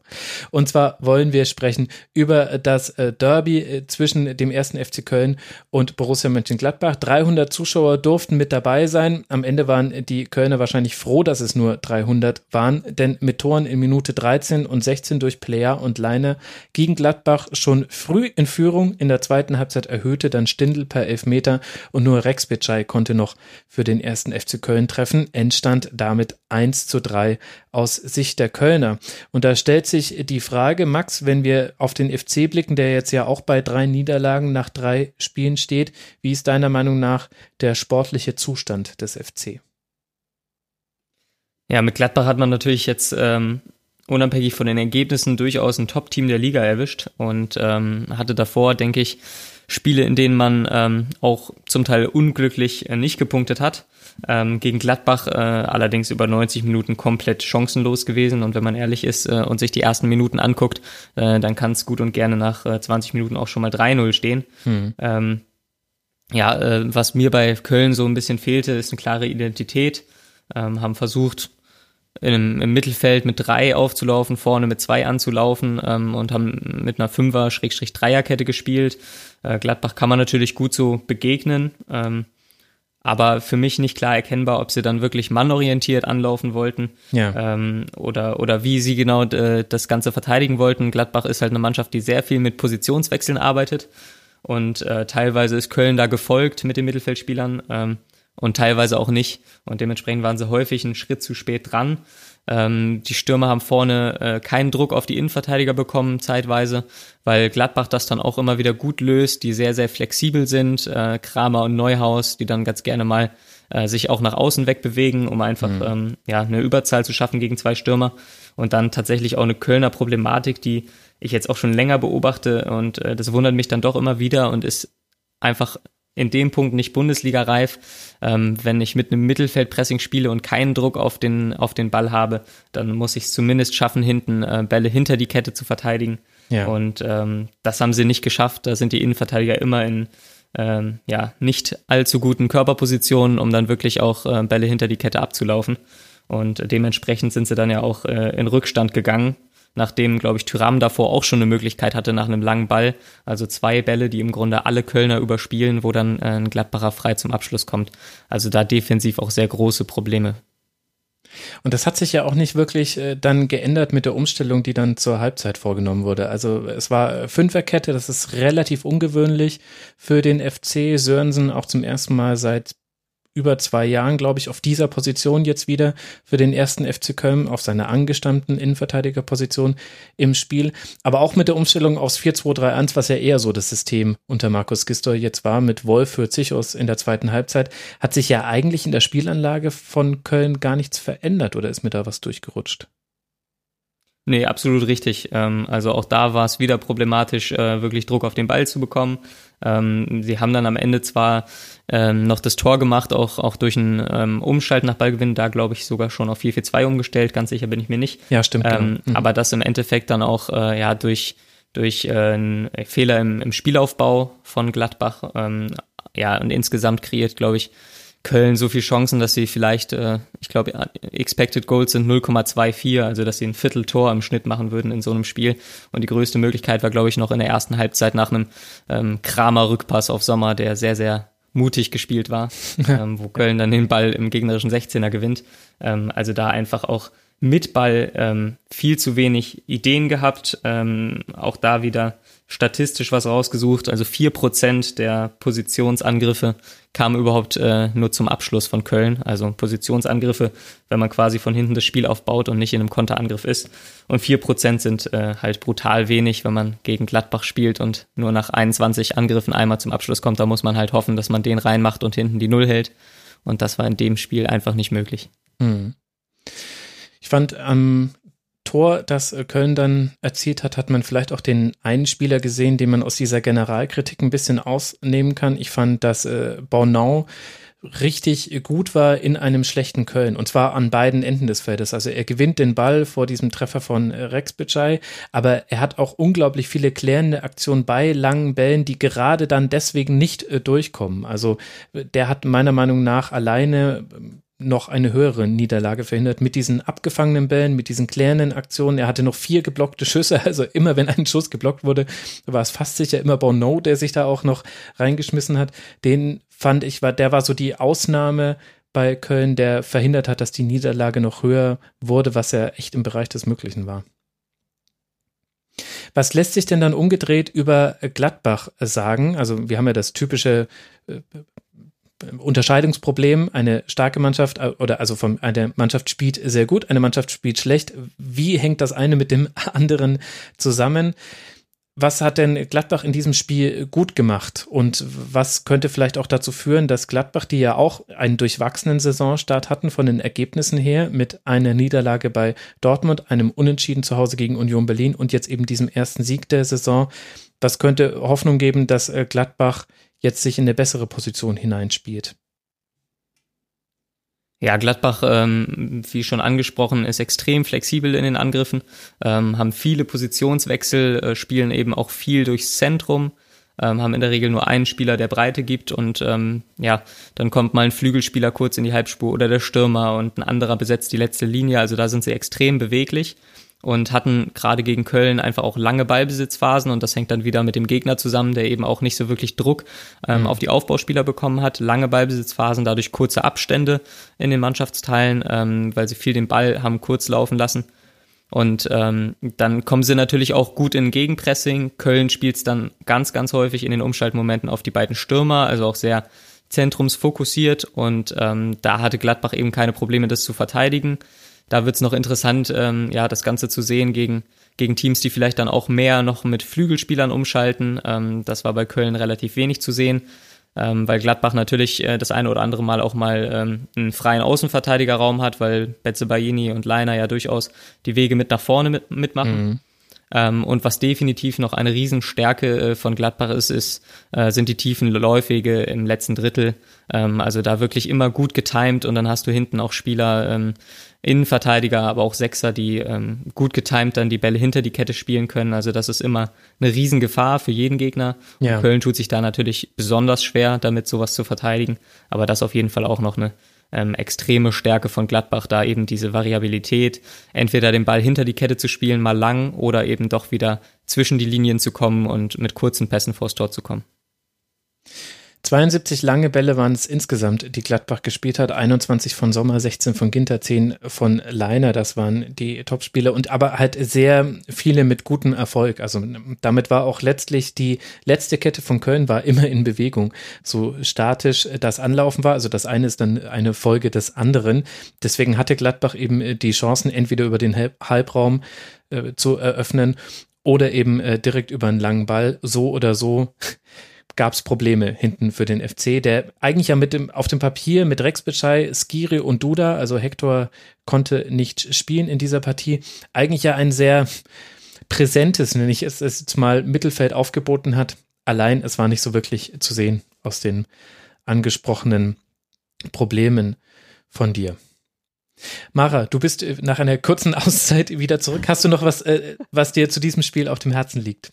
Und zwar wollen wir sprechen über das äh, Derby äh, zwischen dem ersten FC Köln und Borussia Mönchengladbach. 300 Zuschauer durften mit dabei sein. Am Ende waren die Kölner wahrscheinlich froh, dass es nur 300 waren, denn mit Toren in Minute 13 und 16 durch Player und Leine gegen Gladbach schon früh in Führung. In der zweiten Halbzeit erhöhte dann Stindl per Elfmeter und nur Rex Bitschei konnte noch für den ersten FC Köln treffen. Endstand damit 1 zu 3 3 aus Sicht der Kölner. Und da stellt sich die Frage, Max, wenn wir auf den FC blicken, der jetzt ja auch bei drei Niederlagen nach drei Spielen steht, wie ist deiner Meinung nach der sportliche Zustand des FC? Ja, mit Gladbach hat man natürlich jetzt ähm, unabhängig von den Ergebnissen durchaus ein Top-Team der Liga erwischt und ähm, hatte davor, denke ich, Spiele, in denen man ähm, auch zum Teil unglücklich äh, nicht gepunktet hat. Ähm, gegen Gladbach äh, allerdings über 90 Minuten komplett chancenlos gewesen. Und wenn man ehrlich ist äh, und sich die ersten Minuten anguckt, äh, dann kann es gut und gerne nach äh, 20 Minuten auch schon mal 3-0 stehen. Hm. Ähm, ja, äh, was mir bei Köln so ein bisschen fehlte, ist eine klare Identität. Ähm, haben versucht, im, im Mittelfeld mit drei aufzulaufen, vorne mit zwei anzulaufen ähm, und haben mit einer Fünfer-Dreierkette gespielt. Äh, Gladbach kann man natürlich gut so begegnen. Ähm, aber für mich nicht klar erkennbar, ob sie dann wirklich mannorientiert anlaufen wollten Ja. ähm, oder, oder wie sie genau äh, das Ganze verteidigen wollten. Gladbach ist halt eine Mannschaft, die sehr viel mit Positionswechseln arbeitet und äh, teilweise ist Köln da gefolgt mit den Mittelfeldspielern ähm, und teilweise auch nicht und dementsprechend waren sie häufig einen Schritt zu spät dran. Ähm, die Stürmer haben vorne äh, keinen Druck auf die Innenverteidiger bekommen, zeitweise, weil Gladbach das dann auch immer wieder gut löst, die sehr, sehr flexibel sind, äh, Kramer und Neuhaus, die dann ganz gerne mal äh, sich auch nach außen wegbewegen, um einfach ähm, ja, eine Überzahl zu schaffen gegen zwei Stürmer. Und dann tatsächlich auch eine Kölner Problematik, die ich jetzt auch schon länger beobachte und äh, das wundert mich dann doch immer wieder und ist einfach in dem Punkt nicht Bundesliga-reif. Ähm, wenn ich mit einem Mittelfeldpressing spiele und keinen Druck auf den, auf den Ball habe, dann muss ich es zumindest schaffen, hinten äh, Bälle hinter die Kette zu verteidigen. Ja. Und ähm, das haben sie nicht geschafft. Da sind die Innenverteidiger immer in ähm, ja, nicht allzu guten Körperpositionen, um dann wirklich auch äh, Bälle hinter die Kette abzulaufen. Und dementsprechend sind sie dann ja auch äh, in Rückstand gegangen, nachdem, glaube ich, Tyram davor auch schon eine Möglichkeit hatte nach einem langen Ball. Also zwei Bälle, die im Grunde alle Kölner überspielen, wo dann äh, ein Gladbacher frei zum Abschluss kommt. Also da defensiv auch sehr große Probleme. Und das hat sich ja auch nicht wirklich äh, dann geändert mit der Umstellung, die dann zur Halbzeit vorgenommen wurde. Also es war äh, Fünferkette, das ist relativ ungewöhnlich für den FC Sörensen, auch zum ersten Mal seit über zwei Jahren, glaube ich, auf dieser Position jetzt wieder für den ersten FC Köln auf seiner angestammten Innenverteidigerposition im Spiel. Aber auch mit der Umstellung aufs 4-2-3-1, was ja eher so das System unter Markus Gisdol jetzt war, mit Wolf für Zichos in der zweiten Halbzeit, hat sich ja eigentlich in der Spielanlage von Köln gar nichts verändert oder ist mir da was durchgerutscht? Nee, absolut richtig. Ähm, also auch da war es wieder problematisch, äh, wirklich Druck auf den Ball zu bekommen. Ähm, sie haben dann am Ende zwar ähm, noch das Tor gemacht, auch, auch durch ein ähm, Umschalt nach Ballgewinn, da glaube ich sogar schon auf 4-4-2 umgestellt, ganz sicher bin ich mir nicht. Ja, stimmt. Ähm, genau. Mhm. Aber das im Endeffekt dann auch äh, ja durch, durch äh, einen Fehler im, im Spielaufbau von Gladbach ähm, ja und insgesamt kreiert, glaube ich, Köln so viel Chancen, dass sie vielleicht, äh, ich glaube, Expected Goals sind 0,24, also dass sie ein Viertel Tor im Schnitt machen würden in so einem Spiel. Und die größte Möglichkeit war, glaube ich, noch in der ersten Halbzeit nach einem ähm, Kramer Rückpass auf Sommer, der sehr, sehr mutig gespielt war, (laughs) ähm, wo Köln dann den Ball im gegnerischen 16er gewinnt. Ähm, also da einfach auch mit Ball ähm, viel zu wenig Ideen gehabt. Ähm, auch da wieder statistisch was rausgesucht. Also vier Prozent der Positionsangriffe kamen überhaupt äh, nur zum Abschluss von Köln. Also Positionsangriffe, wenn man quasi von hinten das Spiel aufbaut und nicht in einem Konterangriff ist. Und vier Prozent sind äh, halt brutal wenig, wenn man gegen Gladbach spielt und nur nach 21 Angriffen einmal zum Abschluss kommt. Da muss man halt hoffen, dass man den reinmacht und hinten die Null hält. Und das war in dem Spiel einfach nicht möglich. Mhm. Ich fand am Tor, das Köln dann erzielt hat, hat man vielleicht auch den einen Spieler gesehen, den man aus dieser Generalkritik ein bisschen ausnehmen kann. Ich fand, dass äh, Bornau richtig gut war in einem schlechten Köln und zwar an beiden Enden des Feldes. Also er gewinnt den Ball vor diesem Treffer von äh, Rex Bitschei, aber er hat auch unglaublich viele klärende Aktionen bei langen Bällen, die gerade dann deswegen nicht äh, durchkommen. Also äh, der hat meiner Meinung nach alleine noch eine höhere Niederlage verhindert mit diesen abgefangenen Bällen, mit diesen klärenden Aktionen. Er hatte noch vier geblockte Schüsse, (laughs) also immer wenn ein Schuss geblockt wurde, war es fast sicher immer Bono, der sich da auch noch reingeschmissen hat. Den fand ich, war, der war so die Ausnahme bei Köln, der verhindert hat, dass die Niederlage noch höher wurde, was ja echt im Bereich des Möglichen war. Was lässt sich denn dann umgedreht über Gladbach sagen? Also wir haben ja das typische äh, Unterscheidungsproblem. Eine starke Mannschaft oder also von eine Mannschaft spielt sehr gut, eine Mannschaft spielt schlecht. Wie hängt das eine mit dem (laughs) anderen zusammen? Was hat denn Gladbach in diesem Spiel gut gemacht? Und was könnte vielleicht auch dazu führen, dass Gladbach, die ja auch einen durchwachsenen Saisonstart hatten von den Ergebnissen her, mit einer Niederlage bei Dortmund, einem Unentschieden zu Hause gegen Union Berlin und jetzt eben diesem ersten Sieg der Saison, das könnte Hoffnung geben, dass Gladbach jetzt sich in eine bessere Position hineinspielt. Ja, Gladbach, ähm, wie schon angesprochen, ist extrem flexibel in den Angriffen, ähm, haben viele Positionswechsel, äh, spielen eben auch viel durchs Zentrum, ähm, haben in der Regel nur einen Spieler, der Breite gibt und ähm, ja, dann kommt mal ein Flügelspieler kurz in die Halbspur oder der Stürmer und ein anderer besetzt die letzte Linie. Also da sind sie extrem beweglich und hatten gerade gegen Köln einfach auch lange Ballbesitzphasen und das hängt dann wieder mit dem Gegner zusammen, der eben auch nicht so wirklich Druck ähm, mhm. auf die Aufbauspieler bekommen hat. Lange Ballbesitzphasen, dadurch kurze Abstände in den Mannschaftsteilen, ähm, weil sie viel den Ball haben kurz laufen lassen. Und ähm, dann kommen sie natürlich auch gut in Gegenpressing. Köln spielt es dann ganz, ganz häufig in den Umschaltmomenten auf die beiden Stürmer, also auch sehr zentrumsfokussiert. Und ähm, da hatte Gladbach eben keine Probleme, das zu verteidigen. Da wird es noch interessant, ähm, ja, das Ganze zu sehen gegen, gegen Teams, die vielleicht dann auch mehr noch mit Flügelspielern umschalten. Ähm, das war bei Köln relativ wenig zu sehen ähm, weil Gladbach natürlich äh, das eine oder andere Mal auch mal ähm, einen freien Außenverteidigerraum hat, weil Betze Baini und Leiner ja durchaus die Wege mit nach vorne mit, mitmachen. Mhm. Ähm, und was definitiv noch eine Riesenstärke äh, von Gladbach ist, ist äh, sind die tiefen Läufwege im letzten Drittel. Ähm, also da wirklich immer gut getimt und dann hast du hinten auch Spieler, ähm, Innenverteidiger, aber auch Sechser, die gut getimt dann die Bälle hinter die Kette spielen können. Also das ist immer eine Riesengefahr für jeden Gegner. Ja. Köln tut sich da natürlich besonders schwer, damit sowas zu verteidigen. Aber das auf jeden Fall auch noch eine ähm, extreme Stärke von Gladbach, da eben diese Variabilität, entweder den Ball hinter die Kette zu spielen, mal lang oder eben doch wieder zwischen die Linien zu kommen und mit kurzen Pässen vors Tor zu kommen. 72 lange Bälle waren es insgesamt, die Gladbach gespielt hat. 21 von Sommer, 16 von Ginter, 10 von Leiner. Das waren die Topspieler und aber halt sehr viele mit gutem Erfolg. Also damit war auch letztlich die letzte Kette von Köln war immer in Bewegung. So statisch das Anlaufen war. Also das eine ist dann eine Folge des anderen. Deswegen hatte Gladbach eben die Chancen, entweder über den Halbraum äh, zu eröffnen oder eben äh, direkt über einen langen Ball. So oder so gab es Probleme hinten für den FC, der eigentlich ja mit dem, auf dem Papier mit Rex Bitschei, Skiri und Duda, also Hector konnte nicht spielen in dieser Partie, eigentlich ja ein sehr präsentes, nenne ich es, jetzt mal Mittelfeld aufgeboten hat. Allein es war nicht so wirklich zu sehen aus den angesprochenen Problemen von dir. Mara, du bist äh, nach einer kurzen (laughs) Auszeit wieder zurück. Hast du noch was, äh, was dir zu diesem Spiel auf dem Herzen liegt?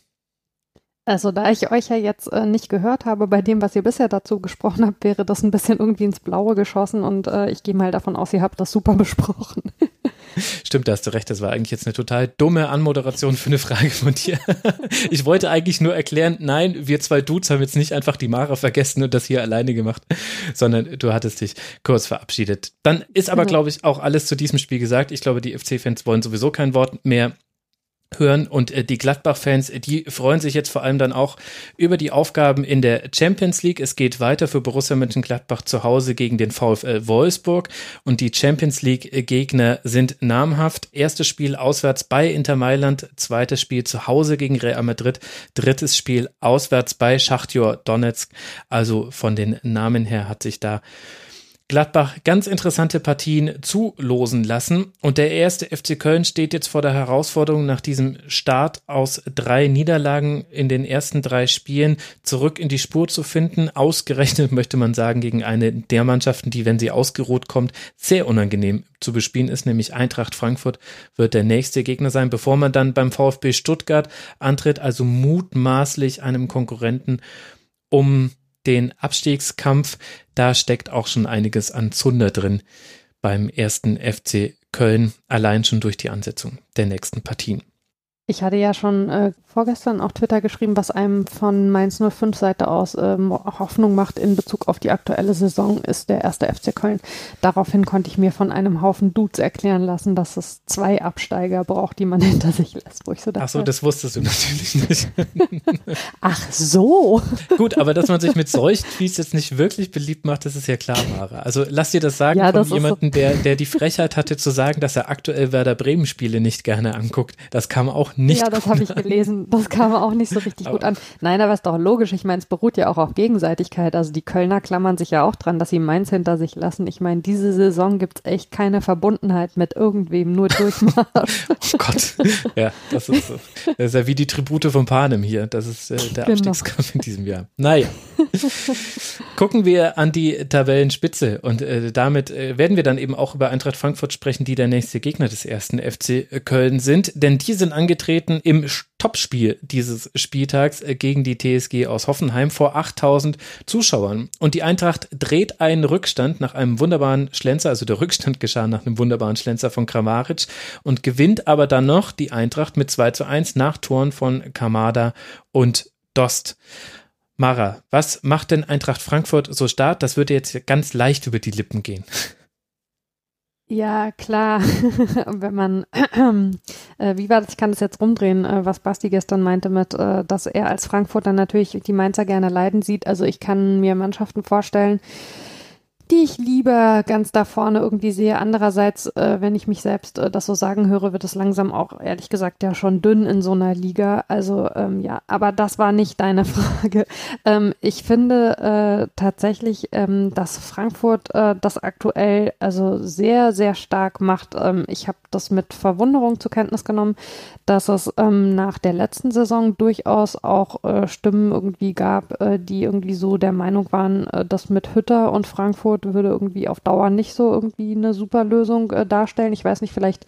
Also da ich euch ja jetzt äh, nicht gehört habe, bei dem, was ihr bisher dazu gesprochen habt, wäre das ein bisschen irgendwie ins Blaue geschossen und äh, ich gehe mal davon aus, ihr habt das super (laughs) besprochen. Stimmt, da hast du recht, das war eigentlich jetzt eine total dumme Anmoderation für eine Frage von dir. (laughs) Ich wollte eigentlich nur erklären, nein, wir zwei Dudes haben jetzt nicht einfach die Mara vergessen und das hier alleine gemacht, sondern du hattest dich kurz verabschiedet. Dann ist aber, mhm. glaube ich, auch alles zu diesem Spiel gesagt. Ich glaube, die FC-Fans wollen sowieso kein Wort mehr hören. Und äh, die Gladbach-Fans, die freuen sich jetzt vor allem dann auch über die Aufgaben in der Champions League. Es geht weiter für Borussia Mönchengladbach zu Hause gegen den VfL Wolfsburg. Und die Champions League-Gegner sind namhaft. Erstes Spiel auswärts bei Inter Mailand, zweites Spiel zu Hause gegen Real Madrid, drittes Spiel auswärts bei Schachtjor Donetsk. Also von den Namen her hat sich da Gladbach ganz interessante Partien zulosen lassen. Und der erste FC Köln steht jetzt vor der Herausforderung, nach diesem Start aus drei Niederlagen in den ersten drei Spielen zurück in die Spur zu finden. Ausgerechnet möchte man sagen, gegen eine der Mannschaften, die, wenn sie ausgeruht kommt, sehr unangenehm zu bespielen ist, nämlich Eintracht Frankfurt wird der nächste Gegner sein, bevor man dann beim VfB Stuttgart antritt, also mutmaßlich einem Konkurrenten um den Abstiegskampf. Da steckt auch schon einiges an Zunder drin beim ersten FC Köln, allein schon durch die Ansetzung der nächsten Partien. Ich hatte ja schon äh, vorgestern auf Twitter geschrieben, was einem von Mainz 05 Seite aus ähm, Hoffnung macht in Bezug auf die aktuelle Saison, ist der erste FC Köln. Daraufhin konnte ich mir von einem Haufen Dudes erklären lassen, dass es zwei Absteiger braucht, die man (laughs) hinter sich lässt, wo ich so dachte. Ach so, das wusstest du natürlich nicht. (laughs) Ach so. Gut, aber dass man sich mit solchen Tweets jetzt nicht wirklich beliebt macht, das ist ja klar, Mara. Also lass dir das sagen ja, von jemandem, so. der, der die Frechheit hatte zu sagen, dass er aktuell Werder Bremen Spiele nicht gerne anguckt. Das kam auch nicht. Ja, das habe ich gelesen. Das kam auch nicht so richtig aber gut an. Nein, aber ist doch logisch. Ich meine, es beruht ja auch auf Gegenseitigkeit. Also die Kölner klammern sich ja auch dran, dass sie Mainz hinter sich lassen. Ich meine, diese Saison gibt es echt keine Verbundenheit mit irgendwem, nur Durchmarsch. (laughs) oh Gott. Ja, das ist, das ist ja wie die Tribute von Panem hier. Das ist äh, der genau. Abstiegskampf in diesem Jahr. Naja. Gucken wir an die Tabellenspitze und äh, damit äh, werden wir dann eben auch über Eintracht Frankfurt sprechen, die der nächste Gegner des ersten FC Köln sind, denn die sind angetreten angetreten im Topspiel dieses Spieltags äh, gegen die TSG aus Hoffenheim vor 8000 Zuschauern. Und die Eintracht dreht einen Rückstand nach einem wunderbaren Schlenzer, also der Rückstand geschah nach einem wunderbaren Schlenzer von Kramaric und gewinnt aber dann noch die Eintracht mit 2 zu 1 nach Toren von Kamada und Dost. Mara, was macht denn Eintracht Frankfurt so stark? Das würde jetzt ganz leicht über die Lippen gehen. (laughs) Ja, klar. (laughs) Wenn man, (clears throat) äh, wie war das, ich kann das jetzt rumdrehen, äh, was Basti gestern meinte mit, äh, dass er als Frankfurter natürlich die Mainzer gerne leiden sieht. Also ich kann mir Mannschaften vorstellen, die ich lieber ganz da vorne irgendwie sehe. Andererseits, äh, wenn ich mich selbst äh, das so sagen höre, wird es langsam auch, ehrlich gesagt, ja schon dünn in so einer Liga. Also ähm, ja, aber das war nicht deine (laughs) Frage. Ähm, ich finde äh, tatsächlich, ähm, dass Frankfurt äh, das aktuell also sehr, sehr stark macht. Ähm, ich habe das mit Verwunderung zur Kenntnis genommen, dass es ähm, nach der letzten Saison durchaus auch äh, Stimmen irgendwie gab, äh, die irgendwie so der Meinung waren, dass mit Hütter und Frankfurt würde irgendwie auf Dauer nicht so irgendwie eine super Lösung äh, darstellen. Ich weiß nicht, vielleicht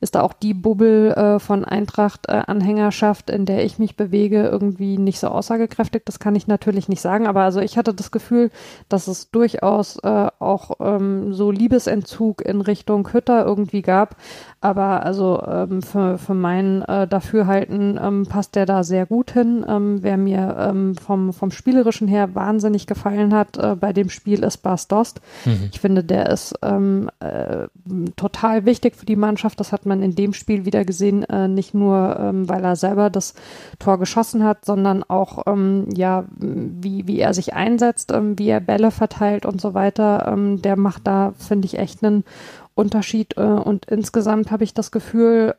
ist da auch die Bubble äh, von Eintracht-Anhängerschaft, in der ich mich bewege, irgendwie nicht so aussagekräftig. Das kann ich natürlich nicht sagen, aber also ich hatte das Gefühl, dass es durchaus äh, auch ähm, so Liebesentzug in Richtung Hütter irgendwie gab. Aber also ähm, für, für mein äh, Dafürhalten ähm, passt der da sehr gut hin. Ähm, wer mir ähm, vom, vom Spielerischen her wahnsinnig gefallen hat äh, bei dem Spiel ist Bas Dost. Mhm. Ich finde, der ist ähm, äh, total wichtig für die Mannschaft. Das hat man in dem Spiel wieder gesehen, äh, nicht nur, ähm, weil er selber das Tor geschossen hat, sondern auch, ähm, ja, wie, wie er sich einsetzt, ähm, wie er Bälle verteilt und so weiter. Ähm, der macht da, finde ich, echt einen Unterschied. Äh, und insgesamt habe ich das Gefühl,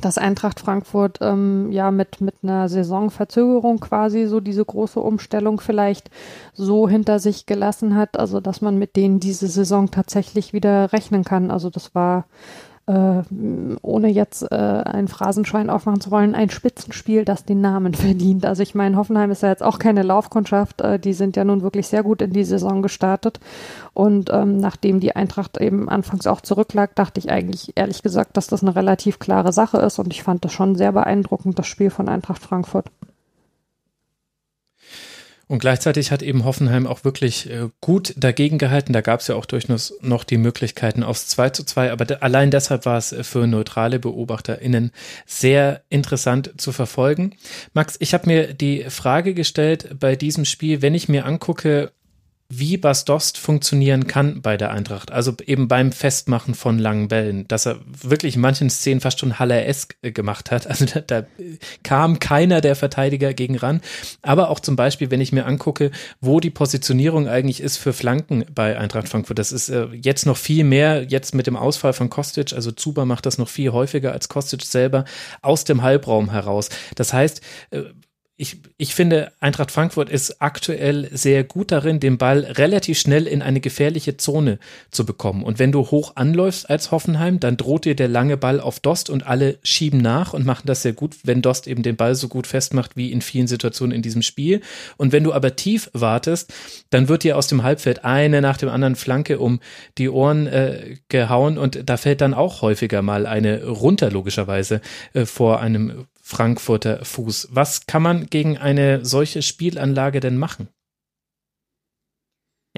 dass Eintracht Frankfurt ähm, ja mit, mit einer Saisonverzögerung quasi so diese große Umstellung vielleicht so hinter sich gelassen hat, also dass man mit denen diese Saison tatsächlich wieder rechnen kann. Also das war äh, ohne jetzt äh, ein Phrasenschwein aufmachen zu wollen, ein Spitzenspiel, das den Namen (laughs) verdient. Also ich meine, Hoffenheim ist ja jetzt auch keine Laufkundschaft, äh, die sind ja nun wirklich sehr gut in die Saison gestartet. Und ähm, nachdem die Eintracht eben anfangs auch zurücklag, dachte ich eigentlich ehrlich gesagt, dass das eine relativ klare Sache ist und ich fand das schon sehr beeindruckend, das Spiel von Eintracht Frankfurt. Und gleichzeitig hat eben Hoffenheim auch wirklich äh, gut dagegen gehalten. Da gab es ja auch durchaus noch die Möglichkeiten aufs 2 zu 2. Aber allein deshalb war es für neutrale BeobachterInnen sehr interessant zu verfolgen. Max, ich habe mir die Frage gestellt bei diesem Spiel, wenn ich mir angucke, wie Bas Dost funktionieren kann bei der Eintracht. Also eben beim Festmachen von langen Bällen, dass er wirklich in manchen Szenen fast schon Haller-esk äh, gemacht hat. (laughs) Also da, da kam keiner der Verteidiger gegen ran. Aber auch zum Beispiel, wenn ich mir angucke, wo die Positionierung eigentlich ist für Flanken bei Eintracht Frankfurt. Das ist äh, jetzt noch viel mehr, jetzt mit dem Ausfall von Kostic, also Zuba macht das noch viel häufiger als Kostic selber, aus dem Halbraum heraus. Das heißt, äh, ich, ich finde, Eintracht Frankfurt ist aktuell sehr gut darin, den Ball relativ schnell in eine gefährliche Zone zu bekommen. Und wenn du hoch anläufst als Hoffenheim, dann droht dir der lange Ball auf Dost und alle schieben nach und machen das sehr gut, wenn Dost eben den Ball so gut festmacht wie in vielen Situationen in diesem Spiel. Und wenn du aber tief wartest, dann wird dir aus dem Halbfeld eine nach dem anderen Flanke um die Ohren äh, gehauen und da fällt dann auch häufiger mal eine runter, logischerweise, äh, vor einem Frankfurter Fuß. Was kann man gegen eine solche Spielanlage denn machen?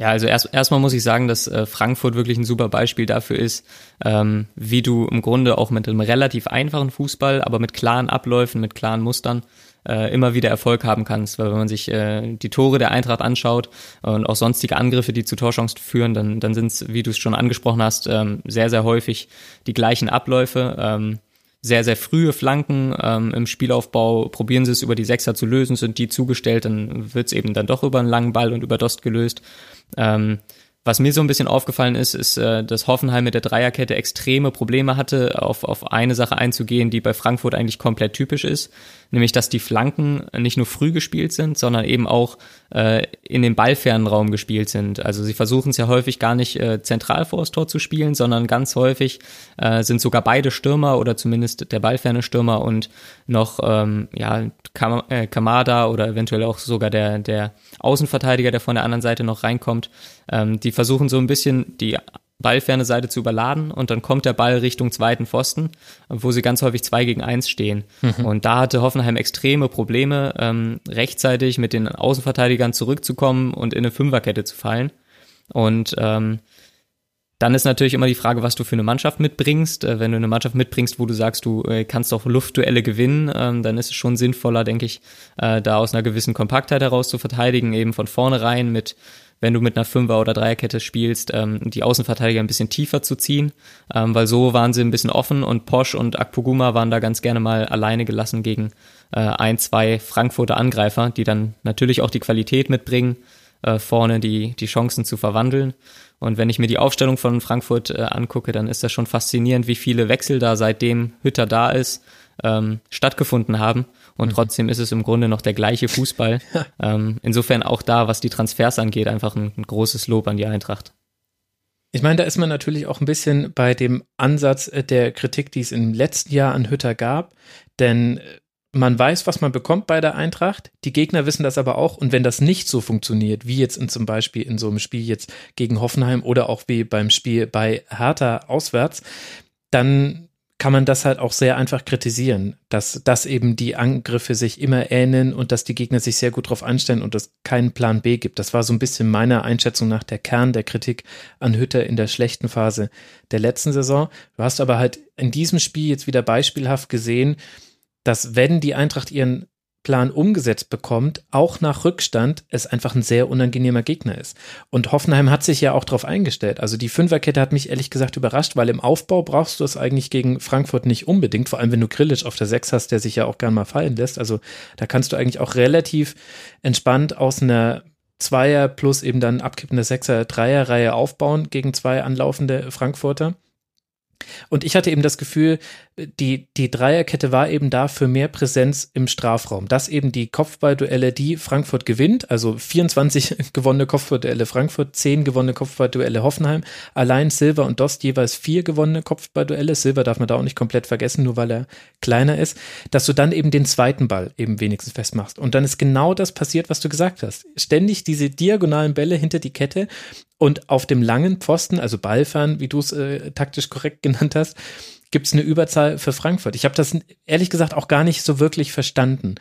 Ja, also erst erstmal muss ich sagen, dass äh, Frankfurt wirklich ein super Beispiel dafür ist, ähm, wie du im Grunde auch mit einem relativ einfachen Fußball, aber mit klaren Abläufen, mit klaren Mustern äh, immer wieder Erfolg haben kannst. Weil wenn man sich äh, die Tore der Eintracht anschaut und auch sonstige Angriffe, die zu Torchancen führen, dann, dann sind es, wie du es schon angesprochen hast, ähm, sehr, sehr häufig die gleichen Abläufe. Ähm, sehr, sehr frühe Flanken ähm, im Spielaufbau, probieren sie es über die Sechser zu lösen, sind die zugestellt, dann wird es eben dann doch über einen langen Ball und über Dost gelöst. Ähm, was mir so ein bisschen aufgefallen ist, ist, äh, dass Hoffenheim mit der Dreierkette extreme Probleme hatte, auf, auf eine Sache einzugehen, die bei Frankfurt eigentlich komplett typisch ist, nämlich dass die Flanken nicht nur früh gespielt sind, sondern eben auch äh, in den ballfernen Raum gespielt sind. Also sie versuchen es ja häufig gar nicht äh, zentral vor das Tor zu spielen, sondern ganz häufig äh, sind sogar beide Stürmer oder zumindest der ballferne Stürmer und noch ähm, ja Kam äh, Kamada oder eventuell auch sogar der der Außenverteidiger, der von der anderen Seite noch reinkommt, ähm, die versuchen so ein bisschen die ballferne Seite zu überladen und dann kommt der Ball Richtung zweiten Pfosten, wo sie ganz häufig zwei gegen eins stehen. Mhm. Und da hatte Hoffenheim extreme Probleme, ähm, rechtzeitig mit den Außenverteidigern zurückzukommen und in eine Fünferkette zu fallen. Und ähm, dann ist natürlich immer die Frage, was du für eine Mannschaft mitbringst. Äh, wenn du eine Mannschaft mitbringst, wo du sagst, du äh, kannst auch Luftduelle gewinnen, ähm, dann ist es schon sinnvoller, denke ich, äh, da aus einer gewissen Kompaktheit heraus zu verteidigen, eben von vornherein mit, wenn du mit einer Fünfer- oder Dreierkette spielst, ähm, die Außenverteidiger ein bisschen tiefer zu ziehen, ähm, weil so waren sie ein bisschen offen und Posch und Akpoguma waren da ganz gerne mal alleine gelassen gegen ein, zwei Frankfurter Angreifer, die dann natürlich auch die Qualität mitbringen, vorne die, die Chancen zu verwandeln. Und wenn ich mir die Aufstellung von Frankfurt äh, angucke, dann ist das schon faszinierend, wie viele Wechsel da seitdem Hütter da ist, ähm, stattgefunden haben. Und mhm. trotzdem ist es im Grunde noch der gleiche Fußball. (laughs) ähm, insofern auch da, was die Transfers angeht, einfach ein, ein großes Lob an die Eintracht. Ich meine, da ist man natürlich auch ein bisschen bei dem Ansatz äh, der Kritik, die es im letzten Jahr an Hütter gab. Denn äh, man weiß, was man bekommt bei der Eintracht. Die Gegner wissen das aber auch. Und wenn das nicht so funktioniert, wie jetzt in, zum Beispiel in so einem Spiel jetzt gegen Hoffenheim oder auch wie beim Spiel bei Hertha auswärts, dann kann man das halt auch sehr einfach kritisieren, dass, dass eben die Angriffe sich immer ähneln und dass die Gegner sich sehr gut darauf einstellen und es keinen Plan B gibt. Das war so ein bisschen meiner Einschätzung nach der Kern der Kritik an Hütter in der schlechten Phase der letzten Saison. Du hast aber halt in diesem Spiel jetzt wieder beispielhaft gesehen, dass wenn die Eintracht ihren Plan umgesetzt bekommt, auch nach Rückstand, es einfach ein sehr unangenehmer Gegner ist. Und Hoffenheim hat sich ja auch darauf eingestellt. Also die Fünferkette hat mich ehrlich gesagt überrascht, weil im Aufbau brauchst du es eigentlich gegen Frankfurt nicht unbedingt, vor allem wenn du Grillic auf der Sechs hast, der sich ja auch gern mal fallen lässt. Also da kannst du eigentlich auch relativ entspannt aus einer Zweier plus eben dann abkippende Sechser, Dreier Reihe aufbauen gegen zwei anlaufende Frankfurter. Und ich hatte eben das Gefühl, die, die Dreierkette war eben da für mehr Präsenz im Strafraum. Dass eben die Kopfballduelle, die Frankfurt gewinnt, also 24 (laughs) gewonnene Kopfballduelle Frankfurt, 10 gewonnene Kopfballduelle Hoffenheim, allein Silver und Dost jeweils vier gewonnene Kopfballduelle. Silver darf man da auch nicht komplett vergessen, nur weil er kleiner ist, dass du dann eben den zweiten Ball eben wenigstens festmachst. Und dann ist genau das passiert, was du gesagt hast. Ständig diese diagonalen Bälle hinter die Kette und auf dem langen Pfosten, also Ballfern, wie du es äh, taktisch korrekt (laughs) genannt hast, gibt es eine Überzahl für Frankfurt. Ich habe das ehrlich gesagt auch gar nicht so wirklich verstanden,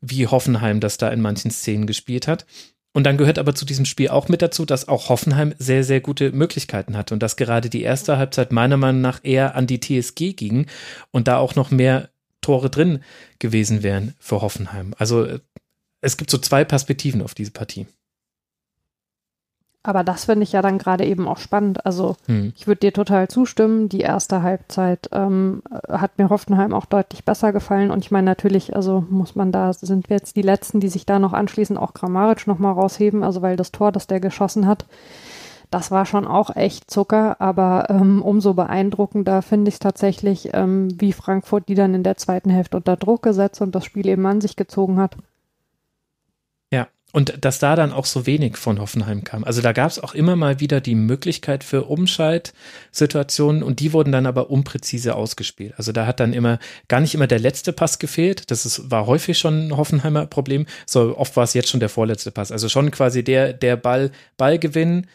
wie Hoffenheim das da in manchen Szenen gespielt hat. Und dann gehört aber zu diesem Spiel auch mit dazu, dass auch Hoffenheim sehr, sehr gute Möglichkeiten hatte und dass gerade die erste Halbzeit meiner Meinung nach eher an die TSG ging und da auch noch mehr Tore drin gewesen wären für Hoffenheim. Also äh, es gibt so zwei Perspektiven auf diese Partie. Aber das finde ich ja dann gerade eben auch spannend. Also hm. ich würde dir total zustimmen. Die erste Halbzeit ähm, hat mir Hoffenheim auch deutlich besser gefallen. Und ich meine natürlich, also muss man da, sind wir jetzt die Letzten, die sich da noch anschließen, auch Grammaric nochmal rausheben. Also weil das Tor, das der geschossen hat, das war schon auch echt Zucker. Aber ähm, umso beeindruckender finde ich es tatsächlich, ähm, wie Frankfurt die dann in der zweiten Hälfte unter Druck gesetzt und das Spiel eben an sich gezogen hat. Und dass da dann auch so wenig von Hoffenheim kam. Also da gab es auch immer mal wieder die Möglichkeit für Umschaltsituationen und die wurden dann aber unpräzise ausgespielt. Also da hat dann immer gar nicht immer der letzte Pass gefehlt. Das ist, war häufig schon ein Hoffenheimer Problem. So oft war es jetzt schon der vorletzte Pass. Also schon quasi der, der Ball, Ballgewinn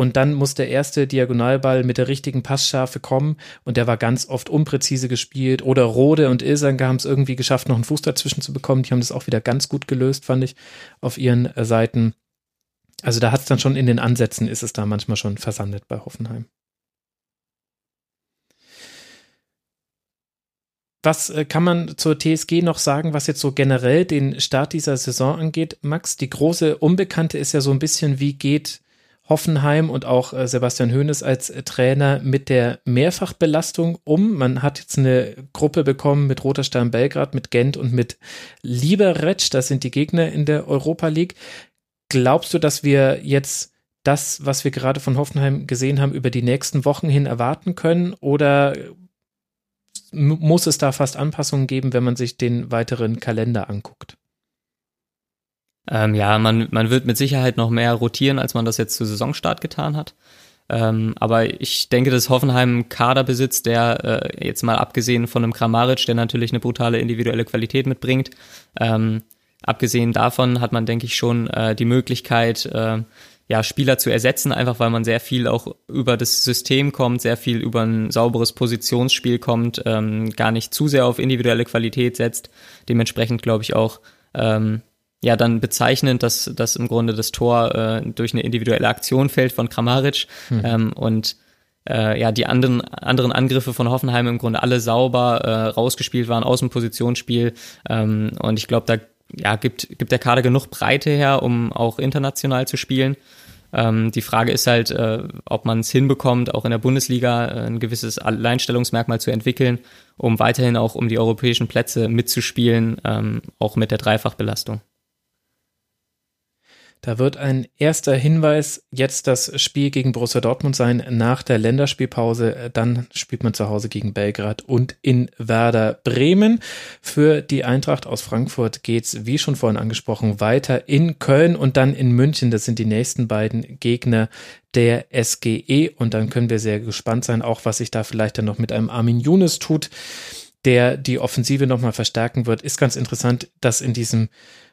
und dann muss der erste Diagonalball mit der richtigen Passschärfe kommen und der war ganz oft unpräzise gespielt. Oder Rode und Ilsange haben es irgendwie geschafft, noch einen Fuß dazwischen zu bekommen. Die haben das auch wieder ganz gut gelöst, fand ich, auf ihren äh, Seiten. Also da hat es dann schon in den Ansätzen, ist es da manchmal schon versandet bei Hoffenheim. Was äh, kann man zur TSG noch sagen, was jetzt so generell den Start dieser Saison angeht? Max, die große Unbekannte ist ja so ein bisschen, wie geht Hoffenheim und auch äh, Sebastian Hoeneß als äh, Trainer mit der Mehrfachbelastung um. Man hat jetzt eine Gruppe bekommen mit Roter Stern Belgrad, mit Gent und mit Liberec. Das sind die Gegner in der Europa League. Glaubst du, dass wir jetzt das, was wir gerade von Hoffenheim gesehen haben, über die nächsten Wochen hin erwarten können? Oder muss es da fast Anpassungen geben, wenn man sich den weiteren Kalender anguckt? Ähm, ja, man, man wird mit Sicherheit noch mehr rotieren, als man das jetzt zu Saisonstart getan hat. Ähm, aber ich denke, dass Hoffenheim einen Kader besitzt, der äh, jetzt mal abgesehen von einem Kramaric, der natürlich eine brutale individuelle Qualität mitbringt, ähm, abgesehen davon hat man, denke ich, schon äh, die Möglichkeit, äh, ja, Spieler zu ersetzen, einfach weil man sehr viel auch über das System kommt, sehr viel über ein sauberes Positionsspiel kommt, ähm, gar nicht zu sehr auf individuelle Qualität setzt. Dementsprechend glaube ich auch, ähm, ja, dann bezeichnend, dass, dass im Grunde das Tor äh, durch eine individuelle Aktion fällt von Kramaric hm. ähm, und äh, ja, die anderen, anderen Angriffe von Hoffenheim im Grunde alle sauber äh, rausgespielt waren aus dem Positionsspiel. Ähm, und ich glaube, da ja, gibt, gibt der Kader genug Breite her, um auch international zu spielen. Ähm, die Frage ist halt, äh, ob man es hinbekommt, auch in der Bundesliga äh, ein gewisses Alleinstellungsmerkmal zu entwickeln, um weiterhin auch um die europäischen Plätze mitzuspielen, ähm, auch mit der Dreifachbelastung. Da wird ein erster Hinweis jetzt das Spiel gegen Borussia Dortmund sein nach der Länderspielpause. Dann spielt man zu Hause gegen Belgrad und in Werder Bremen. Für die Eintracht aus Frankfurt geht's, wie schon vorhin angesprochen, weiter in Köln und dann in München. Das sind die nächsten beiden Gegner der SGE. Und dann können wir sehr gespannt sein, auch was sich da vielleicht dann noch mit einem Armin Younes tut der die Offensive nochmal verstärken wird, ist ganz interessant, dass in diesem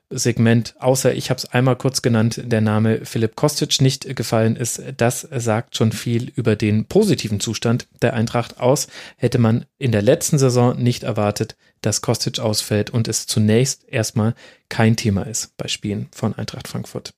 Segment, außer ich habe es einmal kurz genannt, der Name Philipp Kostic nicht gefallen ist. Das sagt schon viel über den positiven Zustand der Eintracht aus. Hätte man in der letzten Saison nicht erwartet, dass Kostic ausfällt und es zunächst erstmal kein Thema ist bei Spielen von Eintracht Frankfurt.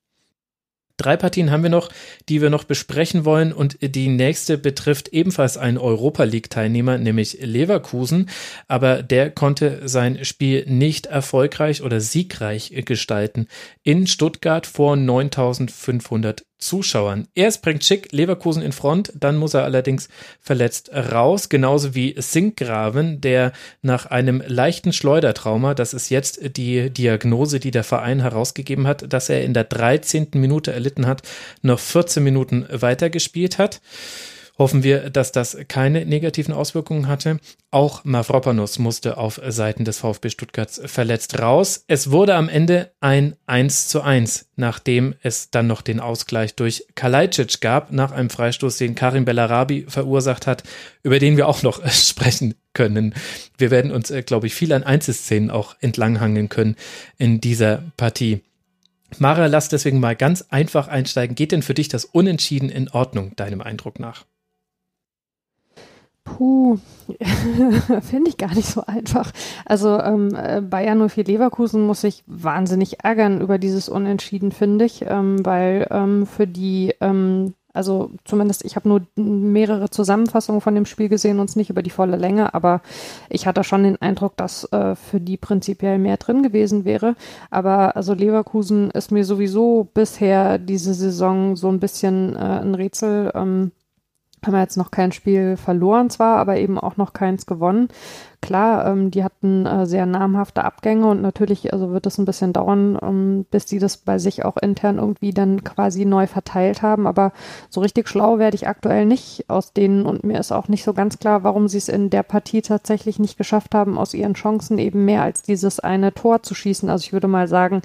Drei Partien haben wir noch, die wir noch besprechen wollen und die nächste betrifft ebenfalls einen Europa League Teilnehmer, nämlich Leverkusen, aber der konnte sein Spiel nicht erfolgreich oder siegreich gestalten. In Stuttgart vor 9500 Zuschauern. Erst bringt Schick Leverkusen in Front, dann muss er allerdings verletzt raus, genauso wie Sinkgraven, der nach einem leichten Schleudertrauma, das ist jetzt die Diagnose, die der Verein herausgegeben hat, dass er in der 13. Minute erlitten hat, noch 14 Minuten weitergespielt hat. Hoffen wir, dass das keine negativen Auswirkungen hatte. Auch Mavropanos musste auf Seiten des VfB Stuttgart verletzt raus. Es wurde am Ende ein 1 zu 1, nachdem es dann noch den Ausgleich durch Kalajdzic gab, nach einem Freistoß, den Karim Bellarabi verursacht hat, über den wir auch noch (laughs) sprechen können. Wir werden uns, äh, glaube ich, viel an Einzelszenen auch entlanghangeln können in dieser Partie. Mara, lass deswegen mal ganz einfach einsteigen. Geht denn für dich das Unentschieden in Ordnung, deinem Eindruck nach? Puh, (laughs) finde ich gar nicht so einfach. Also ähm, äh, Bayern 04 Leverkusen muss sich wahnsinnig ärgern über dieses Unentschieden, finde ich, ähm, weil ähm, für die, ähm, also zumindest ich habe nur mehrere Zusammenfassungen von dem Spiel gesehen und nicht über die volle Länge, aber ich hatte schon den Eindruck, dass äh, für die prinzipiell mehr drin gewesen wäre. Aber also Leverkusen ist mir sowieso bisher diese Saison so ein bisschen äh, ein Rätsel. Haben wir jetzt noch kein Spiel verloren zwar, aber eben auch noch keins gewonnen. Klar, ähm, die hatten äh, sehr namhafte Abgänge und natürlich also wird es ein bisschen dauern, ähm, bis die das bei sich auch intern irgendwie dann quasi neu verteilt haben. Aber so richtig schlau werde ich aktuell nicht aus denen und mir ist auch nicht so ganz klar, warum sie es in der Partie tatsächlich nicht geschafft haben, aus ihren Chancen eben mehr als dieses eine Tor zu schießen. Also ich würde mal sagen,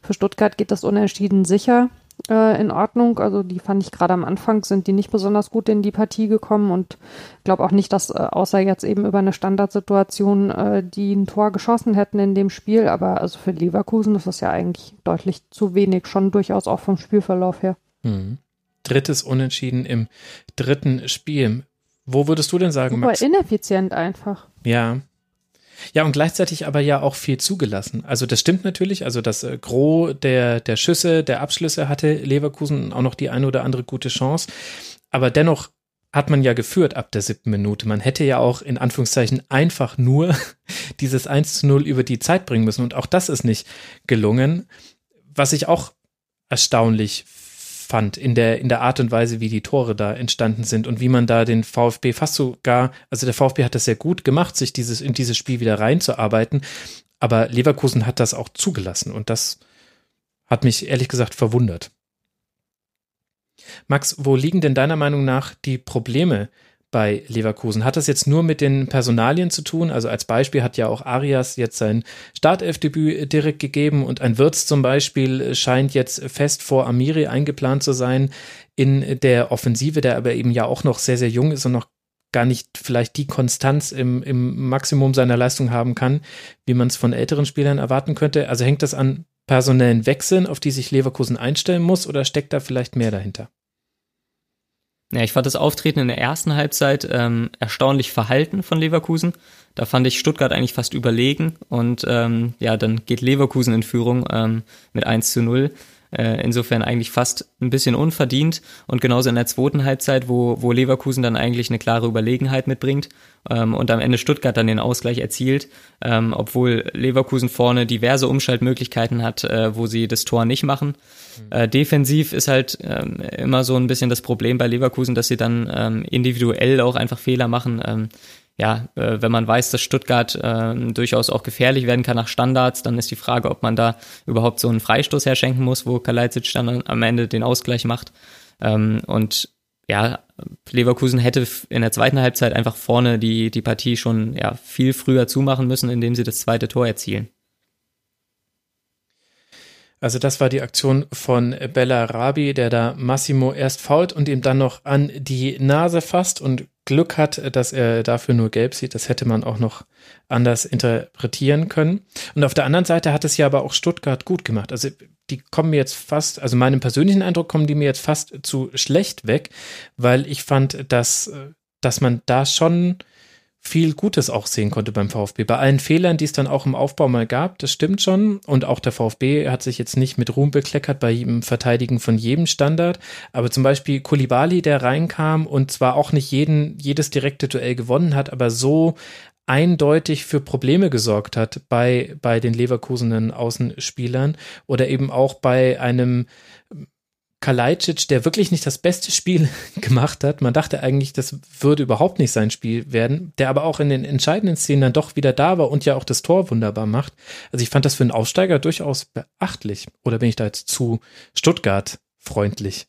für Stuttgart geht das unentschieden sicher äh, in Ordnung. Also die fand ich gerade am Anfang, sind die nicht besonders gut in die Partie gekommen und glaube auch nicht, dass äh, außer jetzt eben über eine Standardsituation äh, die ein Tor geschossen hätten in dem Spiel. Aber also für Leverkusen ist das ja eigentlich deutlich zu wenig, schon durchaus auch vom Spielverlauf her. Mhm. Drittes Unentschieden im dritten Spiel. Wo würdest du denn sagen, Super Max? ineffizient einfach. Ja, ja, und gleichzeitig aber ja auch viel zugelassen. Also das stimmt natürlich. Also das äh, Gros der, der Schüsse, der Abschlüsse hatte Leverkusen auch noch die eine oder andere gute Chance. Aber dennoch hat man ja geführt ab der siebten Minute. Man hätte ja auch in Anführungszeichen einfach nur (laughs) dieses 1 zu 0 über die Zeit bringen müssen. Und auch das ist nicht gelungen. Was ich auch erstaunlich fand in der, in der Art und Weise, wie die Tore da entstanden sind und wie man da den VfB fast sogar, also der VfB hat das sehr gut gemacht, sich dieses, in dieses Spiel wieder reinzuarbeiten. Aber Leverkusen hat das auch zugelassen und das hat mich ehrlich gesagt verwundert. Max, wo liegen denn deiner Meinung nach die Probleme bei Leverkusen. Hat das jetzt nur mit den Personalien zu tun? Also als Beispiel hat ja auch Arias jetzt sein Startelfdebüt direkt gegeben und ein Wirtz zum Beispiel scheint jetzt fest vor Amiri eingeplant zu sein in der Offensive, der aber eben ja auch noch sehr, sehr jung ist und noch gar nicht vielleicht die Konstanz im, im Maximum seiner Leistung haben kann, wie man es von älteren Spielern erwarten könnte. Also hängt das an personellen Wechseln, auf die sich Leverkusen einstellen muss, oder steckt da vielleicht mehr dahinter? Ja, ich fand das Auftreten in der ersten Halbzeit ähm, erstaunlich verhalten von Leverkusen. Da fand ich Stuttgart eigentlich fast überlegen und ähm, ja, dann geht Leverkusen in Führung ähm, mit 1 zu 0. Äh, insofern eigentlich fast ein bisschen unverdient und genauso in der zweiten Halbzeit, wo, wo Leverkusen dann eigentlich eine klare Überlegenheit mitbringt ähm, und am Ende Stuttgart dann den Ausgleich erzielt, ähm, obwohl Leverkusen vorne diverse Umschaltmöglichkeiten hat, äh, wo sie das Tor nicht machen. Mhm. Äh, defensiv ist halt ähm, immer so ein bisschen das Problem bei Leverkusen, dass sie dann ähm, individuell auch einfach Fehler machen. Ähm, ja, äh, wenn man weiß, dass Stuttgart äh, durchaus auch gefährlich werden kann nach Standards, dann ist die Frage, ob man da überhaupt so einen Freistoß herschenken muss, wo Kalajdzic dann am Ende den Ausgleich macht. Ähm, und ja, Leverkusen hätte in der zweiten Halbzeit einfach vorne die, die Partie schon ja, viel früher zumachen müssen, indem sie das zweite Tor erzielen. Also das war die Aktion von Bella Rabi, der da Massimo erst fault und ihm dann noch an die Nase fasst und Glück hat, dass er dafür nur gelb sieht. Das hätte man auch noch anders interpretieren können. Und auf der anderen Seite hat es ja aber auch Stuttgart gut gemacht. Also die kommen mir jetzt fast, also meinem persönlichen Eindruck kommen die mir jetzt fast zu schlecht weg, weil ich fand, dass, dass man da schon viel Gutes auch sehen konnte beim VfB. Bei allen Fehlern, die es dann auch im Aufbau mal gab, das stimmt schon. Und auch der VfB hat sich jetzt nicht mit Ruhm bekleckert bei ihm Verteidigen von jedem Standard. Aber zum Beispiel Kulibali, der reinkam und zwar auch nicht jeden, jedes direkte Duell gewonnen hat, aber so eindeutig für Probleme gesorgt hat bei, bei den Leverkusenen Außenspielern oder eben auch bei einem Kalajdzic, der wirklich nicht das beste Spiel (laughs) gemacht hat. Man dachte eigentlich, das würde überhaupt nicht sein Spiel werden, der aber auch in den entscheidenden Szenen dann doch wieder da war und ja auch das Tor wunderbar macht. Also ich fand das für einen Aussteiger durchaus beachtlich. Oder bin ich da jetzt zu Stuttgart freundlich?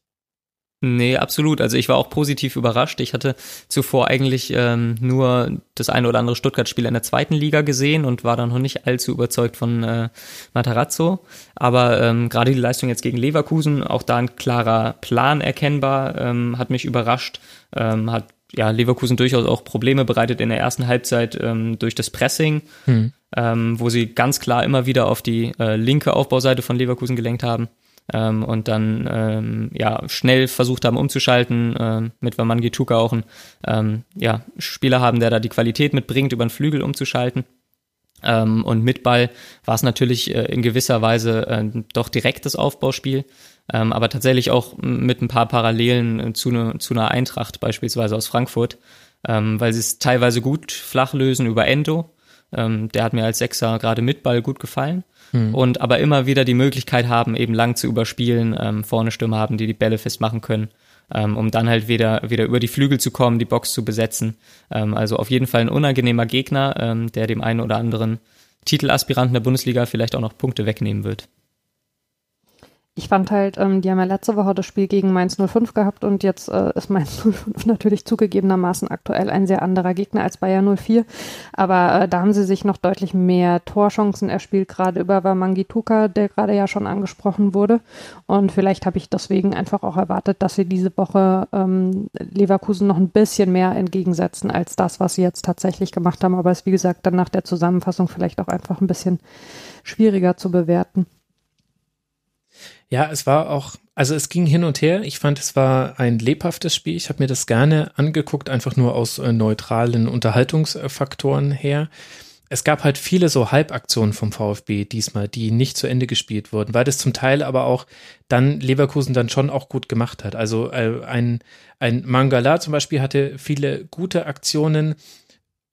Nee, absolut. Also ich war auch positiv überrascht. Ich hatte zuvor eigentlich ähm, nur das eine oder andere Stuttgart-Spiel in der zweiten Liga gesehen und war dann noch nicht allzu überzeugt von äh, Matarazzo. Aber ähm, gerade die Leistung jetzt gegen Leverkusen, auch da ein klarer Plan erkennbar, ähm, hat mich überrascht. Ähm, hat ja Leverkusen durchaus auch Probleme bereitet in der ersten Halbzeit ähm, durch das Pressing, hm. ähm, wo sie ganz klar immer wieder auf die äh, linke Aufbauseite von Leverkusen gelenkt haben ähm, und dann ähm, ja schnell versucht haben umzuschalten, ähm, mit Wamangi Tuka auch einen ähm, ja, Spieler haben, der da die Qualität mitbringt, über den Flügel umzuschalten. Ähm, und mit Ball war es natürlich äh, in gewisser Weise äh, doch direktes Aufbauspiel, ähm, aber tatsächlich auch mit ein paar Parallelen äh, zu, ne, zu einer Eintracht beispielsweise aus Frankfurt, ähm, weil sie es teilweise gut flach lösen über Endo. Ähm, der hat mir als Sechser gerade mit Ball gut gefallen hm. und aber immer wieder die Möglichkeit haben, eben lang zu überspielen, ähm, vorne Stürmer haben, die die Bälle festmachen können, ähm, um dann halt wieder, wieder über die Flügel zu kommen, die Box zu besetzen. Ähm, also auf jeden Fall ein unangenehmer Gegner, ähm, der dem einen oder anderen Titelaspiranten der Bundesliga vielleicht auch noch Punkte wegnehmen wird ich fand halt, ähm, die haben ja letzte Woche das Spiel gegen Mainz 05 gehabt und jetzt äh, ist Mainz (laughs) 05 natürlich zugegebenermaßen aktuell ein sehr anderer Gegner als Bayer 04. Aber äh, da haben sie sich noch deutlich mehr Torchancen erspielt, gerade über Wamangituka, der gerade ja schon angesprochen wurde. Und vielleicht habe ich deswegen einfach auch erwartet, dass sie diese Woche ähm, Leverkusen noch ein bisschen mehr entgegensetzen als das, was sie jetzt tatsächlich gemacht haben. Aber es ist wie gesagt dann nach der Zusammenfassung vielleicht auch einfach ein bisschen schwieriger zu bewerten. Ja, es war auch, also es ging hin und her. Ich fand, es war ein lebhaftes Spiel. Ich habe mir das gerne angeguckt, einfach nur aus äh, neutralen Unterhaltungsfaktoren her. Es gab halt viele so Halbaktionen vom VfB diesmal, die nicht zu Ende gespielt wurden, weil das zum Teil aber auch dann Leverkusen dann schon auch gut gemacht hat. Also äh, ein, ein Mangala zum Beispiel hatte viele gute Aktionen,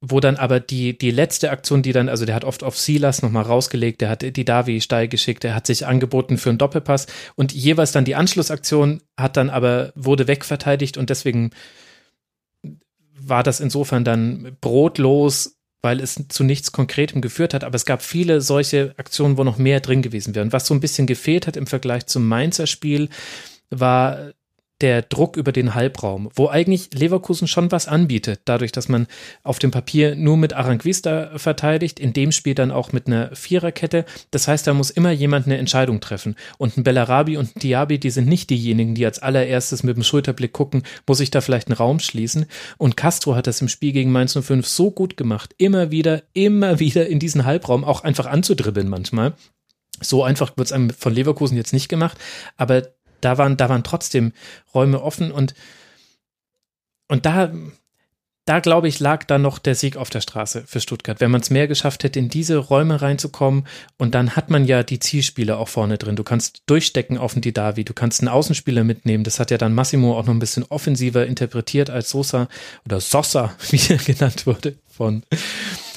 wo dann aber die, die letzte Aktion, die dann, also der hat oft auf Silas nochmal rausgelegt, der hat die Davi steil geschickt, der hat sich angeboten für einen Doppelpass und jeweils dann die Anschlussaktion hat dann aber, wurde wegverteidigt und deswegen war das insofern dann brotlos, weil es zu nichts Konkretem geführt hat. Aber es gab viele solche Aktionen, wo noch mehr drin gewesen wären. Was so ein bisschen gefehlt hat im Vergleich zum Mainzer Spiel, war der Druck über den Halbraum, wo eigentlich Leverkusen schon was anbietet, dadurch, dass man auf dem Papier nur mit Aranguista verteidigt, in dem Spiel dann auch mit einer Viererkette. Das heißt, da muss immer jemand eine Entscheidung treffen. Und ein Bellarabi und ein Diaby, die sind nicht diejenigen, die als allererstes mit dem Schulterblick gucken, muss ich da vielleicht einen Raum schließen. Und Castro hat das im Spiel gegen Mainz 05 so gut gemacht, immer wieder, immer wieder in diesen Halbraum auch einfach anzudribbeln manchmal So einfach wird es einem von Leverkusen jetzt nicht gemacht, aber da waren, da waren trotzdem Räume offen und, und da, da glaube ich, lag dann noch der Sieg auf der Straße für Stuttgart. Wenn man es mehr geschafft hätte, in diese Räume reinzukommen und dann hat man ja die Zielspieler auch vorne drin. Du kannst durchstecken auf den Didavi, du kannst einen Außenspieler mitnehmen. Das hat ja dann Massimo auch noch ein bisschen offensiver interpretiert als Sosa oder Sosa, (laughs) wie er genannt wurde von,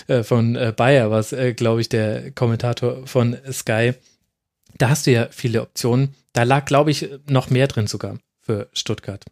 äh, von äh, Bayer, was, äh, glaube ich, der Kommentator von Sky. Da hast du ja viele Optionen. Da lag, glaube ich, noch mehr drin sogar für Stuttgart.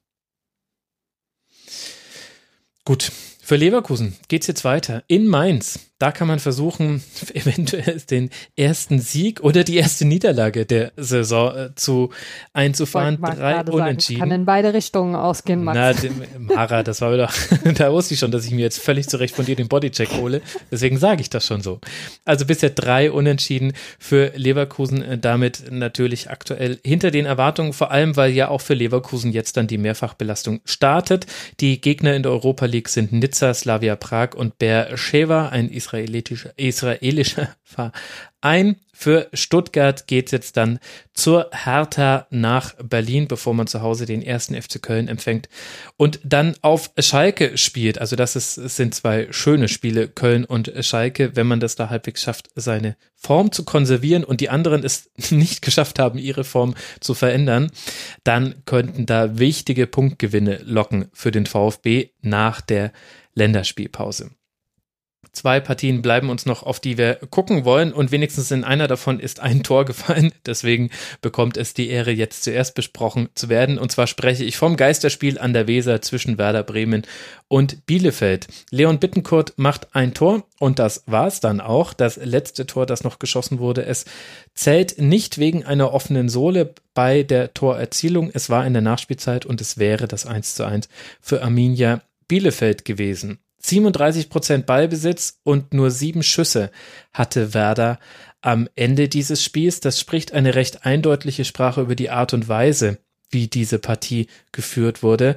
Gut, für Leverkusen geht's jetzt weiter in Mainz. Da kann man versuchen, (laughs) eventuell den ersten Sieg oder die erste Niederlage der Saison äh, zu einzufahren. Drei Unentschieden. Sagen, kann in beide Richtungen ausgehen, Max. Na, dem, Mara, das war wieder, (laughs) da wusste ich schon, dass ich mir jetzt völlig zurecht von dir den Bodycheck hole. Deswegen sage ich das schon so. Also bisher drei Unentschieden für Leverkusen, äh, damit natürlich aktuell hinter den Erwartungen, vor allem, weil ja auch für Leverkusen jetzt dann die Mehrfachbelastung startet. Die Gegner in der Europa League sind Nizza, Slavia Prag und Beersheva, ein israelischer, israelischer Verein. Für Stuttgart geht es jetzt dann zur Hertha nach Berlin, bevor man zu Hause den ersten FC Köln empfängt und dann auf Schalke spielt. Also das ist, sind zwei schöne Spiele, Köln und Schalke, wenn man das da halbwegs schafft, seine Form zu konservieren und die anderen es (laughs) nicht geschafft haben, ihre Form zu verändern, dann könnten da wichtige Punktgewinne locken für den VfB nach der Länderspielpause. Zwei Partien bleiben uns noch, auf die wir gucken wollen und wenigstens in einer davon ist ein (laughs) Tor gefallen. Deswegen bekommt es die Ehre, jetzt zuerst besprochen zu werden. Und zwar spreche ich vom Geisterspiel an der Weser zwischen Werder Bremen und Bielefeld. Leon Bittenkurt macht ein Tor und das war es dann auch. Das letzte Tor, das noch geschossen wurde. Es zählt nicht wegen einer offenen Sohle bei der Torerzielung. Es war in der Nachspielzeit und es wäre das 1 zu 1 für Arminia Bielefeld gewesen. 37 Prozent Ballbesitz und nur sieben Schüsse hatte Werder am Ende dieses Spiels. Das spricht eine recht eindeutige Sprache über die Art und Weise, wie diese Partie geführt wurde.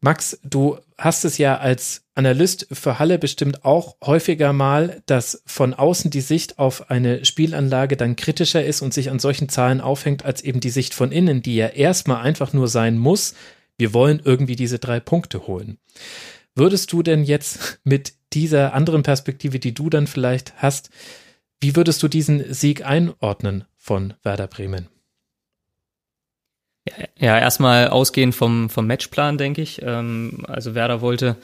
Max, du hast es ja als Analyst für Halle bestimmt auch häufiger mal, dass von außen die Sicht auf eine Spielanlage dann kritischer ist und sich an solchen Zahlen aufhängt, als eben die Sicht von innen, die ja erstmal einfach nur sein muss, wir wollen irgendwie diese drei Punkte holen. Würdest du denn jetzt mit dieser anderen Perspektive, die du dann vielleicht hast, wie würdest du diesen Sieg einordnen von Werder Bremen? Ja, erstmal ausgehend vom, vom Matchplan, denke ich. Ähm, also Werder wollte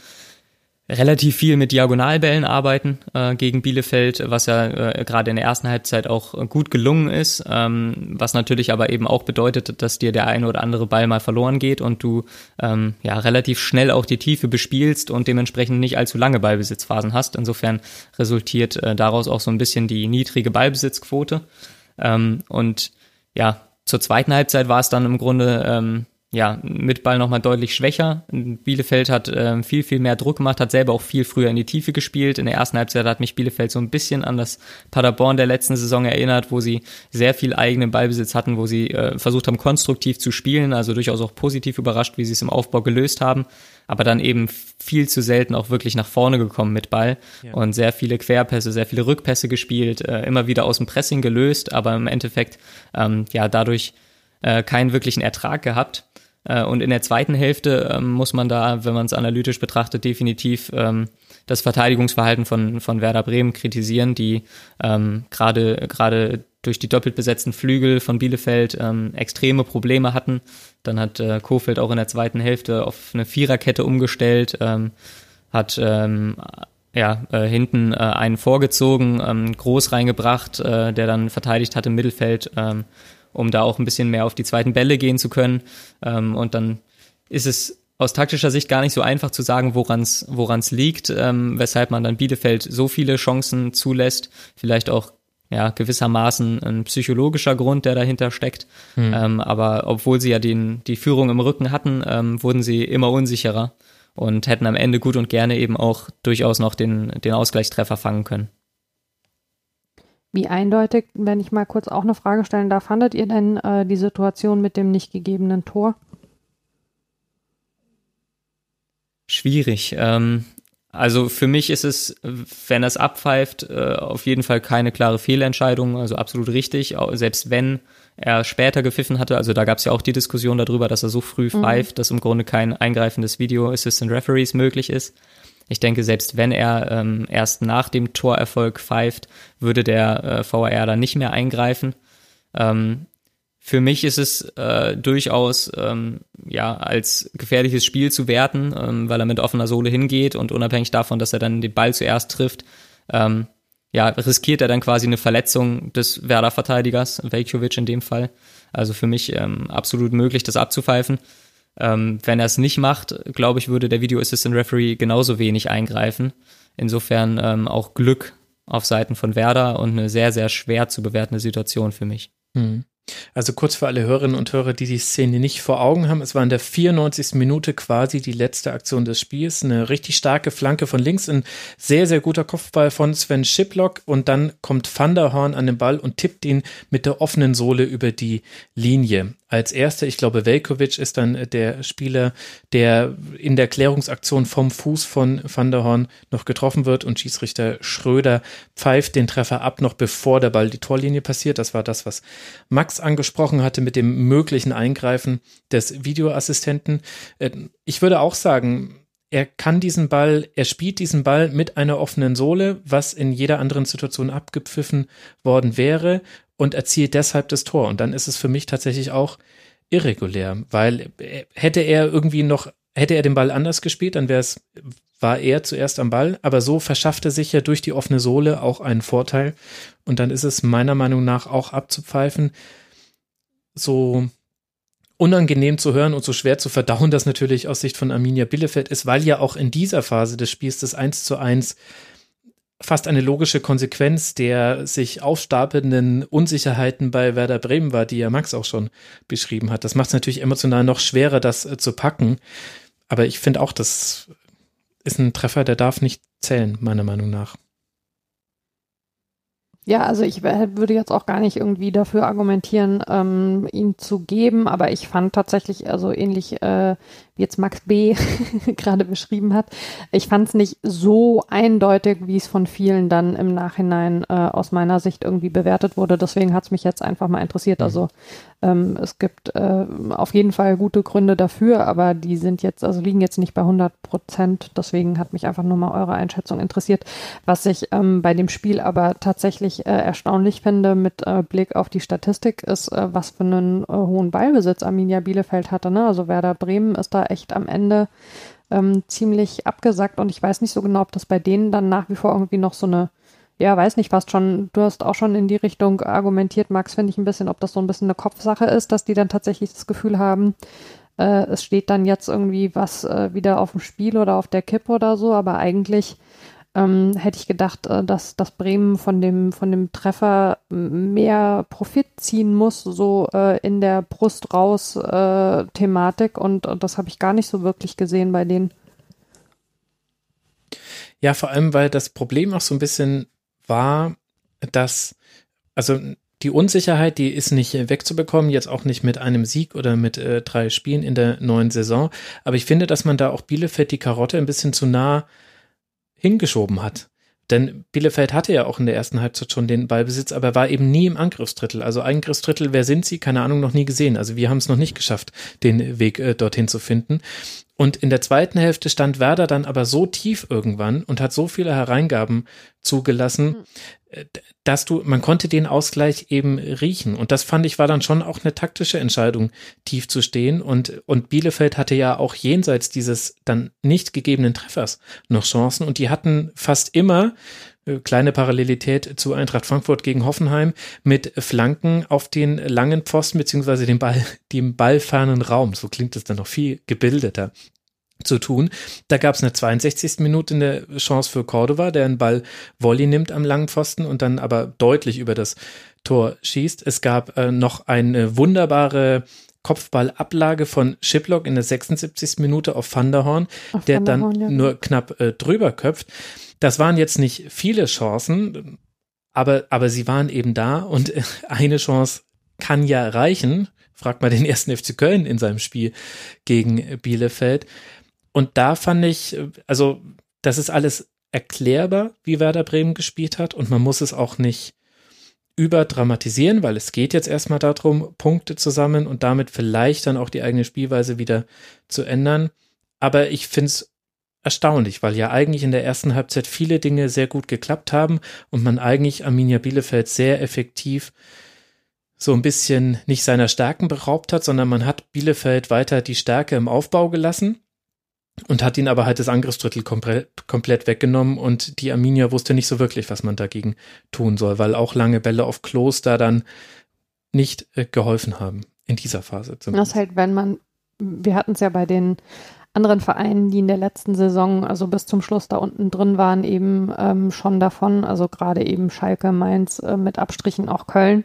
relativ viel mit Diagonalbällen arbeiten äh, gegen Bielefeld, was ja äh, gerade in der ersten Halbzeit auch gut gelungen ist, ähm, was natürlich aber eben auch bedeutet, dass dir der eine oder andere Ball mal verloren geht und du ähm, ja relativ schnell auch die Tiefe bespielst und dementsprechend nicht allzu lange Ballbesitzphasen hast. Insofern resultiert äh, daraus auch so ein bisschen die niedrige Ballbesitzquote. Ähm, und ja, zur zweiten Halbzeit war es dann im Grunde ähm, ja, mit Ball nochmal deutlich schwächer. Bielefeld hat äh, viel, viel mehr Druck gemacht, hat selber auch viel früher in die Tiefe gespielt. In der ersten Halbzeit hat mich Bielefeld so ein bisschen an das Paderborn der letzten Saison erinnert, wo sie sehr viel eigenen Ballbesitz hatten, wo sie äh, versucht haben, konstruktiv zu spielen, also durchaus auch positiv überrascht, wie sie es im Aufbau gelöst haben, aber dann eben viel zu selten auch wirklich nach vorne gekommen mit Ball ja. und sehr viele Querpässe, sehr viele Rückpässe gespielt, äh, immer wieder aus dem Pressing gelöst, aber im Endeffekt ähm, ja dadurch äh, keinen wirklichen Ertrag gehabt. Äh, und in der zweiten Hälfte ähm, muss man da, wenn man es analytisch betrachtet, definitiv ähm, das Verteidigungsverhalten von, von Werder Bremen kritisieren, die ähm, gerade gerade durch die doppelt besetzten Flügel von Bielefeld extreme Probleme hatten. Dann hat äh, Kofeld auch in der zweiten Hälfte auf eine Viererkette umgestellt, hat ja, äh, hinten äh, einen vorgezogen, groß reingebracht, äh, der dann verteidigt hat im Mittelfeld. Um da auch ein bisschen mehr auf die zweiten Bälle gehen zu können. Ähm, und dann ist es aus taktischer Sicht gar nicht so einfach zu sagen, woran es liegt, ähm, weshalb man dann Bielefeld so viele Chancen zulässt. Vielleicht auch ja gewissermaßen ein psychologischer Grund, der dahinter steckt. Hm. Ähm, aber obwohl sie ja den, die Führung im Rücken hatten, ähm, wurden sie immer unsicherer und hätten am Ende gut und gerne eben auch durchaus noch den, den Ausgleichstreffer fangen können. Wie eindeutig, wenn ich mal kurz auch eine Frage stellen darf, fandet ihr denn äh, die Situation mit dem nicht gegebenen Tor? Schwierig. Ähm, Also für mich ist es, wenn er es abpfeift, äh, auf jeden Fall keine klare Fehlentscheidung, also absolut richtig. Selbst wenn er später gepfiffen hatte, also da gab es ja auch die Diskussion darüber, dass er so früh mhm. pfeift, dass im Grunde kein eingreifendes Video Assistant Referees möglich ist. Ich denke, selbst wenn er ähm, erst nach dem Torerfolg pfeift, würde der äh, VAR dann nicht mehr eingreifen. Ähm, für mich ist es äh, durchaus ähm, ja als gefährliches Spiel zu werten, ähm, weil er mit offener Sohle hingeht und unabhängig davon, dass er dann den Ball zuerst trifft, ähm, ja, riskiert er dann quasi eine Verletzung des Werder-Verteidigers, Velkovic in dem Fall. Also für mich ähm, absolut möglich, das abzupfeifen. Ähm, wenn er es nicht macht, glaube ich, würde der Video Assistant Referee genauso wenig eingreifen. Insofern ähm, auch Glück auf Seiten von Werder und eine sehr, sehr schwer zu bewertende Situation für mich. Mhm. Also kurz für alle Hörerinnen und Hörer, die die Szene nicht vor Augen haben. Es war in der 94. Minute quasi die letzte Aktion des Spiels. Eine richtig starke Flanke von links, ein sehr, sehr guter Kopfball von Sven Schiplock und dann kommt Van der Horn an den Ball und tippt ihn mit der offenen Sohle über die Linie als erster. Ich glaube, Velkovic ist dann äh, der Spieler, der in der Klärungsaktion vom Fuß von Van der Horn noch getroffen wird und Schießrichter Schröder pfeift den Treffer ab, noch bevor der Ball die Torlinie passiert. Das war das, was Max angesprochen hatte mit dem möglichen Eingreifen des Videoassistenten. Äh, ich würde auch sagen, er kann diesen Ball, er spielt diesen Ball mit einer offenen Sohle, was in jeder anderen Situation abgepfiffen worden wäre und erzielt deshalb das Tor. Und dann ist es für mich tatsächlich auch irregulär, weil äh, hätte er irgendwie noch, hätte er den Ball anders gespielt, dann wäre es, war er zuerst am Ball, aber so verschafft er sich ja durch die offene Sohle auch einen Vorteil. Und dann ist es meiner Meinung nach auch abzupfeifen, so unangenehm zu hören und so schwer zu verdauen, das natürlich aus Sicht von Arminia Bielefeld ist, weil ja auch in dieser Phase des Spiels das 1 zu 1 fast eine logische Konsequenz der sich aufstapelnden Unsicherheiten bei Werder Bremen war, die ja Max auch schon beschrieben hat. Das macht es natürlich emotional noch schwerer, das äh, zu packen. Aber ich finde auch, das ist ein Treffer, der darf nicht zählen, meiner Meinung nach. Ja, also ich würde jetzt auch gar nicht irgendwie dafür argumentieren, ähm, ihn zu geben, aber ich fand tatsächlich, also ähnlich äh, wie jetzt Max B. (laughs) gerade beschrieben hat, ich fand es nicht so eindeutig, wie es von vielen dann im Nachhinein äh, aus meiner Sicht irgendwie bewertet wurde. Deswegen hat es mich jetzt einfach mal interessiert. Also ähm, es gibt äh, auf jeden Fall gute Gründe dafür, aber die sind jetzt, also liegen jetzt nicht bei 100 Prozent. Deswegen hat mich einfach nur mal eure Einschätzung interessiert. Was ich ähm, bei dem Spiel aber tatsächlich äh, erstaunlich finde mit äh, Blick auf die Statistik ist, äh, was für einen äh, hohen Ballbesitz Arminia Bielefeld hatte. Ne? Also Werder Bremen ist da echt am Ende ähm, ziemlich abgesackt und ich weiß nicht so genau, ob das bei denen dann nach wie vor irgendwie noch so eine ja, weiß nicht, fast schon, du hast auch schon in die Richtung argumentiert, Max, finde ich ein bisschen, ob das so ein bisschen eine Kopfsache ist, dass die dann tatsächlich das Gefühl haben, äh, es steht dann jetzt irgendwie was äh, wieder auf dem Spiel oder auf der Kippe oder so, aber eigentlich ähm, hätte ich gedacht, äh, dass, dass Bremen von dem, von dem Treffer mehr Profit ziehen muss, so äh, in der Brust raus äh, Thematik. Und, und das habe ich gar nicht so wirklich gesehen bei denen. Ja, vor allem, weil das Problem auch so ein bisschen war, dass, also die Unsicherheit, die ist nicht wegzubekommen, jetzt auch nicht mit einem Sieg oder mit äh, drei Spielen in der neuen Saison. Aber ich finde, dass man da auch Bielefeld die Karotte ein bisschen zu nah hingeschoben hat. Denn Bielefeld hatte ja auch in der ersten Halbzeit schon den Ballbesitz, aber war eben nie im Angriffsdrittel. Also Angriffsdrittel, wer sind sie? Keine Ahnung, noch nie gesehen. Also wir haben es noch nicht geschafft, den Weg äh, dorthin zu finden. Und in der zweiten Hälfte stand Werder dann aber so tief irgendwann und hat so viele Hereingaben zugelassen, hm. äh, dass du, man konnte den Ausgleich eben riechen. Und das fand ich war dann schon auch eine taktische Entscheidung, tief zu stehen. Und, und Bielefeld hatte ja auch jenseits dieses dann nicht gegebenen Treffers noch Chancen. Und die hatten fast immer kleine Parallelität zu Eintracht Frankfurt gegen Hoffenheim mit Flanken auf den langen Pfosten beziehungsweise dem Ball, (laughs) dem ballfernen Raum. So klingt es dann noch viel gebildeter zu tun. Da gab es eine 62. Minute eine Chance für Cordova, der einen Ball Volley nimmt am langen Pfosten und dann aber deutlich über das Tor schießt. Es gab äh, noch eine wunderbare Kopfballablage von Shiplock in der 76. Minute auf Thunderhorn, auf der dann Horn, ja. nur knapp äh, drüber köpft. Das waren jetzt nicht viele Chancen, aber, aber sie waren eben da und (laughs) eine Chance kann ja reichen. Fragt mal den ersten FC Köln in seinem Spiel gegen Bielefeld. Und da fand ich, also das ist alles erklärbar, wie Werder Bremen gespielt hat und man muss es auch nicht überdramatisieren, weil es geht jetzt erstmal darum, Punkte zu sammeln und damit vielleicht dann auch die eigene Spielweise wieder zu ändern. Aber ich finde es erstaunlich, weil ja eigentlich in der ersten Halbzeit viele Dinge sehr gut geklappt haben und man eigentlich Arminia Bielefeld sehr effektiv so ein bisschen nicht seiner Stärken beraubt hat, sondern man hat Bielefeld weiter die Stärke im Aufbau gelassen und hat ihn aber halt das Angriffsdrittel komplett, weggenommen und die Arminia wusste nicht so wirklich, was man dagegen tun soll, weil auch lange Bälle auf Kloster dann nicht äh, geholfen haben in dieser Phase. Zumindest. Das halt, wenn man, wir hatten es ja bei den anderen Vereinen, die in der letzten Saison, also bis zum Schluss da unten drin waren, eben ähm, schon davon, also gerade eben Schalke, Mainz, äh, mit Abstrichen auch Köln,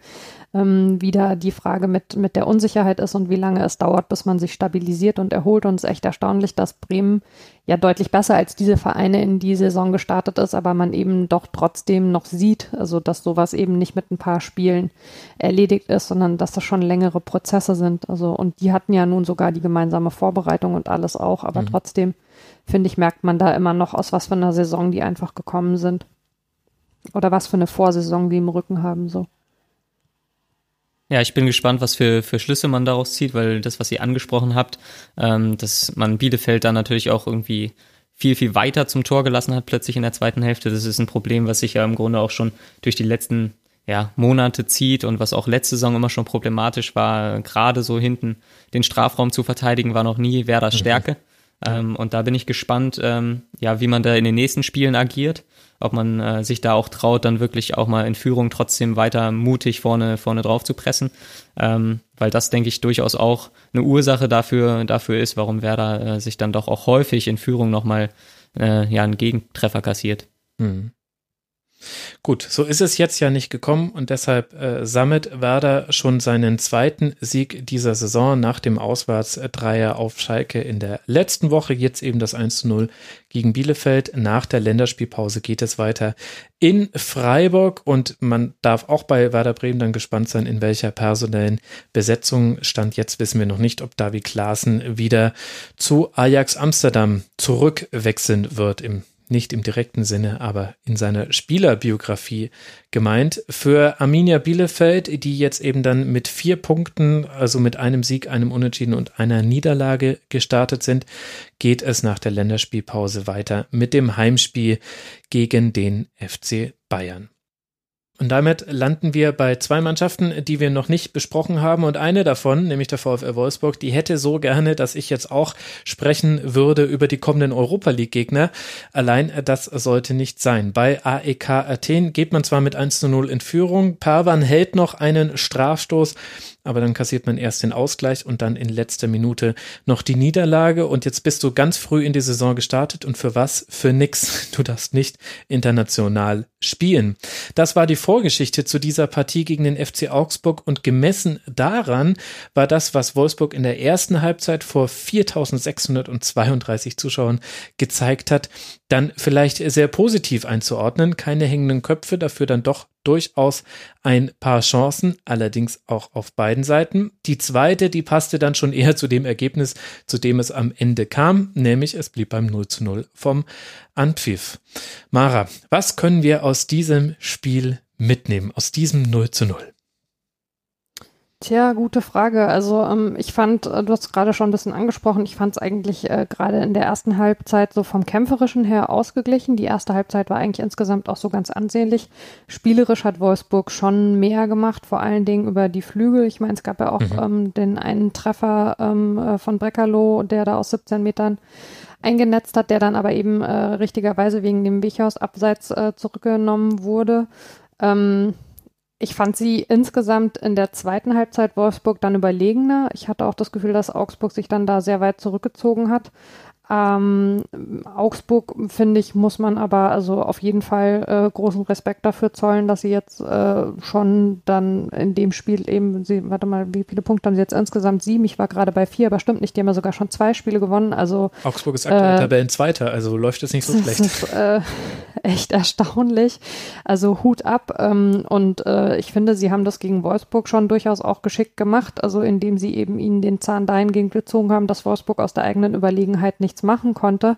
ähm, wieder die Frage mit, mit der Unsicherheit ist und wie lange es dauert, bis man sich stabilisiert und erholt. Und es ist echt erstaunlich, dass Bremen ja deutlich besser als diese Vereine in die Saison gestartet ist, aber man eben doch trotzdem noch sieht, also dass sowas eben nicht mit ein paar Spielen erledigt ist, sondern dass das schon längere Prozesse sind. Also und die hatten ja nun sogar die gemeinsame Vorbereitung und alles auch, aber mhm. trotzdem finde ich, merkt man da immer noch aus was für einer Saison die einfach gekommen sind. Oder was für eine Vorsaison die im Rücken haben, so. Ja, ich bin gespannt, was für, für Schlüsse man daraus zieht, weil das, was ihr angesprochen habt, ähm, dass man Bielefeld dann natürlich auch irgendwie viel, viel weiter zum Tor gelassen hat, plötzlich in der zweiten Hälfte. Das ist ein Problem, was sich ja im Grunde auch schon durch die letzten ja, Monate zieht und was auch letzte Saison immer schon problematisch war, gerade so hinten den Strafraum zu verteidigen, war noch nie Werders mhm. Stärke. Ähm, und da bin ich gespannt, ähm, ja, wie man da in den nächsten Spielen agiert ob man äh, sich da auch traut, dann wirklich auch mal in Führung trotzdem weiter mutig vorne, vorne drauf zu pressen. Ähm, weil das, denke ich, durchaus auch eine Ursache dafür, dafür ist, warum Werder äh, sich dann doch auch häufig in Führung nochmal äh, ja, einen Gegentreffer kassiert. Mhm. Gut, so ist es jetzt ja nicht gekommen und deshalb äh, sammelt Werder schon seinen zweiten Sieg dieser Saison nach dem Auswärtsdreier auf Schalke in der letzten Woche. Jetzt eben das 1 zu 0 gegen Bielefeld. Nach der Länderspielpause geht es weiter in Freiburg und man darf auch bei Werder Bremen dann gespannt sein, in welcher personellen Besetzung stand jetzt wissen wir noch nicht, ob David Klaassen wieder zu Ajax Amsterdam zurückwechseln wird im nicht im direkten Sinne, aber in seiner Spielerbiografie gemeint. Für Arminia Bielefeld, die jetzt eben dann mit vier Punkten, also mit einem Sieg, einem Unentschieden und einer Niederlage gestartet sind, geht es nach der Länderspielpause weiter mit dem Heimspiel gegen den FC Bayern. Und damit landen wir bei zwei Mannschaften, die wir noch nicht besprochen haben. Und eine davon, nämlich der VfL Wolfsburg, die hätte so gerne, dass ich jetzt auch sprechen würde über die kommenden Europa League Gegner. Allein das sollte nicht sein. Bei AEK Athen geht man zwar mit 1 zu 0 in Führung. Perwan hält noch einen Strafstoß aber dann kassiert man erst den Ausgleich und dann in letzter Minute noch die Niederlage und jetzt bist du ganz früh in die Saison gestartet und für was? Für nix. (laughs) Du darfst nicht international spielen. Das war die Vorgeschichte zu dieser Partie gegen den FC Augsburg und gemessen daran war das, was Wolfsburg in der ersten Halbzeit vor 4632 Zuschauern gezeigt hat, dann vielleicht sehr positiv einzuordnen. Keine hängenden Köpfe, dafür dann doch durchaus ein paar Chancen, allerdings auch auf beiden Seiten. Die zweite, die passte dann schon eher zu dem Ergebnis, zu dem es am Ende kam, nämlich es blieb beim 0 zu 0 vom Anpfiff. Mara, was können wir aus diesem Spiel mitnehmen, aus diesem 0 zu 0? Tja, gute Frage. Also ähm, ich fand, äh, du hast gerade schon ein bisschen angesprochen, ich fand es eigentlich äh, gerade in der ersten Halbzeit so vom kämpferischen her ausgeglichen. Die erste Halbzeit war eigentlich insgesamt auch so ganz ansehnlich. Spielerisch hat Wolfsburg schon mehr gemacht, vor allen Dingen über die Flügel. Ich meine, es gab ja auch mhm. ähm, den einen Treffer ähm, äh, von Breckerloh, der da aus 17 Metern eingenetzt hat, der dann aber eben äh, richtigerweise wegen dem Weghaus abseits äh, zurückgenommen wurde. Ähm, ich fand sie insgesamt in der zweiten Halbzeit Wolfsburg dann überlegener. Ich hatte auch das Gefühl, dass Augsburg sich dann da sehr weit zurückgezogen hat. Ähm, Augsburg, finde ich, muss man aber also auf jeden Fall äh, großen Respekt dafür zollen, dass sie jetzt äh, schon dann in dem Spiel eben, sie, warte mal, wie viele Punkte haben sie jetzt insgesamt? Sieben, ich war gerade bei vier, aber stimmt nicht, die haben ja sogar schon zwei Spiele gewonnen. Also Augsburg ist aktuell äh, Tabellenzweiter, also läuft es nicht so schlecht. Das ist äh, echt erstaunlich. Also Hut ab ähm, und äh, ich finde, sie haben das gegen Wolfsburg schon durchaus auch geschickt gemacht, also indem sie eben ihnen den Zahn dahingehend gezogen haben, dass Wolfsburg aus der eigenen Überlegenheit nichts machen konnte.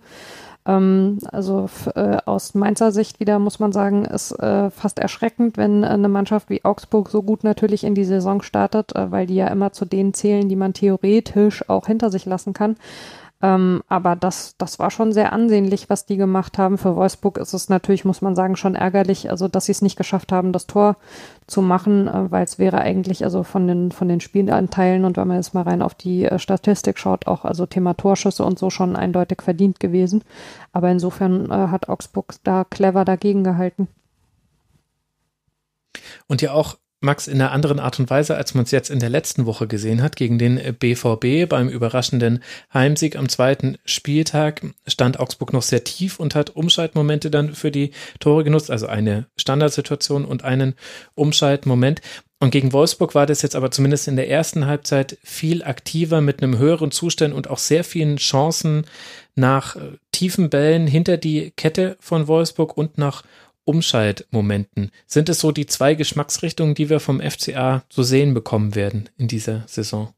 Ähm, also äh, aus Mainzer Sicht wieder muss man sagen, ist äh, fast erschreckend, wenn äh, eine Mannschaft wie Augsburg so gut natürlich in die Saison startet, äh, weil die ja immer zu denen zählen, die man theoretisch auch hinter sich lassen kann. Ähm, aber das, das war schon sehr ansehnlich, was die gemacht haben. Für Wolfsburg ist es natürlich, muss man sagen, schon ärgerlich, also dass sie es nicht geschafft haben, das Tor zu machen, äh, weil es wäre eigentlich also von den, von den Spielanteilen und wenn man jetzt mal rein auf die äh, Statistik schaut, auch also Thema Torschüsse und so schon eindeutig verdient gewesen. Aber insofern äh, hat Augsburg da clever dagegen gehalten. Und ja auch Max, in einer anderen Art und Weise, als man es jetzt in der letzten Woche gesehen hat, gegen den BVB beim überraschenden Heimsieg am zweiten Spieltag, stand Augsburg noch sehr tief und hat Umschaltmomente dann für die Tore genutzt, also eine Standardsituation und einen Umschaltmoment. Und gegen Wolfsburg war das jetzt aber zumindest in der ersten Halbzeit viel aktiver mit einem höheren Zustand und auch sehr vielen Chancen nach tiefen Bällen hinter die Kette von Wolfsburg und nach Umschaltmomenten. Sind es so die zwei Geschmacksrichtungen, die wir vom FCA zu sehen bekommen werden in dieser Saison?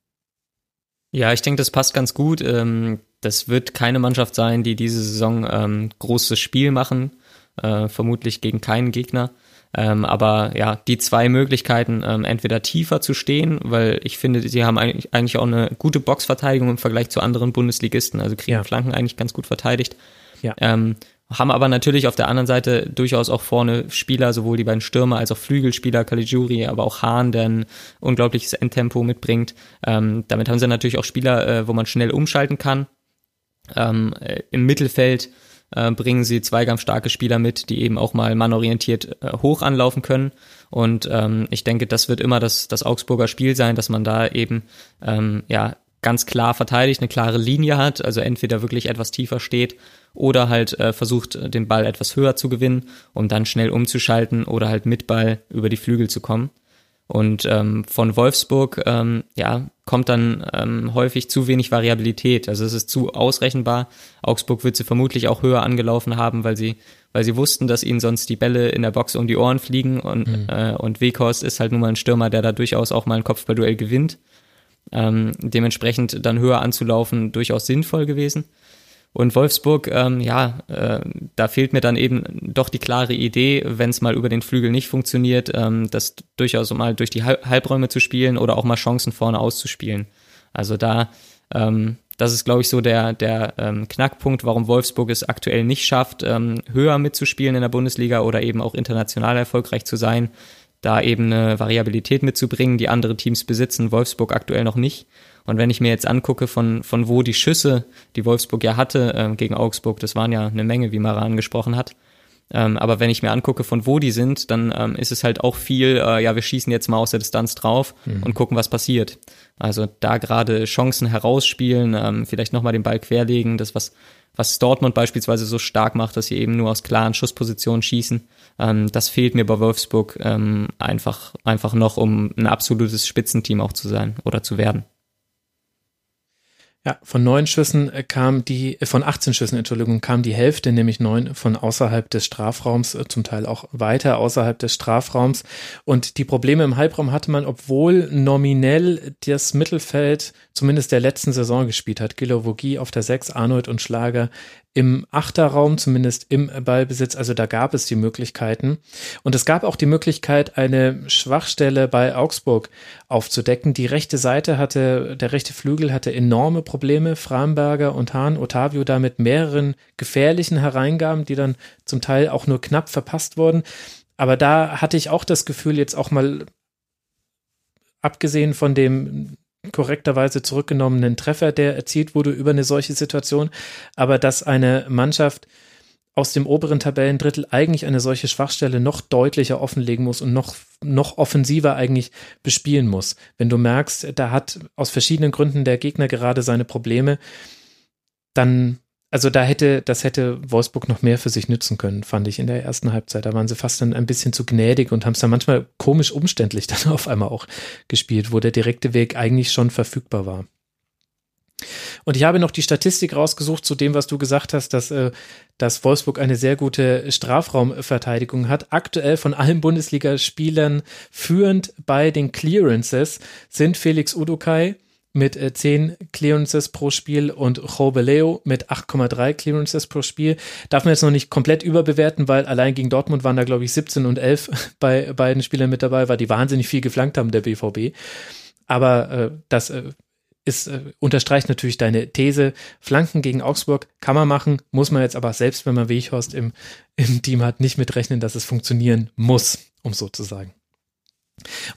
Ja, ich denke, das passt ganz gut. Ähm, das wird keine Mannschaft sein, die diese Saison ähm, großes Spiel machen, äh, vermutlich gegen keinen Gegner. Ähm, aber ja, die zwei Möglichkeiten, entweder tiefer zu stehen, weil ich finde, sie haben eigentlich, auch eine gute Boxverteidigung im Vergleich zu anderen Bundesligisten, also kriegen ja. Flanken eigentlich ganz gut verteidigt. Ja. Ähm, haben aber natürlich auf der anderen Seite durchaus auch vorne Spieler, sowohl die beiden Stürmer als auch Flügelspieler, Caligiuri, aber auch Hahn, der ein unglaubliches Endtempo mitbringt. Ähm, damit haben sie natürlich auch Spieler, äh, wo man schnell umschalten kann. Ähm, äh, Im Mittelfeld äh, bringen sie zweikampfstarke Spieler mit, die eben auch mal mannorientiert äh, hoch anlaufen können. Und ähm, ich denke, das wird immer das, das Augsburger Spiel sein, dass man da eben ähm, ja ganz klar verteidigt, eine klare Linie hat, also entweder wirklich etwas tiefer steht oder halt äh, versucht, den Ball etwas höher zu gewinnen, um dann schnell umzuschalten oder halt mit Ball über die Flügel zu kommen. Und ähm, von Wolfsburg ähm, ja, kommt dann ähm, häufig zu wenig Variabilität. Also es ist zu ausrechenbar. Augsburg wird sie vermutlich auch höher angelaufen haben, weil sie, weil sie wussten, dass ihnen sonst die Bälle in der Box um die Ohren fliegen und, mhm. äh, und Weghorst ist halt nun mal ein Stürmer, der da durchaus auch mal ein Kopfballduell gewinnt ähm, dementsprechend dann höher anzulaufen durchaus sinnvoll gewesen. Und Wolfsburg, ähm, ja, äh, da fehlt mir dann eben doch die klare Idee, wenn es mal über den Flügel nicht funktioniert, ähm, das durchaus mal durch die Halbräume zu spielen oder auch mal Chancen vorne auszuspielen. Also da, ähm, das ist, glaube ich, so der, der ähm, Knackpunkt, warum Wolfsburg es aktuell nicht schafft, ähm, höher mitzuspielen in der Bundesliga oder eben auch international erfolgreich zu sein da eben eine Variabilität mitzubringen, die andere Teams besitzen, Wolfsburg aktuell noch nicht. Und wenn ich mir jetzt angucke, von, von wo die Schüsse, die Wolfsburg ja hatte äh, gegen Augsburg, das waren ja eine Menge, wie Mara angesprochen hat. Ähm, aber wenn ich mir angucke, von wo die sind, dann ähm, ist es halt auch viel, äh, ja, wir schießen jetzt mal aus der Distanz drauf mhm. und gucken, was passiert. Also da gerade Chancen herausspielen, ähm, vielleicht nochmal den Ball querlegen, das, was, was Dortmund beispielsweise so stark macht, dass sie eben nur aus klaren Schusspositionen schießen. Ähm, das fehlt mir bei Wolfsburg ähm, einfach, einfach noch, um ein absolutes Spitzenteam auch zu sein oder zu werden. Ja, von neun Schüssen äh, kam die, äh, von 18 Schüssen, Entschuldigung, kam die Hälfte, nämlich neun von außerhalb des Strafraums, äh, zum Teil auch weiter außerhalb des Strafraums. Und die Probleme im Halbraum hatte man, obwohl nominell das Mittelfeld zumindest der letzten Saison gespielt hat. Gilovogie auf der Sechs, Arnold und Schlager im Achterraum, zumindest im Ballbesitz. Also da gab es die Möglichkeiten. Und es gab auch die Möglichkeit, eine Schwachstelle bei Augsburg aufzudecken. Die rechte Seite hatte, der rechte Flügel hatte enorme Probleme. Framberger und Hahn, Otavio da mit mehreren gefährlichen Hereingaben, die dann zum Teil auch nur knapp verpasst wurden. Aber da hatte ich auch das Gefühl, jetzt auch mal abgesehen von dem korrekterweise zurückgenommenen Treffer, der erzielt wurde über eine solche Situation, aber dass eine Mannschaft aus dem oberen Tabellendrittel eigentlich eine solche Schwachstelle noch deutlicher offenlegen muss und noch, noch offensiver eigentlich bespielen muss. Wenn du merkst, da hat aus verschiedenen Gründen der Gegner gerade seine Probleme, dann also da hätte, das hätte Wolfsburg noch mehr für sich nützen können, fand ich in der ersten Halbzeit. Da waren sie fast dann ein bisschen zu gnädig und haben es dann manchmal komisch umständlich (laughs) dann auf einmal auch gespielt, wo der direkte Weg eigentlich schon verfügbar war. Und ich habe noch die Statistik rausgesucht zu dem, was du gesagt hast, dass, äh, dass Wolfsburg eine sehr gute Strafraumverteidigung hat. Aktuell von allen Bundesligaspielern führend bei den Clearances sind Felix Udukai mit äh, 10 Clearances pro Spiel und Robeleo mit 8,3 Clearances pro Spiel. Darf man jetzt noch nicht komplett überbewerten, weil allein gegen Dortmund waren da, glaube ich, 17 und 11 (laughs) bei beiden Spielern mit dabei, weil die wahnsinnig viel geflankt haben, der BVB. Aber äh, das äh, ist, äh, unterstreicht natürlich deine These. Flanken gegen Augsburg kann man machen, muss man jetzt aber selbst, wenn man Weghorst im, im Team hat, nicht mitrechnen, dass es funktionieren muss, um so zu sagen.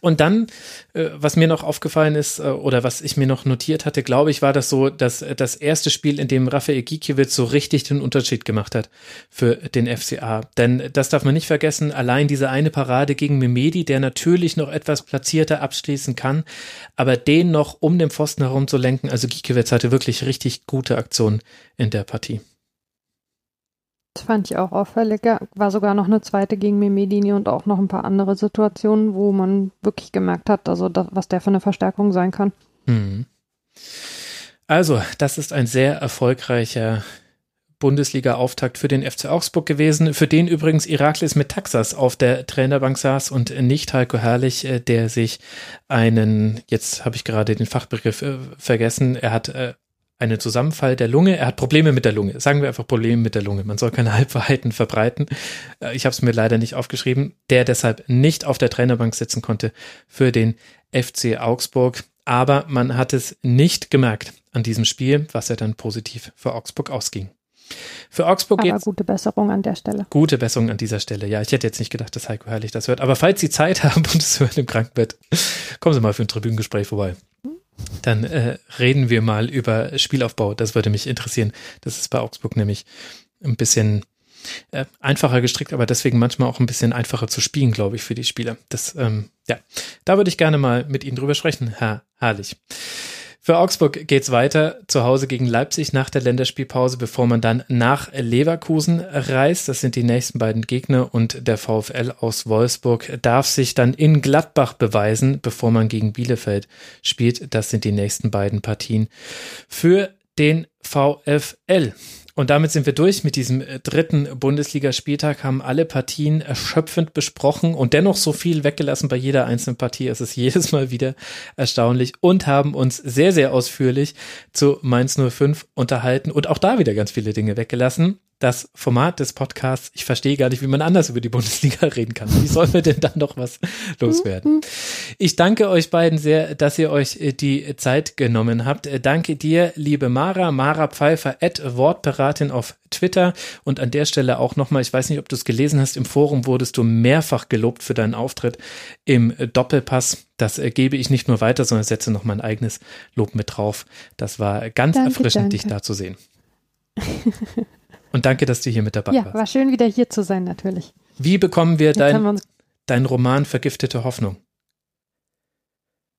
Und dann, äh, was mir noch aufgefallen ist, äh, oder was ich mir noch notiert hatte, glaube ich, war das so, dass äh, das erste Spiel, in dem Raphael Gikiewicz so richtig den Unterschied gemacht hat für den FCA. Denn das darf man nicht vergessen, allein diese eine Parade gegen Memedi, der natürlich noch etwas platzierter abschließen kann, aber den noch um den Pfosten herum zu lenken, also Gikiewicz hatte wirklich richtig gute Aktionen in der Partie. Fand ich auch auffällig. War sogar noch eine zweite gegen Memedini und auch noch ein paar andere Situationen, wo man wirklich gemerkt hat, also das, was der für eine Verstärkung sein kann. Mhm. Also, das ist ein sehr erfolgreicher Bundesliga-Auftakt für den FC Augsburg gewesen, für den übrigens Iraklis mit Taxas auf der Trainerbank saß und nicht Heiko Herrlich, äh, der sich einen, jetzt habe ich gerade den Fachbegriff äh, vergessen, er hat äh, einen Zusammenfall der Lunge. Er hat Probleme mit der Lunge. Sagen wir einfach Probleme mit der Lunge. Man soll keine (laughs) Halbwahrheiten verbreiten. Äh, ich habe es mir leider nicht aufgeschrieben. Der deshalb nicht auf der Trainerbank sitzen konnte für den FC Augsburg. Aber man hat es nicht gemerkt an diesem Spiel, was er dann positiv für Augsburg ausging. Für Augsburg geht gute Besserung an der Stelle. Gute Besserung an dieser Stelle. Ja, ich hätte jetzt nicht gedacht, dass Heiko Herrlich das hört. Aber falls Sie Zeit (laughs) haben und es hören im Krankenbett, kommen Sie mal für ein Tribünengespräch vorbei. Dann äh, reden wir mal über Spielaufbau. Das würde mich interessieren. Das ist bei Augsburg nämlich ein bisschen äh, einfacher gestrickt, aber deswegen manchmal auch ein bisschen einfacher zu spielen, glaube ich, für die Spieler. Das, ähm, ja, da würde ich gerne mal mit Ihnen drüber sprechen, Herr Herrlich. Für Augsburg geht's weiter zu Hause gegen Leipzig nach der Länderspielpause, bevor man dann nach Leverkusen reist. Das sind die nächsten beiden Gegner und der VfL aus Wolfsburg darf sich dann in Gladbach beweisen, bevor man gegen Bielefeld spielt. Das sind die nächsten beiden Partien für den VfL. Und damit sind wir durch mit diesem äh, dritten Bundesligaspieltag, haben alle Partien erschöpfend besprochen und dennoch so viel weggelassen bei jeder einzelnen Partie. Es ist (laughs) jedes Mal wieder erstaunlich und haben uns sehr, sehr ausführlich zu Mainz 05 unterhalten und auch da wieder ganz viele Dinge weggelassen das Format des Podcasts. Ich verstehe gar nicht, wie man anders über die Bundesliga (laughs) reden kann. Wie sollen wir denn dann noch was loswerden? Ich danke euch beiden sehr, dass ihr euch äh, die Zeit genommen habt. Äh, danke dir, liebe Mara, Mara Pfeiffer, at Wortberatin auf Twitter. Und an der Stelle auch nochmal, ich weiß nicht, ob du es gelesen hast, im Forum wurdest du mehrfach gelobt für deinen Auftritt im Doppelpass. Das äh, gebe ich nicht nur weiter, sondern setze noch mein eigenes Lob mit drauf. Das war ganz danke, erfrischend, danke. dich da zu sehen. (laughs) Und danke, dass du hier mit dabei ja, warst. Ja, war schön, wieder hier zu sein, natürlich. Wie bekommen wir deinen dein Roman Vergiftete Hoffnung?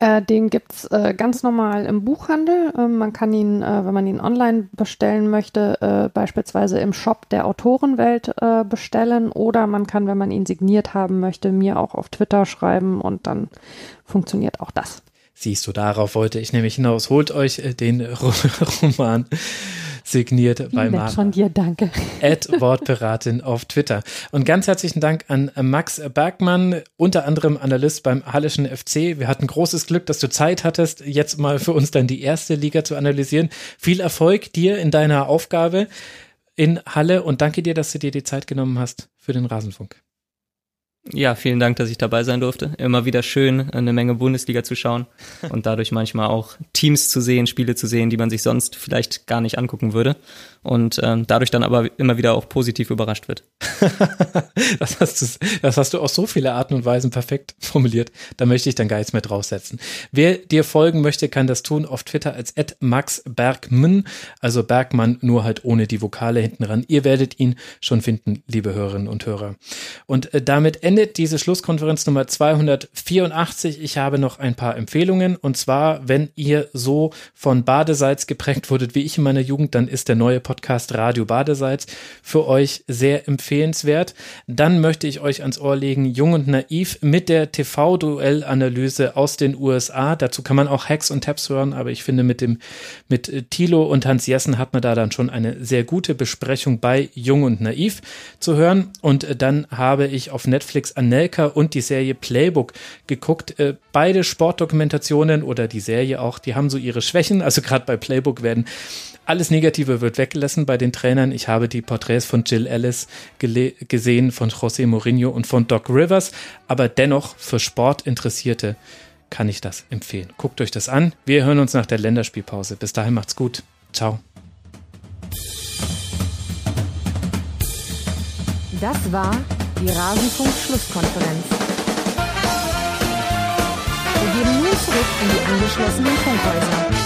Äh, den gibt's äh, ganz normal im Buchhandel. Äh, man kann ihn, äh, wenn man ihn online bestellen möchte, äh, beispielsweise im Shop der Autorenwelt äh, bestellen oder man kann, wenn man ihn signiert haben möchte, mir auch auf Twitter schreiben und dann funktioniert auch das. Siehst du, darauf wollte ich nämlich hinaus. Holt euch den (laughs) Roman signiert bei Mara. von dir, danke. Ad Wortberatin auf Twitter. Und ganz herzlichen Dank an Max Bergmann, unter anderem Analyst beim Hallischen FC. Wir hatten großes Glück, dass du Zeit hattest, jetzt mal für uns dann die erste Liga zu analysieren. Viel Erfolg dir in deiner Aufgabe in Halle und danke dir, dass du dir die Zeit genommen hast für den Rasenfunk. Ja, vielen Dank, dass ich dabei sein durfte. Immer wieder schön, eine Menge Bundesliga zu schauen (laughs) und dadurch manchmal auch Teams zu sehen, Spiele zu sehen, die man sich sonst vielleicht gar nicht angucken würde und ähm, dadurch dann aber immer wieder auch positiv überrascht wird. (laughs) das, hast du, das hast du auf so viele Arten und Weisen perfekt formuliert. Da möchte ich dann gar nichts mehr draufsetzen. Wer dir folgen möchte, kann das tun auf Twitter als @maxbergmann, also Bergmann nur halt ohne die Vokale hinten ran. Ihr werdet ihn schon finden, liebe Hörerinnen und Hörer. Und äh, damit endet diese Schlusskonferenz Nummer 284. Ich habe noch ein paar Empfehlungen und zwar, wenn ihr so von Badesalz geprägt wurdet wie ich in meiner Jugend, dann ist der neue Podcast Radio Badesalz für euch sehr empfehlenswert. Dann möchte ich euch ans Ohr legen Jung und Naiv mit der TV-Duell-Analyse aus den USA. Dazu kann man auch Hacks und Tabs hören, aber ich finde mit dem mit Thilo und Hans Jessen hat man da dann schon eine sehr gute Besprechung bei Jung und Naiv zu hören. Und dann habe ich auf Netflix Anelka und die Serie Playbook geguckt. Äh, beide Sportdokumentationen oder die Serie auch, die haben so ihre Schwächen. Also gerade bei Playbook werden alles Negative wird weggelassen bei den Trainern. Ich habe die Porträts von Jill Ellis gesehen, von José Mourinho und von Doc Rivers. Aber dennoch für Sportinteressierte kann ich das empfehlen. Guckt euch das an. Wir hören uns nach der Länderspielpause. Bis dahin macht's gut. Ciao. Das war die Rasenfunk-Schlusskonferenz. Wir gehen nun zurück in die angeschlossenen Funkhäuser.